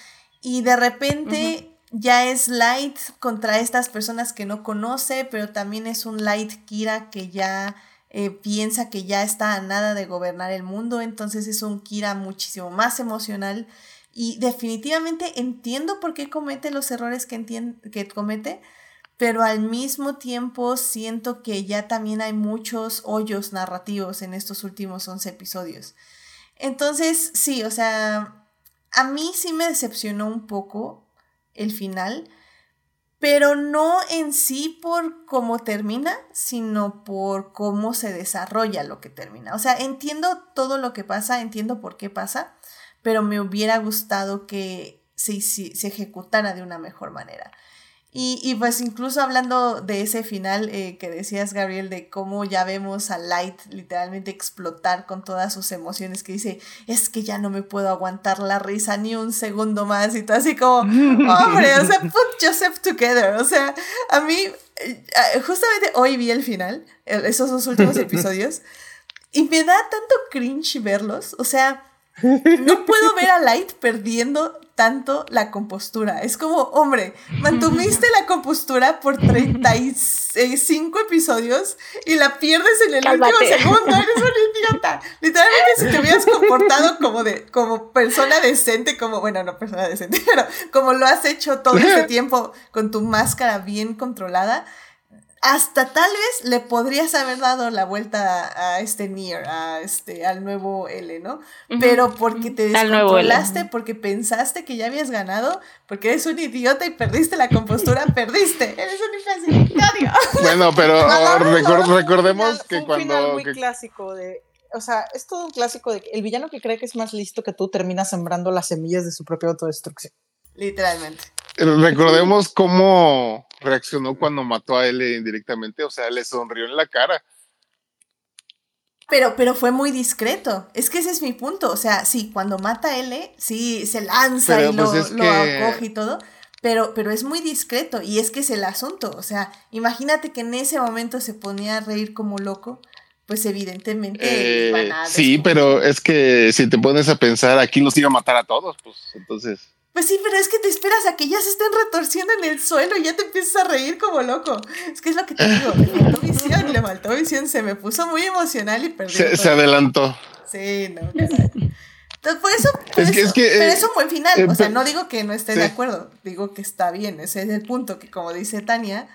y de repente ya es Light contra estas personas que no conoce, pero también es un Light Kira que ya eh, piensa que ya está a nada de gobernar el mundo, entonces es un Kira muchísimo más emocional y definitivamente entiendo por qué comete los errores que, que comete, pero al mismo tiempo siento que ya también hay muchos hoyos narrativos en estos últimos 11 episodios. Entonces, sí, o sea, a mí sí me decepcionó un poco el final, pero no en sí por cómo termina, sino por cómo se desarrolla lo que termina. O sea, entiendo todo lo que pasa, entiendo por qué pasa, pero me hubiera gustado que se, se ejecutara de una mejor manera. Y, pues incluso hablando de ese final eh, que decías, Gabriel, de cómo ya vemos a Light literalmente explotar con todas sus emociones, que dice, es que ya no me puedo aguantar la risa ni un segundo más, y todo así como, hombre, o sea, put yourself together, o sea, a mí, eh, justamente hoy vi el final, esos dos últimos episodios, y me da tanto cringe verlos, o sea, no puedo ver a Light perdiendo tanto la compostura. Es como, hombre, mantuviste la compostura por 35 episodios y la pierdes en el último segundo. Eres un idiota. Literalmente, si te hubieras comportado como, de, como persona decente, como, bueno, no persona decente, pero como lo has hecho todo este tiempo con tu máscara bien controlada, hasta tal vez le podrías haber dado la vuelta a este Nier, a este, al nuevo L, ¿no? Pero porque te descontrolaste, porque pensaste que ya habías ganado, porque eres un idiota y perdiste la compostura, perdiste. Eres un infacilitario. Bueno, pero recordemos que cuando. Un final muy clásico de. O sea, es todo un clásico de que el villano que cree que es más listo que tú termina sembrando las semillas de su propia autodestrucción. Literalmente. Recordemos cómo reaccionó cuando mató a él indirectamente, o sea, le sonrió en la cara. Pero, pero fue muy discreto. Es que ese es mi punto. O sea, sí, cuando mata a L, sí, se lanza y pues, lo, acoge y todo. Pero, pero es muy discreto. Y es que es el asunto. O sea, imagínate que en ese momento se ponía a reír como loco. Pues evidentemente eh, iban a Sí, pero es que si te pones a pensar, aquí los iba a matar a todos, pues entonces. Pues sí, pero es que te esperas a que ya se estén retorciendo en el suelo y ya te empiezas a reír como loco. Es que es lo que te digo, le faltó visión, le faltó visión, se me puso muy emocional y perdí. Se, adelantó. Sí, no. Entonces, por eso, es que, es que, pero es un buen final. o sea, no digo que no esté de acuerdo, digo que está bien. Ese es el punto, que como dice Tania,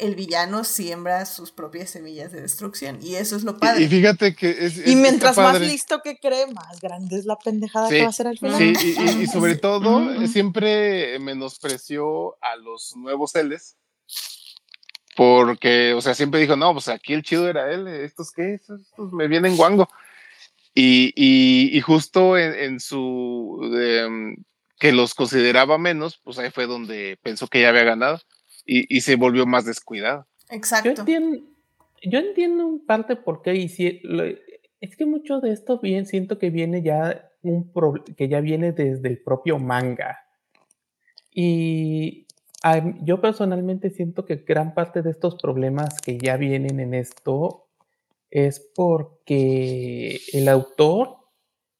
el villano siembra sus propias semillas de destrucción. Y eso es lo padre. Y, fíjate que es. y mientras más listo que cree, más grande es la pendejada que va a ser al final. Sí, y, sobre todo, siempre menospreció a los nuevos Ls. Porque, o sea, siempre dijo, no, pues aquí el chido era él, estos qué, estos, me vienen guango. Y, justo en, su. que los consideraba menos, pues ahí fue donde pensó que ya había ganado y, se volvió más descuidado. Exacto. Yo entiendo, yo entiendo en parte por qué es que mucho de esto bien siento que viene ya un que ya viene desde el propio manga. Y yo personalmente siento que gran parte de estos problemas que ya vienen en esto es porque el autor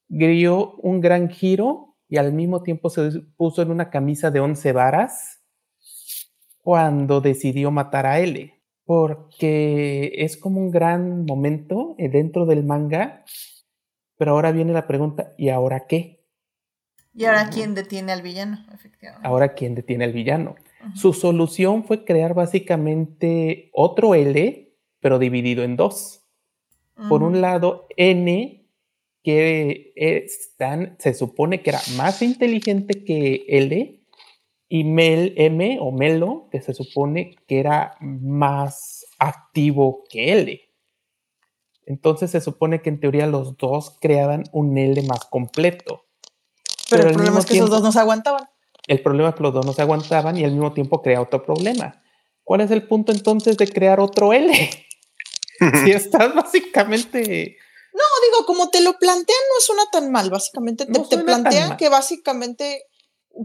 dio un gran giro y al mismo tiempo se puso en una camisa de once varas cuando decidió matar a L, porque es como un gran momento eh, dentro del manga, pero ahora viene la pregunta, ¿y ahora qué? ¿Y ahora quién detiene al villano? Efectivamente. Ahora quién detiene al villano. Su solución fue crear básicamente otro L, pero dividido en dos. Por un lado, N, que es tan, se supone que era más inteligente que L, y Mel M o Melo, que se supone que era más activo que L. Entonces se supone que en teoría los dos creaban un L más completo. Pero, el problema es que esos dos no se aguantaban. El problema es que los dos no se aguantaban y al mismo tiempo crea otro problema. ¿Cuál es el punto entonces de crear otro L? si estás básicamente... No, digo, como te lo plantean, no suena tan mal. Básicamente te, te plantean que básicamente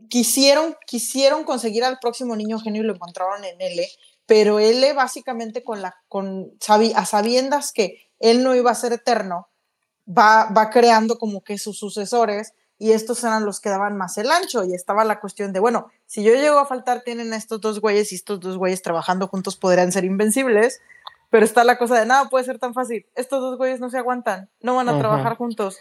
quisieron, quisieron conseguir al próximo niño genio y lo encontraron en L, pero L básicamente con la, con, a sabiendas que él no iba a ser eterno, va, va creando como que sus sucesores y estos eran los que daban más el ancho y estaba la cuestión de, bueno, si yo llego a faltar, tienen estos dos güeyes y estos dos güeyes trabajando juntos podrían ser invencibles, pero está la cosa de nada puede ser tan fácil, estos dos güeyes no se aguantan, no van a trabajar juntos.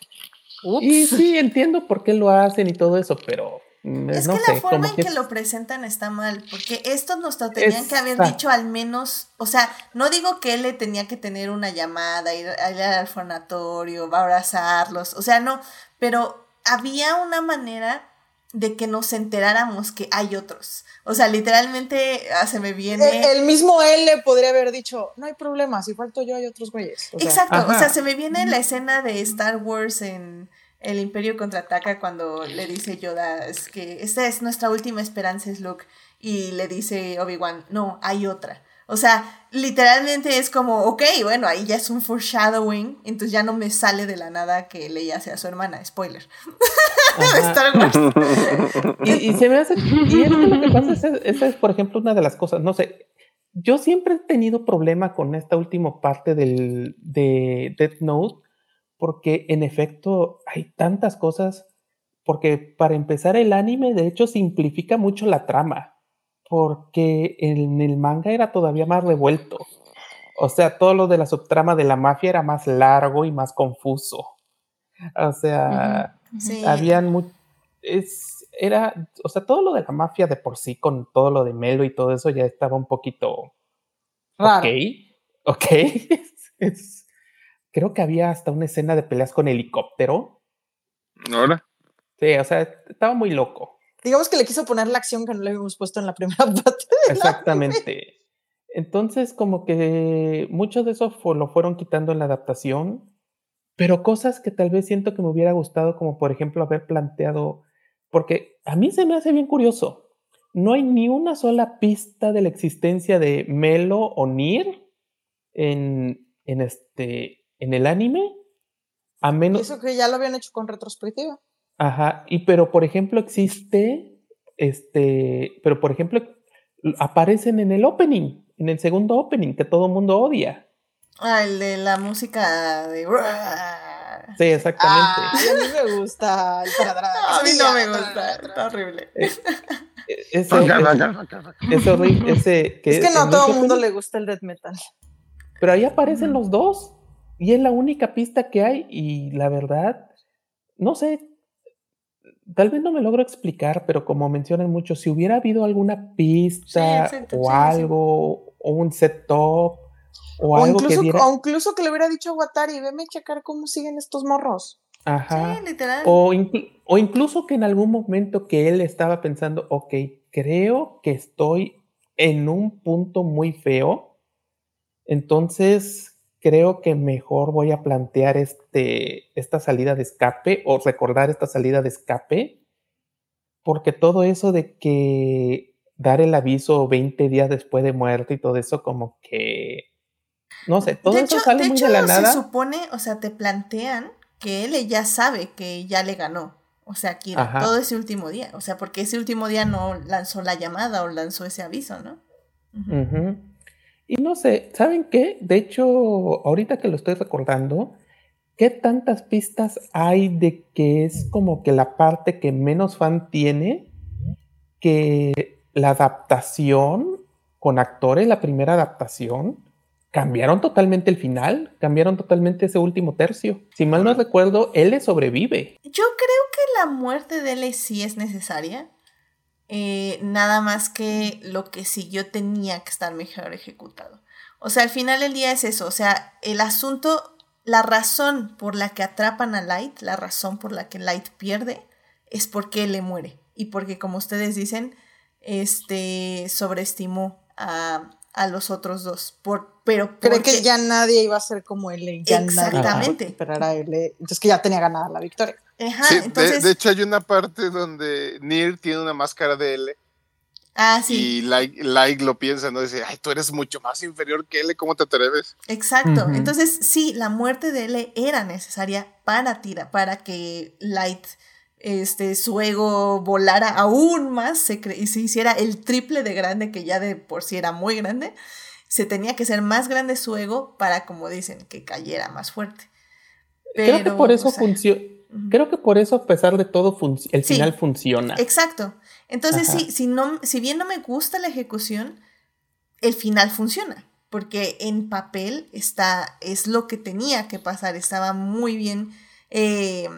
Y sí, entiendo por qué lo hacen y todo eso, pero Mm, es que la forma en que, lo presentan está mal, porque esto nos lo tenían que haber dicho al menos, o sea, no digo que él le tenía que tener una llamada, ir, ir al fornatorio, abrazarlos, o sea, no, pero había una manera de que nos enteráramos que hay otros. O sea, literalmente ah, se me viene. El, mismo él le podría haber dicho, no hay problema, si falto yo hay otros güeyes. Exacto, o sea, se me viene la escena de Star Wars en el Imperio contraataca cuando le dice Yoda es que esta es nuestra última esperanza, es Luke. Y le dice Obi-Wan, no, hay otra. O sea, literalmente es como, ok, bueno, ahí ya es un foreshadowing, entonces ya no me sale de la nada que Leia sea su hermana, spoiler. Star Wars. y, se me hace, y es lo que pasa, es, esa es, por ejemplo, una de las cosas, no sé, yo siempre he tenido problema con esta última parte del, de Death Note, porque en efecto hay tantas cosas, porque para empezar el anime de hecho simplifica mucho la trama, porque en el manga era todavía más revuelto. O sea, todo lo de la subtrama de la mafia era más largo y más confuso. O sea, habían es, era, o sea, todo lo de la mafia de por sí con todo lo de Melo y todo eso ya estaba un poquito ok, ok, es, creo que había hasta una escena de peleas con helicóptero. ¿Ahora? Sí, o sea, estaba muy loco. Digamos que le quiso poner la acción que no le habíamos puesto en la primera parte. Exactamente. Entonces, como que mucho de eso lo fueron quitando en la adaptación, pero cosas que tal vez siento que me hubiera gustado, como por ejemplo haber planteado, porque a mí se me hace bien curioso. No hay ni una sola pista de la existencia de Melo o Nir en, en, este, en el anime, a menos... Eso que ya lo habían hecho con retrospectiva. Ajá, y pero por ejemplo existe, este, pero por ejemplo aparecen en el opening, en el segundo opening que todo el mundo odia. Ah, el de la música de... Sí, exactamente. a mí me gusta el A mí no me gusta, está horrible. Es, horrible. Ese, que es que no a todo el mundo le gusta el death metal. Pero ahí aparecen los dos. Y es la única pista que hay. Y la verdad, no sé. Tal vez no me logro explicar, pero como mencionan muchos, si hubiera habido alguna pista o algo, o un set top, o, algo incluso, que o incluso que le hubiera dicho a Watari, veme a checar cómo siguen estos morros. Ajá. O, o, incluso que en algún momento que él estaba pensando, ok, creo que estoy en un punto muy feo, entonces creo que mejor voy a plantear este, esta salida de escape o recordar esta salida de escape, porque todo eso de que dar el aviso 20 días después de muerte y todo eso como que no sé, todo eso sale muy de la nada. Se supone, o sea, te plantean que él ya sabe que ya le ganó. O sea, Kira, todo ese último día. O sea, porque ese último día no lanzó la llamada o lanzó ese aviso, ¿no? Y no sé, ¿saben qué? De hecho, ahorita que lo estoy recordando, ¿qué tantas pistas hay de que es como que la parte que menos fan tiene? Que la adaptación con actores, la primera adaptación, cambiaron totalmente el final, cambiaron totalmente ese último tercio. Si mal no recuerdo, L sobrevive. Yo creo que la muerte de L sí es necesaria. Eh, nada más que lo que siguió tenía que estar mejor ejecutado. O sea, al final del día es eso. O sea, el asunto, la razón por la que atrapan a Light, la razón por la que Light pierde, es porque le muere. Y porque, como ustedes dicen, este sobreestimó a, a los otros dos. Por, pero Cree que ya nadie iba a ser como él. Ya Exactamente. esperar a él. Entonces que ya tenía ganada la victoria. De, hecho, hay una parte donde Nir tiene una máscara de L. Ah, sí. Y like, lo piensa, ¿no? Dice, ay, tú eres mucho más inferior que L, ¿cómo te atreves? Exacto. Entonces, sí, la muerte de L era necesaria para Tira, para que Light este, su ego volara aún más se y se hiciera el triple de grande que ya de por sí era muy grande, se tenía que ser más grande su ego para, como dicen, que cayera más fuerte. Creo que por eso funciona. Creo que por eso, a pesar de todo, el final funciona. Exacto. Entonces, sí, si, no, si bien no me gusta la ejecución, el final funciona. Porque en papel está, es lo que tenía que pasar. Estaba muy bien eh,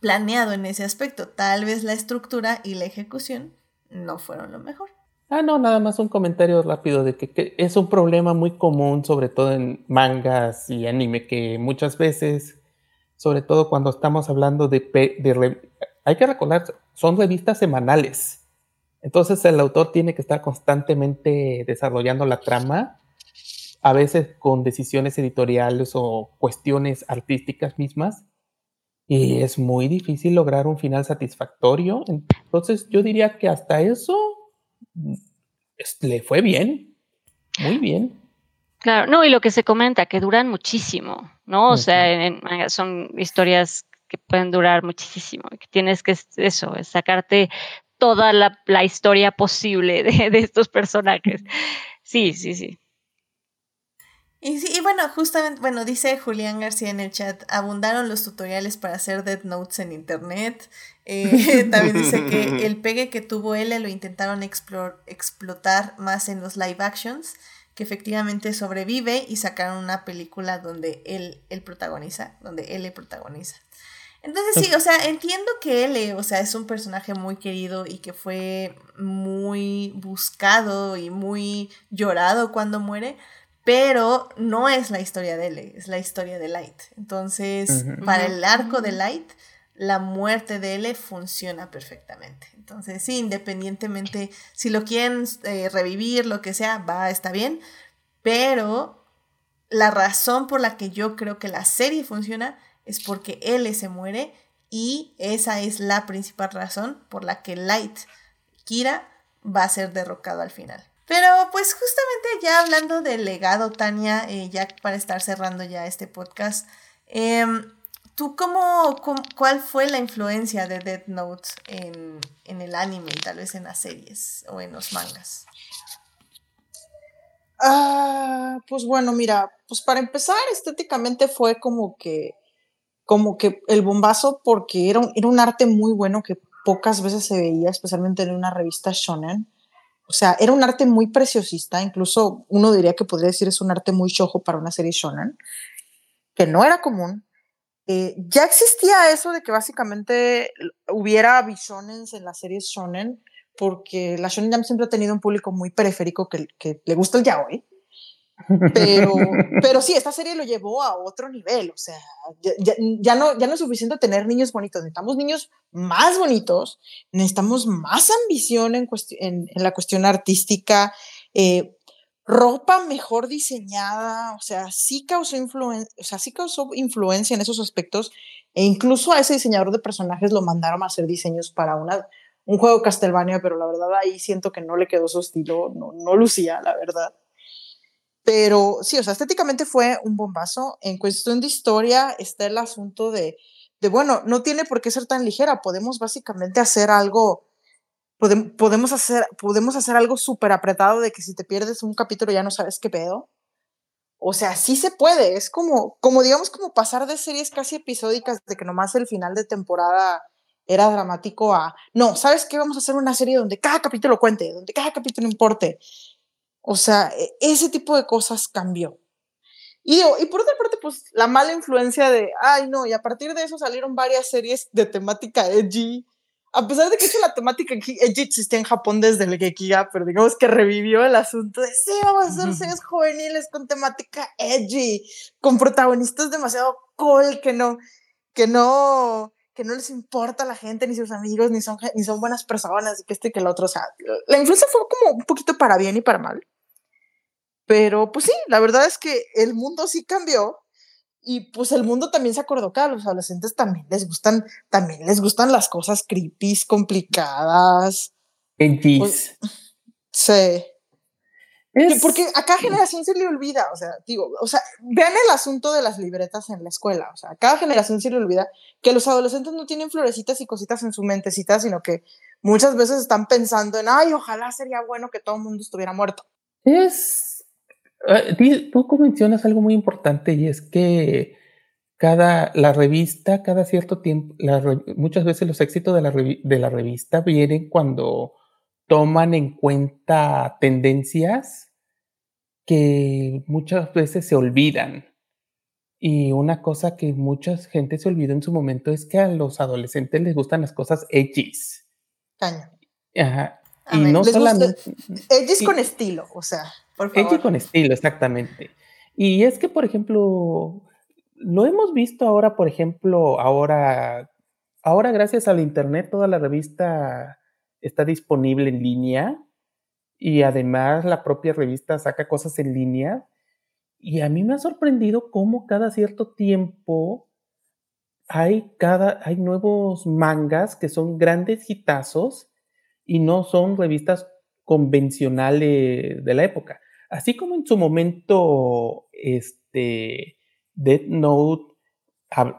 planeado en ese aspecto. Tal vez la estructura y la ejecución no fueron lo mejor. Ah, no, nada más un comentario rápido de que, es un problema muy común, sobre todo en mangas y anime, que muchas veces, sobre todo cuando estamos hablando de, de hay que recordar, son revistas semanales. Entonces el autor tiene que estar constantemente desarrollando la trama, a veces con decisiones editoriales o cuestiones artísticas mismas, y es muy difícil lograr un final satisfactorio. Entonces yo diría que hasta eso mm, le fue bien, muy bien. Claro, no, y lo que se comenta, que duran muchísimo, ¿no? O sea, son historias que pueden durar muchísimo, que tienes que, eso, sacarte toda la, historia posible de, de estos personajes. Sí, sí, sí. Y, bueno, justamente, bueno, dice Julián García en el chat, abundaron los tutoriales para hacer Dead Notes en internet. Eh, también dice que el pegue que tuvo él lo intentaron explotar más en los live actions, que efectivamente sobrevive y sacaron una película donde él, él protagoniza, donde él le protagoniza. Entonces sí, o sea, entiendo que él, o sea, es un personaje muy querido y que fue muy buscado y muy llorado cuando muere, pero no es la historia de L, es la historia de Light. Entonces, para el arco de Light, la muerte de L funciona perfectamente. Entonces, sí, independientemente, si lo quieren eh, revivir, lo que sea, va, está bien, pero la razón por la que yo creo que la serie funciona es porque L se muere y esa es la principal razón por la que Light, Kira, va a ser derrocado al final. Pero pues justamente ya hablando del legado, Tania, eh, ya para estar cerrando ya este podcast, em, ¿tú cómo, cuál fue la influencia de Death Note en, el anime y tal vez en las series o en los mangas? Ah, pues bueno, mira, pues para empezar, estéticamente fue como que como que el bombazo porque era un, era un arte muy bueno que pocas veces se veía, especialmente en una revista shonen. O sea, era un arte muy preciosista, incluso uno diría que podría decir es un arte muy shojo para una serie shonen, que no era común. Eh, ya existía eso de que básicamente hubiera bishonens en las series shonen, porque la shonen jump siempre ha tenido un público muy periférico que, que le gusta el yaoi. Pero, pero sí, esta serie lo llevó a otro nivel, o sea, ya, ya, no, ya no es suficiente tener niños bonitos, necesitamos niños más bonitos, necesitamos más ambición en, en, en la cuestión artística, eh, ropa mejor diseñada, o sea, sí causó, influencia o sea, sí causó influencia en esos aspectos, e incluso a ese diseñador de personajes lo mandaron a hacer diseños para una, un juego Castlevania, pero la verdad ahí siento que no le quedó su estilo, no, no lucía, la verdad. Pero sí, o sea, estéticamente fue un bombazo. En cuestión de historia está el asunto de, de bueno, no tiene por qué ser tan ligera, podemos básicamente hacer algo, podemos, podemos hacer, podemos hacer algo súper apretado de que si te pierdes un capítulo ya no sabes qué pedo. O sea, sí se puede, es como, como digamos, como pasar de series casi episódicas de que nomás el final de temporada era dramático a, no, ¿sabes qué? Vamos a hacer una serie donde cada capítulo cuente, donde cada capítulo importe. O sea, e, ese tipo de cosas cambió. Y, y por otra parte, pues la mala influencia de, ay no, y a partir de eso salieron varias series de temática edgy. A pesar de que la temática edgy existía en Japón desde el Gekiga, pero digamos que revivió el asunto de, sí, vamos a hacer series juveniles con temática edgy, con protagonistas demasiado cool que no, que no, que no les importa a la gente, ni sus amigos, ni son, ni son buenas personas, y que este y que el otro. O sea, la influencia fue como un poquito para bien y para mal. Pero pues sí, la verdad es que el mundo sí cambió y pues el mundo también se acordó que a los adolescentes también les gustan, también les gustan las cosas creepy, complicadas. Pues, sí. Porque a cada generación se le olvida, o sea, digo, o sea, vean el asunto de las libretas en la escuela, o sea, a cada generación se le olvida que los adolescentes no tienen florecitas y cositas en su mentecita, sino que muchas veces están pensando en, ay, ojalá sería bueno que todo el mundo estuviera muerto. Es tú mencionas algo muy importante y es que cada, la revista, cada cierto tiempo, muchas veces los éxitos de la, de la revista vienen cuando toman en cuenta tendencias que muchas veces se olvidan. Y una cosa que mucha gente se olvidó en su momento es que a los adolescentes les gustan las cosas edgys. Ajá. y no solamente. Edgys con estilo, o sea. Por con estilo, exactamente. Y es que, por ejemplo, lo hemos visto ahora, por ejemplo, ahora, ahora gracias al Internet, toda la revista está disponible en línea y además la propia revista saca cosas en línea. Y a mí me ha sorprendido cómo cada cierto tiempo hay, cada, hay nuevos mangas que son grandes hitazos y no son revistas convencionales de la época. Así como en su momento, este, Death Note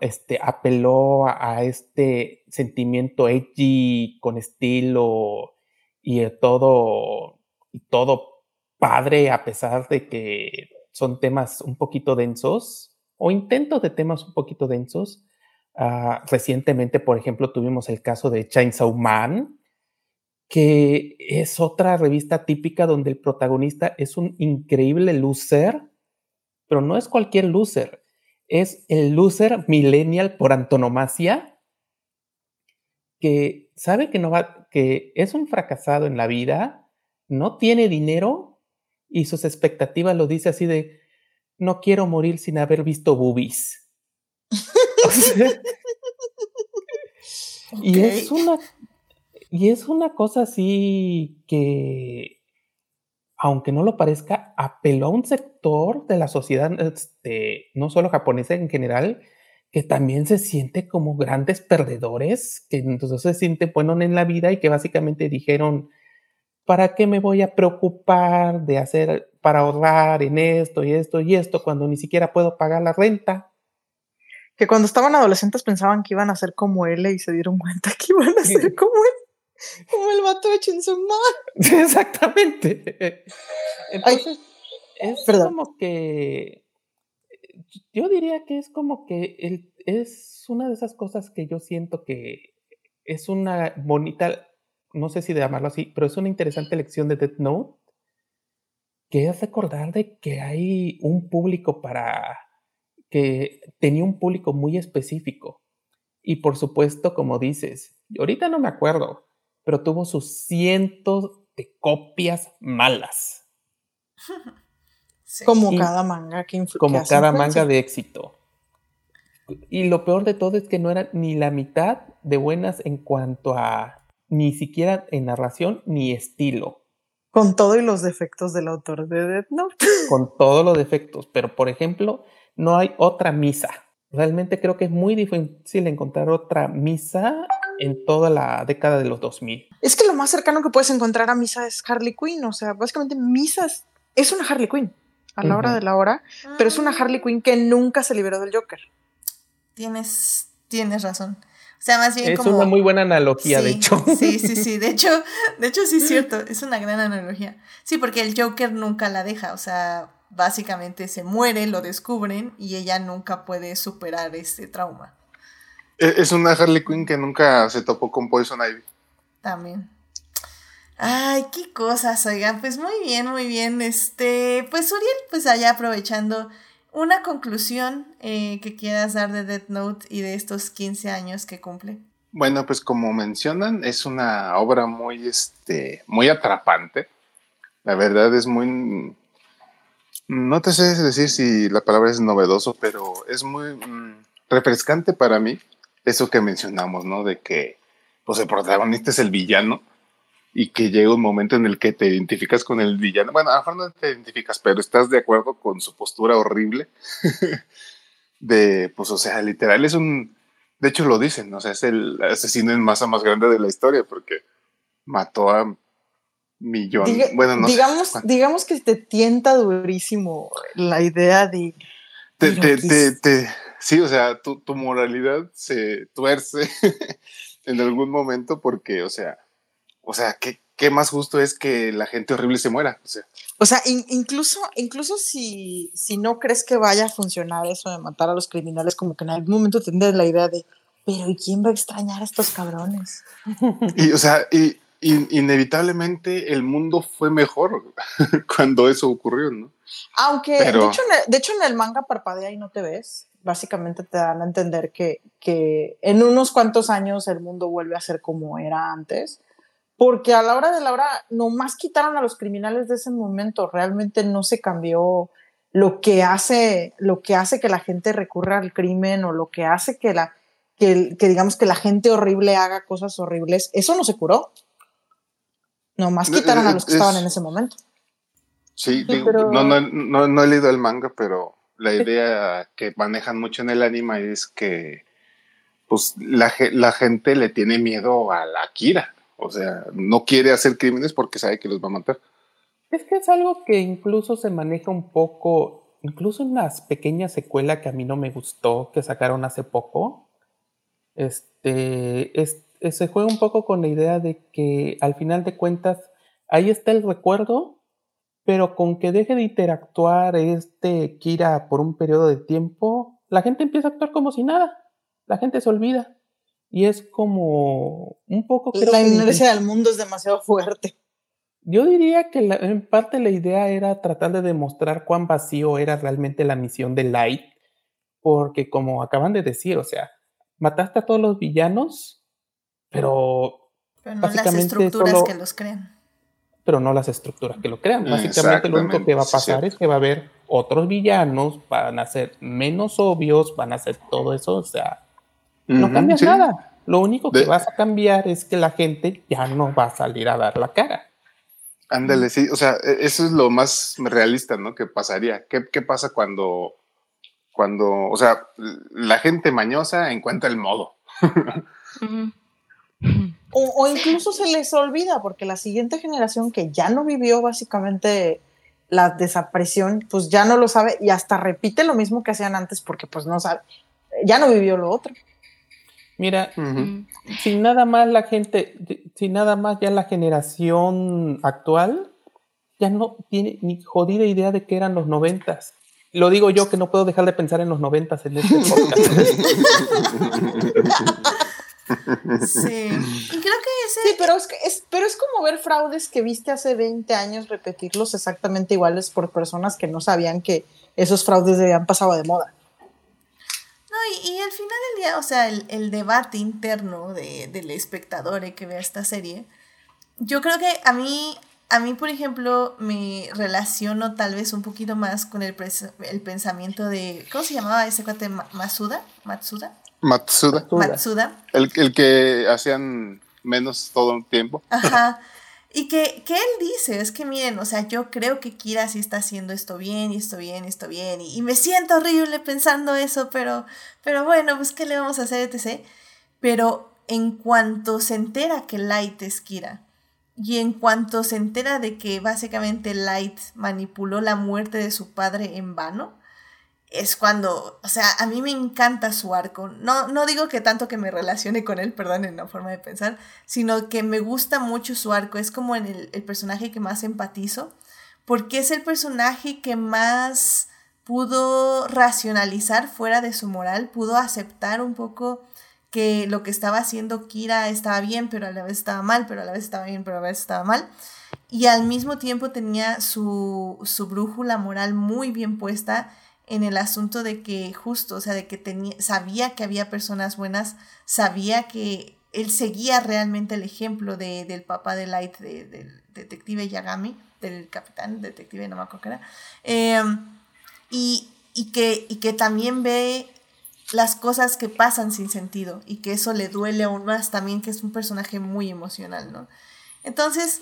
este, apeló a, este sentimiento edgy con estilo y todo, y todo padre a pesar de que son temas un poquito densos o intentos de temas un poquito densos. Ah, recientemente, por ejemplo, tuvimos el caso de Chainsaw Man, que es otra revista típica donde el protagonista es un increíble loser, pero no es cualquier loser, es el loser millennial por antonomasia, que sabe que no va, que es un fracasado en la vida, no tiene dinero y sus expectativas lo dice así de no quiero morir sin haber visto boobies. Y es una y es una cosa así que, aunque no lo parezca, apeló a un sector de la sociedad, este, no solo japonesa en general, que también se siente como grandes perdedores, que entonces se siente bueno en la vida y que básicamente dijeron, ¿para qué me voy a preocupar de hacer para ahorrar en esto y esto y esto cuando ni siquiera puedo pagar la renta? Que cuando estaban adolescentes pensaban que iban a ser como él y se dieron cuenta que iban a ser como él. Como el vato de Chainsaw Exactamente. Entonces, es como que yo diría que es como que el, es una de esas cosas que yo siento que es una bonita, no sé si de llamarlo así, pero es una interesante lección de Death Note, que es recordar de que hay un público para, que tenía un público muy específico. Y por supuesto, como dices, ahorita no me acuerdo, pero tuvo sus cientos de copias malas. Como cada manga que Como cada manga de éxito. Y lo peor de todo es que no eran ni la mitad de buenas en cuanto a ni siquiera en narración ni estilo. Con todo y los defectos del autor de Death Note. Con todos los defectos. Pero, por ejemplo, no hay otra misa. Realmente creo que es muy difícil encontrar otra misa en toda la década de los 2000. Es que lo más cercano que puedes encontrar a misa es Harley Quinn. O sea, básicamente misa es una Harley Quinn a la hora de la hora, pero es una Harley Quinn que nunca se liberó del Joker. Tienes, tienes razón. O sea, más bien es una muy buena analogía, de hecho. Sí, sí, sí. De hecho, de hecho sí es cierto. Es una gran analogía. Sí, porque el Joker nunca la deja. O sea, básicamente se muere, lo descubren y ella nunca puede superar ese trauma. E, es una Harley Quinn que nunca se topó con Poison Ivy. También. Ay, qué cosas, oigan, pues muy bien, muy bien. Este, pues Uriel, pues allá aprovechando una conclusión eh, que quieras dar de Death Note y de estos 15 años que cumple. Bueno, pues como mencionan, es una obra muy, este, muy atrapante. La verdad es muy, no te sé decir si la palabra es novedoso, pero es muy mm, refrescante para mí eso que mencionamos, ¿no? De que, pues el protagonista es el villano y que llega un momento en el que te identificas con el villano. Bueno, a lo mejor no te identificas, pero estás de acuerdo con su postura horrible. de, pues, o sea, literal es un. De hecho, lo dicen, o sea, es el asesino en masa más grande de la historia porque mató a millones. bueno, no digamos, digamos que te tienta durísimo la idea de. Te, te, te, sí, o sea, tu, tu moralidad se tuerce en algún momento porque, o sea, o sea, ¿qué, qué más justo es que la gente horrible se muera? O sea, incluso, incluso si, si no crees que vaya a funcionar eso de matar a los criminales, como que en algún momento tendrás la idea de, pero ¿y quién va a extrañar a estos cabrones? Y, o sea, y, inevitablemente el mundo fue mejor cuando eso ocurrió, ¿no? Aunque, de, hecho, de hecho, en el manga parpadea y no te ves. Básicamente te dan a entender que, que en unos cuantos años el mundo vuelve a ser como era antes porque a la hora de la hora nomás quitaron a los criminales de ese momento, realmente no se cambió lo que hace, lo que, hace que la gente recurra al crimen o lo que hace que, la, que, digamos que la gente horrible haga cosas horribles, eso no se curó. Nomás quitaron a los que estaban en ese momento. Sí, no, no, no, he leído el manga, pero la idea que manejan mucho en el anime es que pues la, la gente le tiene miedo a la Kira. O sea, no quiere hacer crímenes porque sabe que los va a matar. Es que es algo que incluso se maneja un poco, incluso en las pequeñas secuela que a mí no me gustó, que sacaron hace poco. Este, se juega un poco con la idea de que al final de cuentas ahí está el recuerdo, pero con que deje de interactuar este Kira por un periodo de tiempo, la gente empieza a actuar como si nada. La gente se olvida. Y es como un poco... Creo la inercia del mundo es demasiado fuerte. Yo diría que en parte la idea era tratar de demostrar cuán vacío era realmente la misión de Light, porque como acaban de decir, o sea, mataste a todos los villanos, pero, pero no las estructuras que los crean. Pero no las estructuras que lo crean. Básicamente lo único que va a pasar es que va a haber otros villanos, van a ser menos obvios, van a ser todo eso, o sea, no cambias nada. Lo único que vas a cambiar es que la gente ya no va a salir a dar la cara. Ándale, sí, o sea, e, eso es lo más realista, ¿no? Que pasaría. ¿Qué, pasa cuando, cuando, o sea, la gente mañosa encuentra el modo? O, incluso se les olvida, porque la siguiente generación que ya no vivió básicamente la desaparición, pues ya no lo sabe y hasta repite lo mismo que hacían antes porque pues no sabe, ya no vivió lo otro. Mira, sin nada más la gente, sin nada más ya la generación actual ya no tiene ni jodida idea de que eran los noventas. Lo digo yo que no puedo dejar de pensar en los noventas en este podcast. Sí. Y creo que ese... Sí, pero es, que es, pero es como ver fraudes que viste hace 20 años repetirlos exactamente iguales por personas que no sabían que esos fraudes habían pasado de moda. No, y, y al final del día, o sea, el, el debate interno de, del espectador eh, que vea esta serie, yo creo que a mí, a mí, por ejemplo, me relaciono tal vez un poquito más con el, el pensamiento de, ¿cómo se llamaba ese cuate? ¿Masuda? ¿Matsuda? Matsuda. Matsuda. El, el que hacían menos todo el tiempo. Ajá. Y que, que, él dice, es que miren, o sea, yo creo que Kira sí está haciendo esto bien y esto bien y esto bien. Y, y, me siento horrible pensando eso, pero, pero bueno, pues ¿qué le vamos a hacer, etc. Pero en cuanto se entera que Light es Kira, y en cuanto se entera de que básicamente Light manipuló la muerte de su padre en vano, es cuando, o sea, a mí me encanta su arco. No, no digo que tanto que me relacione con él, perdón, en la forma de pensar, sino que me gusta mucho su arco. Es como en el, el personaje que más empatizo, porque es el personaje que más pudo racionalizar fuera de su moral, pudo aceptar un poco que lo que estaba haciendo Kira estaba bien, pero a la vez estaba mal, pero a la vez estaba bien, pero a la vez estaba mal. Y al mismo tiempo tenía su, su brújula moral muy bien puesta en el asunto de que justo, o sea, de que tenía, sabía que había personas buenas, sabía que él seguía realmente el ejemplo de, del papá de Light, de, del detective Yagami, del capitán detective, no me acuerdo qué era, eh, y, y, que, y que también ve las cosas que pasan sin sentido y que eso le duele aún más también, que es un personaje muy emocional, ¿no? Entonces,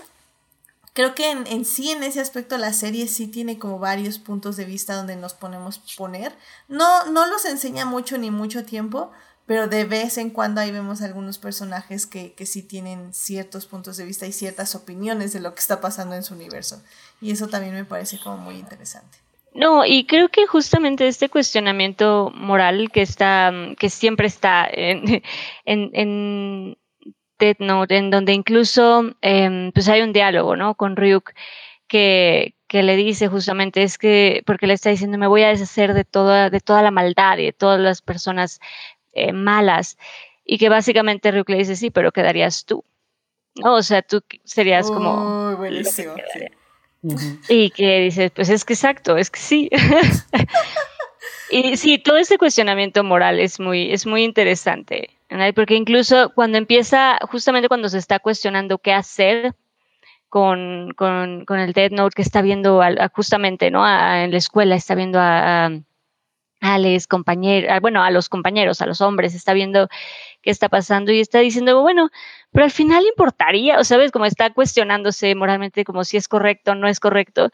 creo que en, en, sí, en ese aspecto, la serie sí tiene como varios puntos de vista donde nos ponemos poner. No, no los enseña mucho ni mucho tiempo, pero de vez en cuando ahí vemos algunos personajes que, que sí tienen ciertos puntos de vista y ciertas opiniones de lo que está pasando en su universo. Y eso también me parece como muy interesante. No, y creo que justamente este cuestionamiento moral que está, que siempre está en, en, en Death Note, en donde incluso eh, pues hay un diálogo, ¿no? Con Ryuk que, que le dice justamente es que, porque le está diciendo, me voy a deshacer de toda, de toda la maldad y de todas las personas eh, malas. Y que básicamente Ryuk le dice, sí, pero quedarías tú. ¿No? O sea, tú serías como... Uy, buenísimo. Y que dices, pues es que exacto, es que sí. y sí, todo ese cuestionamiento moral es muy, es muy interesante. Porque incluso cuando empieza, justamente cuando se está cuestionando qué hacer con, con, con el Dead Note que está viendo a, justamente, ¿no? En la escuela, está viendo a, a los bueno, a los compañeros, a los hombres, está viendo qué está pasando y está diciendo, bueno, pero al final importaría, o sabes, como está cuestionándose moralmente como si es correcto o no es correcto.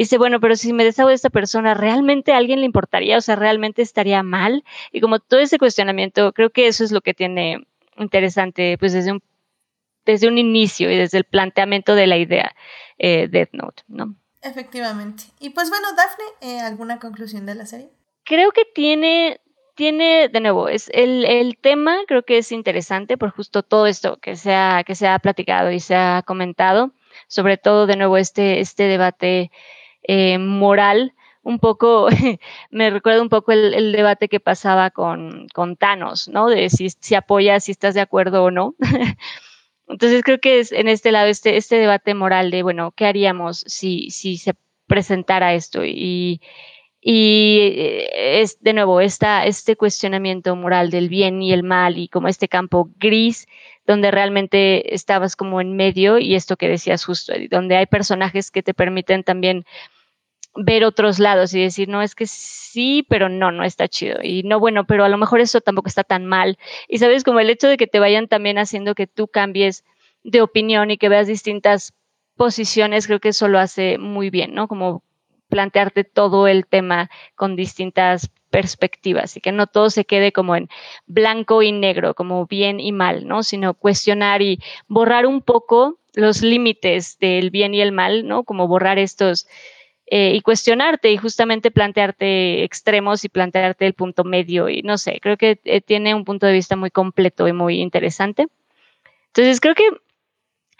Y dice, bueno, pero si me deshago de esta persona, ¿realmente a alguien le importaría? O sea, ¿realmente estaría mal? Y como todo ese cuestionamiento, creo que eso es lo que tiene interesante, pues desde un, desde un inicio y desde el planteamiento de la idea eh, Death Note, ¿no? Efectivamente. Y pues bueno, Dafne, eh, ¿alguna conclusión de la serie? Creo que tiene, tiene, de nuevo, es el, el, tema creo que es interesante por justo todo esto que se ha, que se ha platicado y se ha comentado, sobre todo de nuevo este, este debate eh, moral, un poco, me recuerda un poco el, el debate que pasaba con, con, Thanos, ¿no? De si, si apoyas, si estás de acuerdo o no. Entonces creo que es en este lado, este, este debate moral de, bueno, ¿qué haríamos si, si se presentara esto? Y, y es de nuevo esta, este cuestionamiento moral del bien y el mal y como este campo gris donde realmente estabas como en medio y esto que decías justo, donde hay personajes que te permiten también ver otros lados y decir, no, es que sí, pero no, no está chido. Y no, bueno, pero a lo mejor eso tampoco está tan mal. Y sabes, como el hecho de que te vayan también haciendo que tú cambies de opinión y que veas distintas posiciones, creo que eso lo hace muy bien, ¿no? Como plantearte todo el tema con distintas perspectivas y que no todo se quede como en blanco y negro, como bien y mal, ¿no? Sino cuestionar y borrar un poco los límites del bien y el mal, ¿no? Como borrar estos eh, y cuestionarte y justamente plantearte extremos y plantearte el punto medio y no sé, creo que eh, tiene un punto de vista muy completo y muy interesante. Entonces creo que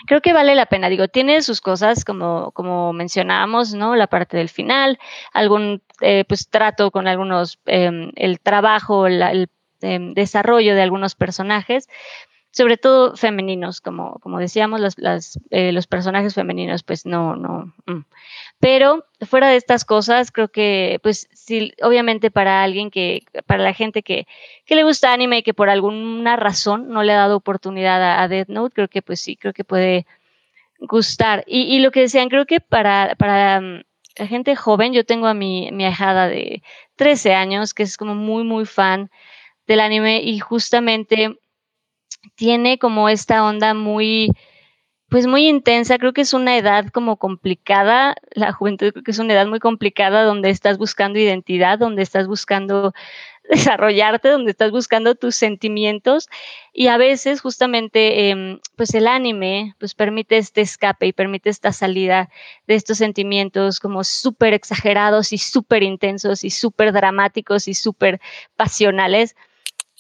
creo que vale la pena. Digo, tiene sus cosas, como, como mencionábamos, ¿no? La parte del final, algún eh, pues trato con algunos, em, el trabajo, el em, desarrollo de algunos personajes, sobre todo femeninos, como, como decíamos, las, eh, los personajes femeninos, pues no, no. Mm. Pero fuera de estas cosas, creo que, pues sí, obviamente para alguien que, para la gente que, que le gusta anime y que por alguna razón no le ha dado oportunidad a, Death Note, creo que pues sí, creo que puede gustar. Y, y lo que decían, creo que para, para mm, la gente joven, yo tengo a mi, mi ahijada de 13 años, que es como muy, muy fan del anime y justamente tiene como esta onda muy, pues muy intensa. Creo que es una edad como complicada. La juventud creo que es una edad muy complicada donde estás buscando identidad, donde estás buscando desarrollarte, donde estás buscando tus sentimientos y a veces justamente em, pues el anime pues permite este escape y permite esta salida de estos sentimientos como súper exagerados y súper intensos y súper dramáticos y súper pasionales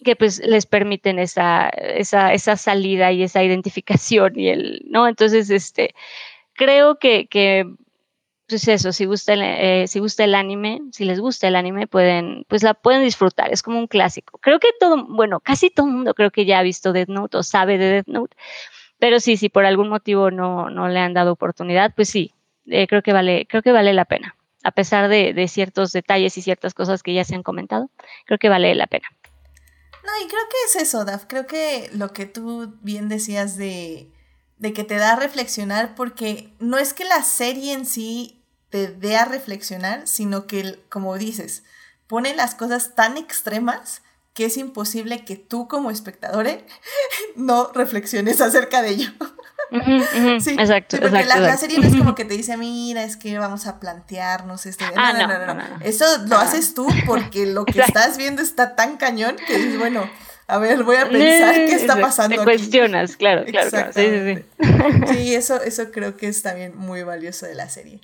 que pues les permiten esa, esa, esa, salida y esa identificación y el, ¿no? Entonces, este, creo que, que pues eso, si gusta, el, eh, si gusta el anime, si les gusta el anime, pueden, pues la pueden disfrutar, es como un clásico. Creo que todo, bueno, casi todo el mundo creo que ya ha visto Death Note o sabe de Death Note, pero sí, si por algún motivo no, no le han dado oportunidad, pues sí, eh, creo que vale, creo que vale la pena. A pesar de, de ciertos detalles y ciertas cosas que ya se han comentado, creo que vale la pena. No, y creo que es eso, Daf. Creo que lo que tú bien decías de, de que te da a reflexionar, porque no es que la serie en sí te dé a reflexionar, sino que, como dices, pone las cosas tan extremas que es imposible que tú como espectador no reflexiones acerca de ello. Sí, exacto. porque la, serie no es como que te dice, mira, es que vamos a plantearnos esto. Ah, no, no, no, no, Eso lo haces tú porque lo que estás viendo está tan cañón que dices, bueno, a ver, voy a pensar qué está pasando. Te cuestionas, claro, claro. Sí, sí, sí. sí, eso, eso creo que es también muy valioso de la serie.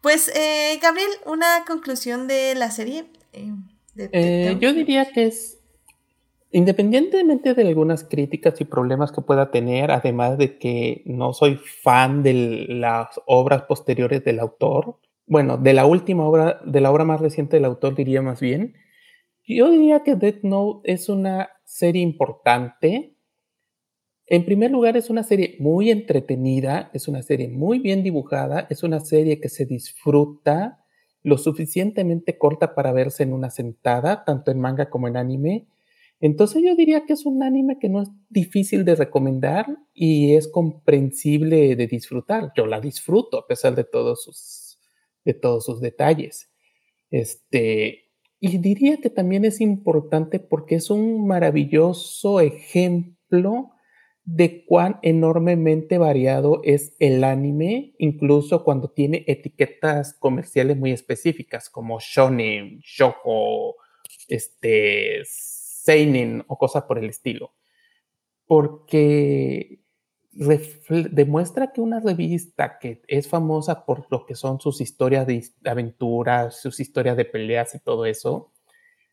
Pues, eh, Gabriel, una conclusión de la serie. Eh, eh, yo diría que es Independientemente de algunas críticas y problemas que pueda tener, además de que no soy fan de las obras posteriores del autor, bueno, de la última obra, de la obra más reciente del autor diría más bien, yo diría que Death Note es una serie importante. En primer lugar, es una serie muy entretenida, es una serie muy bien dibujada, es una serie que se disfruta lo suficientemente corta para verse en una sentada, tanto en manga como en anime entonces yo diría que es un anime que no es difícil de recomendar y es comprensible de disfrutar. Yo la disfruto a pesar de todos sus, de todos sus detalles. Este, y diría que también es importante porque es un maravilloso ejemplo de cuán enormemente variado es el anime, incluso cuando tiene etiquetas comerciales muy específicas como shonen, shoujo, este, seinen o cosas por el estilo. Porque demuestra que una revista que es famosa por lo que son sus historias de aventuras, sus historias de peleas y todo eso,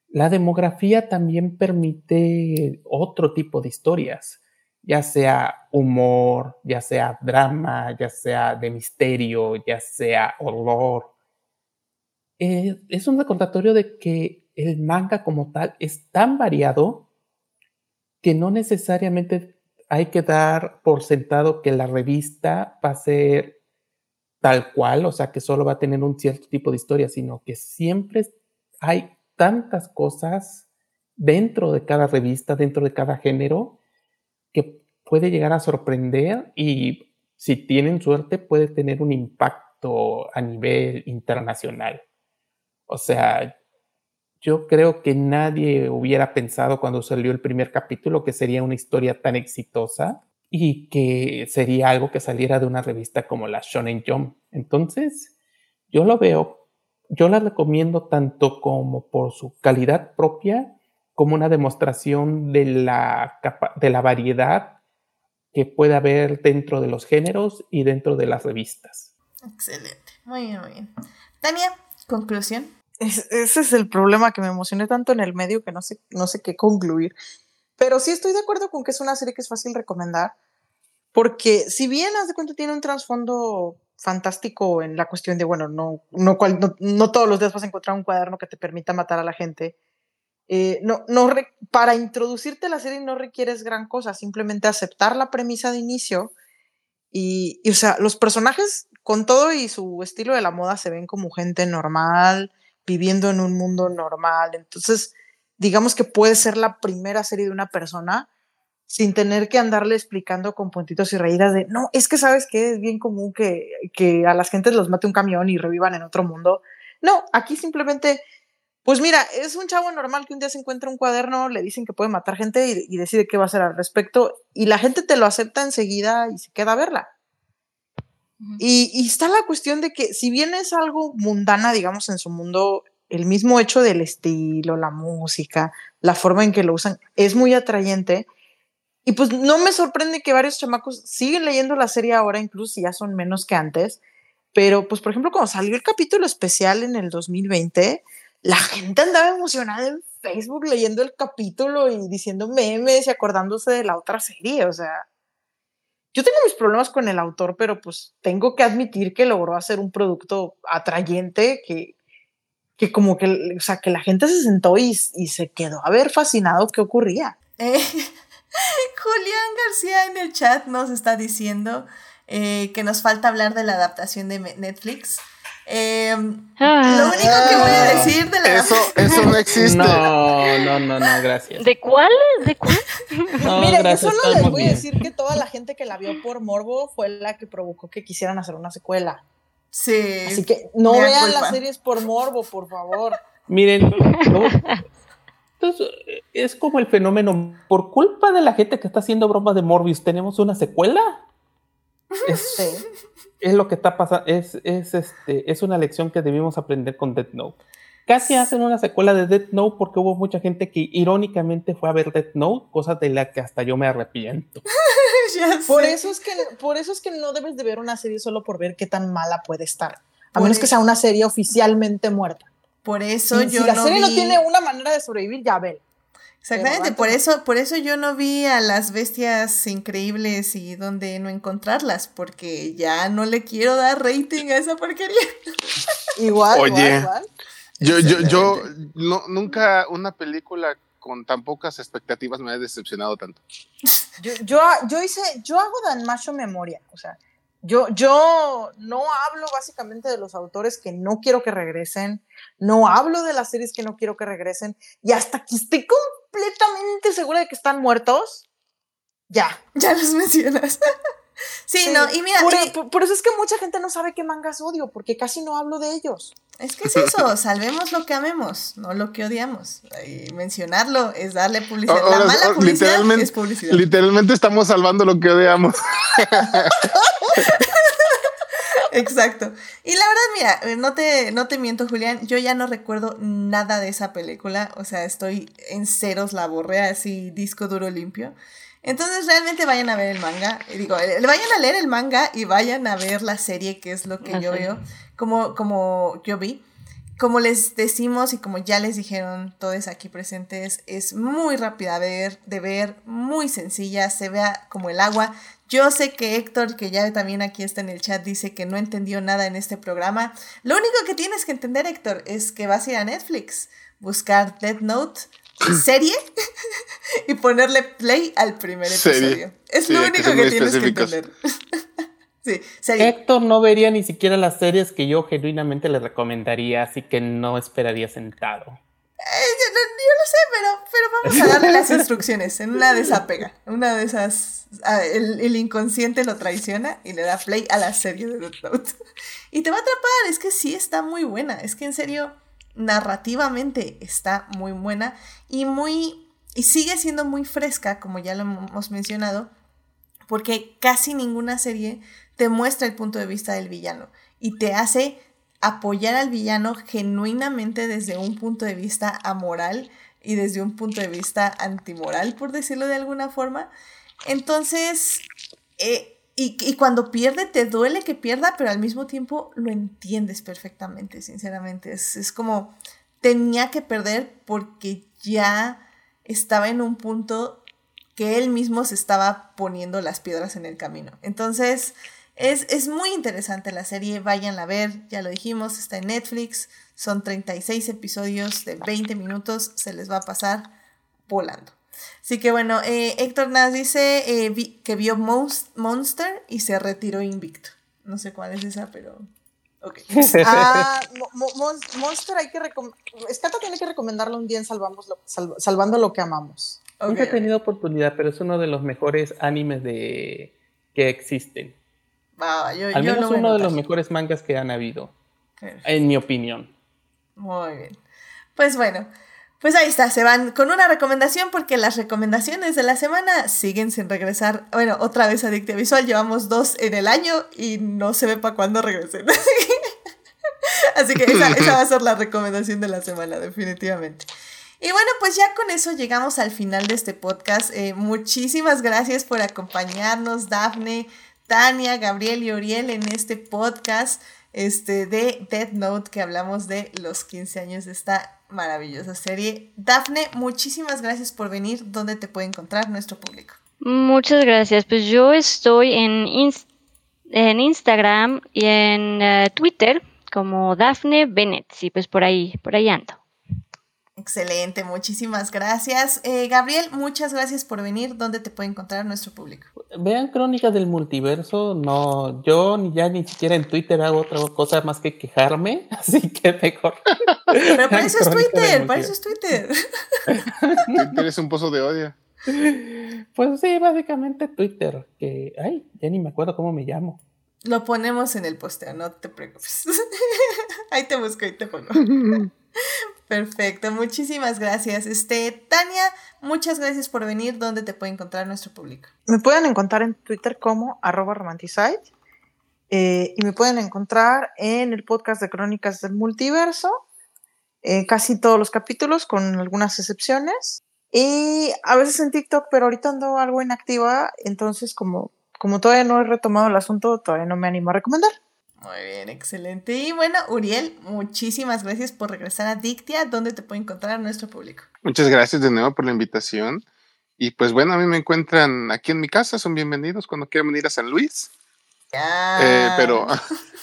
la demografía también permite otro tipo de historias, ya sea humor, ya sea drama, ya sea de misterio, ya sea horror. Eh, es un recordatorio de que el manga como tal es tan variado que no necesariamente hay que dar por sentado que la revista va a ser tal cual, o sea, que solo va a tener un cierto tipo de historia, sino que siempre hay tantas cosas dentro de cada revista, dentro de cada género, que puede llegar a sorprender y si tienen suerte puede tener un impacto a nivel internacional. O sea, yo creo que nadie hubiera pensado cuando salió el primer capítulo que sería una historia tan exitosa y que sería algo que saliera de una revista como la Shonen Jump. Entonces, yo lo veo, yo la recomiendo tanto como por su calidad propia, como una demostración de la, de la variedad que puede haber dentro de los géneros y dentro de las revistas. Excelente, muy bien, muy bien. Tania, conclusión ese es el problema que me emocioné tanto en el medio que no sé, no sé qué concluir. Pero sí estoy de acuerdo con que es una serie que es fácil recomendar porque si bien, haz de cuenta, tiene un trasfondo fantástico en la cuestión de, bueno, no, no, no, todos los días vas a encontrar un cuaderno que te permita matar a la gente. Eh, no, no para introducirte a la serie no requieres gran cosa, simplemente aceptar la premisa de inicio y, y, o sea, los personajes con todo y su estilo de la moda se ven como gente normal, viviendo en un mundo normal. Entonces, digamos que puede ser la primera serie de una persona sin tener que andarle explicando con puntitos y reídas de, no, es que sabes que es bien común que, que a las gentes los mate un camión y revivan en otro mundo. No, aquí simplemente, pues mira, es un chavo normal que un día se encuentra un cuaderno, le dicen que puede matar gente y, y decide qué va a hacer al respecto y la gente te lo acepta enseguida y se queda a verla. Y, está la cuestión de que si bien es algo mundana, digamos, en su mundo, el mismo hecho del estilo, la música, la forma en que lo usan, es muy atrayente y pues no me sorprende que varios chamacos siguen leyendo la serie ahora, incluso si ya son menos que antes. Pero, pues, por ejemplo, cuando salió el capítulo especial en el 2020, la gente andaba emocionada en Facebook leyendo el capítulo y diciendo memes y acordándose de la otra serie. O sea, yo tengo mis problemas con el autor, pero pues tengo que admitir que logró hacer un producto atrayente que, que como que, o sea, que la gente se sentó y, se quedó a ver fascinado qué ocurría. Eh, Julián García en el chat nos está diciendo eh, que nos falta hablar de la adaptación de Netflix. Ah. lo único que voy a decir de la eso, eso no existe. No, no, no, no, gracias. ¿De cuál? ¿De cuál? No, Mire, gracias, solo les voy a decir que toda la gente que la vio por Morbo fue la que provocó que quisieran hacer una secuela. Sí. Así que no vean las series por Morbo, por favor. Miren, entonces, es como el fenómeno, por culpa de la gente que está haciendo bromas de Morbius, ¿tenemos una secuela? Es, es lo que está pasando, es, es, este, es una lección que debimos aprender con Death Note. Casi hacen una secuela de Death Note porque hubo mucha gente que irónicamente fue a ver Death Note, cosa de la que hasta yo me arrepiento. por, eso es que, por eso es que no debes de ver una serie solo por ver qué tan mala puede estar. A menos que sea una serie oficialmente muerta. Por eso yo si la serie no tiene una manera de sobrevivir, ya ve. Exactamente, por eso, por eso yo no vi a las bestias increíbles y dónde no encontrarlas, porque ya no le quiero dar rating a esa porquería. igual, Oye, igual, Yo, yo, yo no, nunca una película con tan pocas expectativas me ha decepcionado tanto. Yo, yo, yo hice, yo hago Dan Macho memoria, o sea, yo, yo no hablo básicamente de los autores que no quiero que regresen, no hablo de las series que no quiero que regresen, y hasta que esté completamente segura de que están muertos, ya. Ya los mencionas. sí, no, y mira. Por, eso es que mucha gente no sabe qué mangas odio, porque casi no hablo de ellos. Es que es eso, salvemos lo que amemos, no lo que odiamos. Y mencionarlo es darle publicidad. la mala publicidad es publicidad. Literalmente estamos salvando lo que odiamos. Exacto. Y la verdad, mira, eh, no te, no te miento, Julián, yo ya no recuerdo nada de esa película. O sea, estoy en ceros, la borré así, disco duro limpio. Entonces realmente vayan a ver el manga, digo, eh, vayan a leer el manga y vayan a ver la serie, que es lo que yo veo, como, como yo vi. Como les decimos y como ya les dijeron todos aquí presentes, es muy rápida de ver, de ver, muy sencilla, se vea como el agua. Yo sé que Héctor, que ya también aquí está en el chat, dice que no entendió nada en este programa. Lo único que tienes que entender, Héctor, es que vas a ir a Netflix, buscar Dead Note, serie, y ponerle play al primer episodio. Es lo único que, tienes que entender. Héctor no vería ni siquiera las series que yo genuinamente le recomendaría, así que no esperaría sentado. Eh, yo, no sé, pero, pero vamos a darle las instrucciones. En una de esas pega. Una de esas. el, inconsciente lo traiciona y le da play a la serie de Death Note. Y te va a atrapar. Es que sí está muy buena. Es que en serio, narrativamente está muy buena. Y muy. Y sigue siendo muy fresca, como ya lo hemos mencionado. Porque casi ninguna serie te muestra el punto de vista del villano y te hace apoyar al villano genuinamente desde un punto de vista amoral y desde un punto de vista antimoral, por decirlo de alguna forma. Entonces, eh, y, cuando pierde, te duele que pierda, pero al mismo tiempo lo entiendes perfectamente, sinceramente. Es, es como, tenía que perder porque ya estaba en un punto que él mismo se estaba poniendo las piedras en el camino. Entonces, es, es muy interesante la serie, váyanla a ver, ya lo dijimos, está en Netflix, son 36 episodios de 20 minutos, se les va a pasar volando. Así que bueno, eh, Héctor Nas dice eh, que vio Monster y se retiró invicto. No sé cuál es esa, pero Okay. ah, Monster hay que Escata tiene que recomendarlo un día en Salvamos Salvando lo que amamos. Nunca he tenido oportunidad, pero es uno de los mejores animes de que existen. Al menos uno de los mejores mangas que han habido, en mi opinión. Muy bien. Pues bueno, pues ahí está, se van con una recomendación porque las recomendaciones de la semana siguen sin regresar. Bueno, otra vez a Dictia Visual, llevamos dos en el año y no se ve para cuándo regresen. Así que esa, va a ser la recomendación de la semana, definitivamente. Y bueno, pues ya con eso llegamos al final de este podcast. Eh, muchísimas gracias por acompañarnos, Dafne, Tania, Gabriel y Oriel en este podcast este, de Death Note que hablamos de los 15 años de esta maravillosa serie. Dafne, muchísimas gracias por venir. ¿Dónde te puede encontrar nuestro público? Muchas gracias. Pues yo estoy en, en Instagram y en eh, Twitter como Dafne Bennett. Sí, pues por ahí, por ahí ando. Excelente, muchísimas gracias. Eh, Gabriel, muchas gracias por venir. ¿Dónde te puede encontrar nuestro público? Vean Crónicas del Multiverso. No, yo ya ni siquiera en Twitter hago otra cosa más que quejarme, así que mejor. Pero para eso es Twitter, para eso es Twitter. Twitter es un pozo de odio. Pues sí, básicamente Twitter, que, ay, ya ni me acuerdo cómo me llamo. Lo ponemos en el posteo, no te preocupes. ahí te busco y te pongo. Perfecto, muchísimas gracias. Este, Tania, muchas gracias por venir. ¿Dónde te puede encontrar nuestro público? Me pueden encontrar en Twitter como arroba romanticide eh, y me pueden encontrar en el podcast de Crónicas del Multiverso, eh, casi todos los capítulos, con algunas excepciones. Y a veces en TikTok, pero ahorita ando algo inactiva, entonces como, como todavía no he retomado el asunto, todavía no me animo a recomendar. Muy bien, excelente. Y bueno, Uriel, muchísimas gracias por regresar a Dictia. ¿Dónde te puede encontrar nuestro público? Muchas gracias de nuevo por la invitación. Y pues bueno, a mí me encuentran aquí en mi casa, son bienvenidos cuando quieran venir a San Luis. Eh, pero,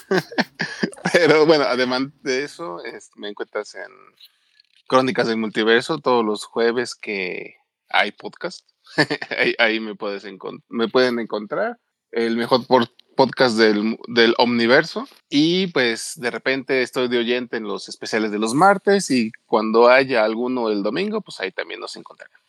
pero bueno, además de eso, me encuentras en Crónicas del Multiverso todos los jueves que hay podcast. ahí, me, puedes me pueden encontrar. El mejor por podcast del, del Omniverso y pues de repente estoy de oyente en los especiales de los martes y cuando haya alguno el domingo, pues ahí también nos encontrarán.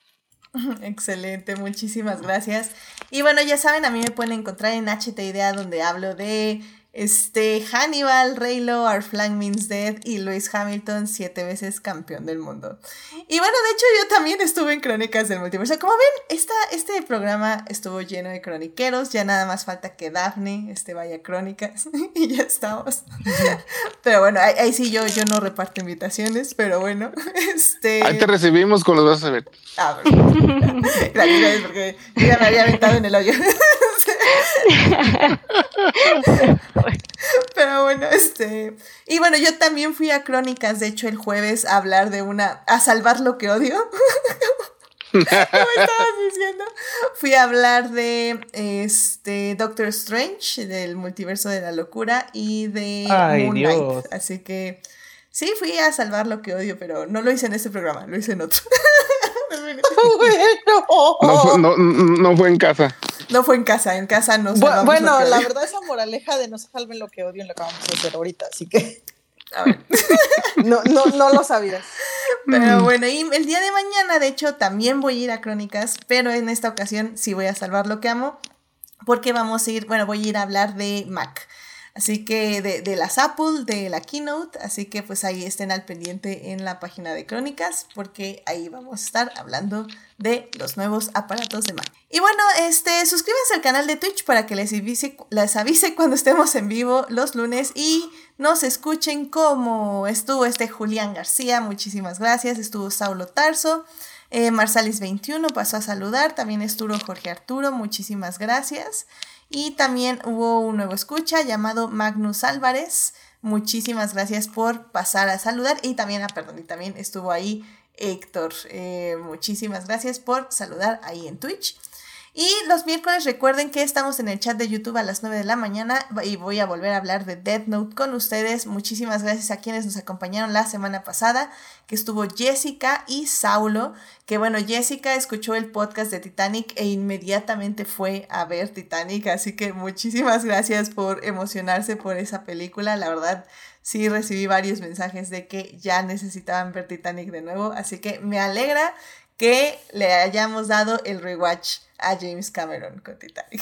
Excelente, muchísimas gracias. Y bueno, ya saben, a mí me pueden encontrar en HT Idea donde hablo de este, Hannibal, Raylo, Our Flag Means Dead y Lewis Hamilton, siete veces campeón del mundo. Y bueno, de hecho yo también estuve en Crónicas del Multiverso. Como ven, esta, este programa estuvo lleno de croniqueros, ya nada más falta que Daphne este, vaya a Crónicas y ya estamos. pero bueno, ahí, sí yo, yo no reparto invitaciones, pero bueno. Este... Ahí te recibimos con los brazos ver. Ah, gracias, gracias, porque yo ya me había aventado en el hoyo. Pero bueno, este. Y bueno, yo también fui a Crónicas, de hecho, el jueves a hablar de una. a salvar lo que odio. ¿Cómo estabas diciendo? Fui a hablar de este Doctor Strange, del multiverso de la locura, y de Moonlight. Así que sí, fui a salvar lo que odio, pero no lo hice en este programa, lo hice en otro. no, no fue en casa. No fue en casa, en casa no Bueno, la verdad esa moraleja de no se salven lo que odian lo que vamos a hacer ahorita, así que... A ver. no, no, no lo sabías. Pero mm. bueno, y el día de mañana, de hecho, también voy a ir a Crónicas, pero en esta ocasión sí voy a salvar lo que amo, porque vamos a ir, bueno, voy a ir a hablar de Mac. Así que de, de, las Apple, de la Keynote, así que pues ahí estén al pendiente en la página de Crónicas, porque ahí vamos a estar hablando de los nuevos aparatos de Mac. Y bueno, este, suscríbanse al canal de Twitch para que les avise, les avise cuando estemos en vivo los lunes y nos escuchen como estuvo este Julián García, muchísimas gracias, estuvo Saulo Tarso. Eh, Marsalis21 pasó a saludar, también estuvo Jorge Arturo, muchísimas gracias. Y también hubo un nuevo escucha llamado Magnus Álvarez. Muchísimas gracias por pasar a saludar. Y también, ah, perdón, y también estuvo ahí Héctor. Eh, muchísimas gracias por saludar ahí en Twitch. Y los miércoles recuerden que estamos en el chat de YouTube a las 9 de la mañana y voy a volver a hablar de Death Note con ustedes. Muchísimas gracias a quienes nos acompañaron la semana pasada, que estuvo Jessica y Saulo, que bueno, Jessica escuchó el podcast de Titanic e inmediatamente fue a ver Titanic, así que muchísimas gracias por emocionarse por esa película, la verdad sí recibí varios mensajes de que ya necesitaban ver Titanic de nuevo, así que me alegra que le hayamos dado el rewatch a James Cameron con Titanic.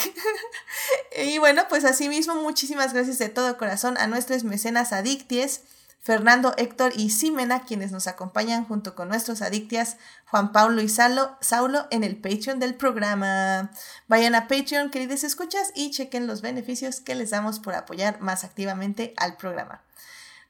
y bueno, pues asimismo, muchísimas gracias de todo corazón a nuestros mecenas adicties. Fernando, Héctor y Simena, quienes nos acompañan junto con nuestros adictias, Juan Pablo y Saulo, Saulo, en el Patreon del programa. Vayan a Patreon, queridos escuchas, y chequen los beneficios que les damos por apoyar más activamente al programa.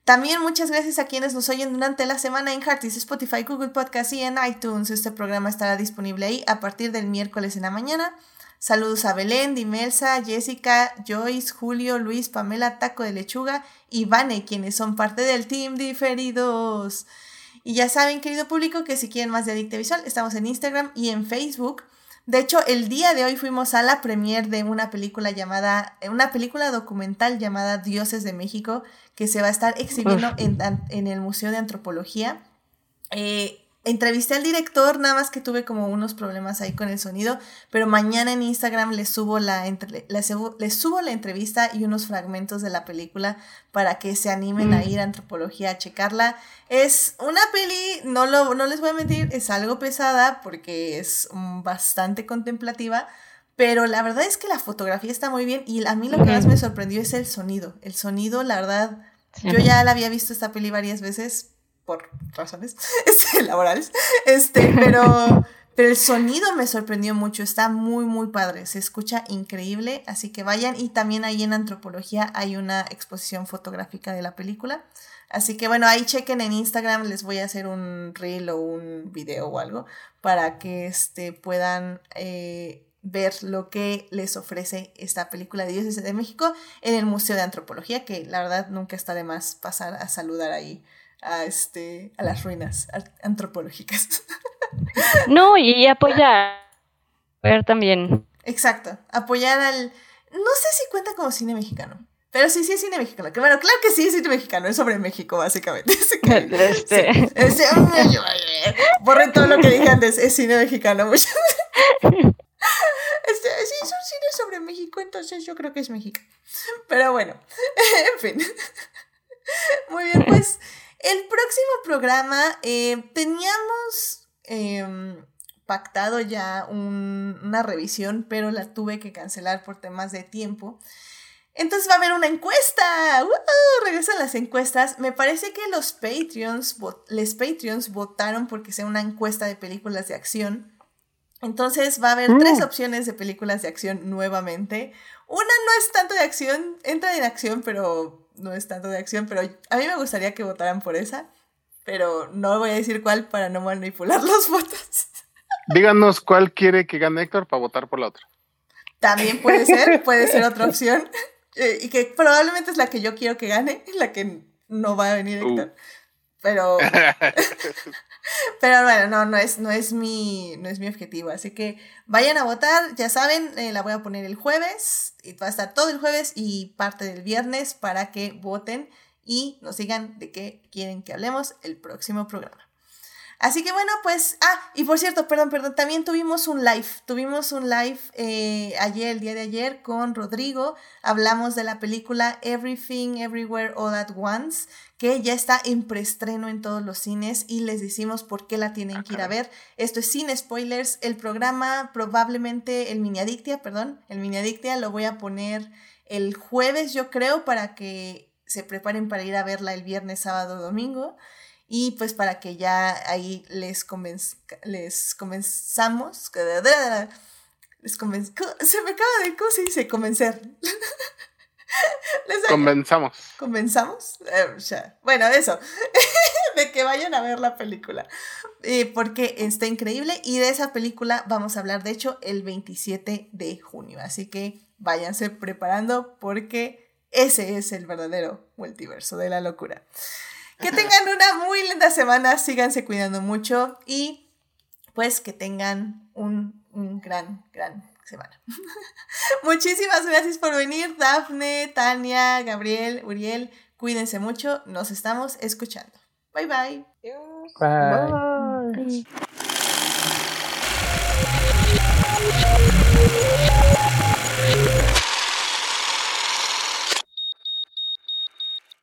También muchas gracias a quienes nos oyen durante la semana en Heartis, Spotify, Google Podcast y en iTunes. Este programa estará disponible ahí a partir del miércoles en la mañana. Saludos a Belén, Dimelsa, Jessica, Joyce, Julio, Luis, Pamela, Taco de Lechuga y Vane, quienes son parte del Team Diferidos. Y ya saben, querido público, que si quieren más de Adicte Visual, estamos en Instagram y en Facebook. De hecho, el día de hoy fuimos a la premier de una película llamada, una película documental llamada Dioses de México, que se va a estar exhibiendo en, en, el Museo de Antropología. Eh, entrevisté al director, nada más que tuve como unos problemas ahí con el sonido, pero mañana en Instagram les subo la, les subo, la entrevista y unos fragmentos de la película para que se animen a mm. ir a antropología a checarla. Es una peli, no, lo, no les voy a mentir, es algo pesada porque es bastante contemplativa, pero la verdad es que la fotografía está muy bien y a mí lo que más me sorprendió es el sonido. El sonido, la verdad, yo ya la había visto esta peli varias veces, por razones este, laborales, este, pero, pero el sonido me sorprendió mucho, está muy, muy padre, se escucha increíble, así que vayan y también ahí en antropología hay una exposición fotográfica de la película. Así que bueno, ahí chequen en Instagram, les voy a hacer un reel o un video o algo para que este, puedan eh, ver lo que les ofrece esta película de Dioses de México en el Museo de Antropología, que la verdad nunca está de más pasar a saludar ahí a, este, a las ruinas antropológicas. No, y apoyar también. Exacto, apoyar al... No sé si cuenta como cine mexicano, pero sí, sí es cine mexicano. Que bueno, claro que sí es cine mexicano, es sobre México, básicamente. Este... borren todo lo que dije antes, es cine mexicano. Este, sí, es un cine sobre México, entonces yo creo que es México. Pero bueno, en fin. Muy bien, pues el próximo programa eh, teníamos em, pactado ya una revisión, pero la tuve que cancelar por temas de tiempo. Entonces va a haber una encuesta. regresan las encuestas. Me parece que los Patreons, los Patreons votaron porque sea una encuesta de películas de acción. Entonces va a haber tres mm. opciones de películas de acción nuevamente. Una no es tanto de acción, entra en acción, pero no es tanto de acción, pero a mí me gustaría que votaran por esa, pero no voy a decir cuál para no manipular los votos. Díganos cuál quiere que gane Héctor para votar por la otra. También puede ser, puede ser otra opción, eh, y que probablemente es la que yo quiero que gane, la que no va a venir uh. Pero Pero bueno, no, no es, no es mi, no es mi objetivo. Así que vayan a votar, ya saben, eh, la voy a poner el jueves, y va a estar todo el jueves y parte del viernes para que voten y nos digan de qué quieren que hablemos el próximo programa. Así que bueno, pues, ah, y por cierto, perdón, perdón, también tuvimos un live, tuvimos un live eh, ayer, el día de ayer, con Rodrigo, hablamos de la película Everything, Everywhere, All at Once, que ya está en preestreno en todos los cines y les decimos por qué la tienen que ir a ver. Esto es sin spoilers, el programa probablemente, el mini adictia, perdón, el mini adictia lo voy a poner el jueves yo creo para que se preparen para ir a verla el viernes, sábado, domingo. Y pues para que ya ahí les, les comenzamos. Les se me acaba de. ¿Cómo se dice? Convencer. Comenzamos. ¿Comenzamos? Eh, bueno, eso. de que vayan a ver la película. Eh, porque está increíble. Y de esa película vamos a hablar, de hecho, el 27 de junio. Así que váyanse preparando porque ese es el verdadero multiverso de la locura. Que tengan una muy linda semana, síganse cuidando mucho y pues que tengan un, un gran, gran semana. Muchísimas gracias por venir, Dafne, Tania, Gabriel, Uriel. Cuídense mucho, nos estamos escuchando. Bye bye. Bye. Bye.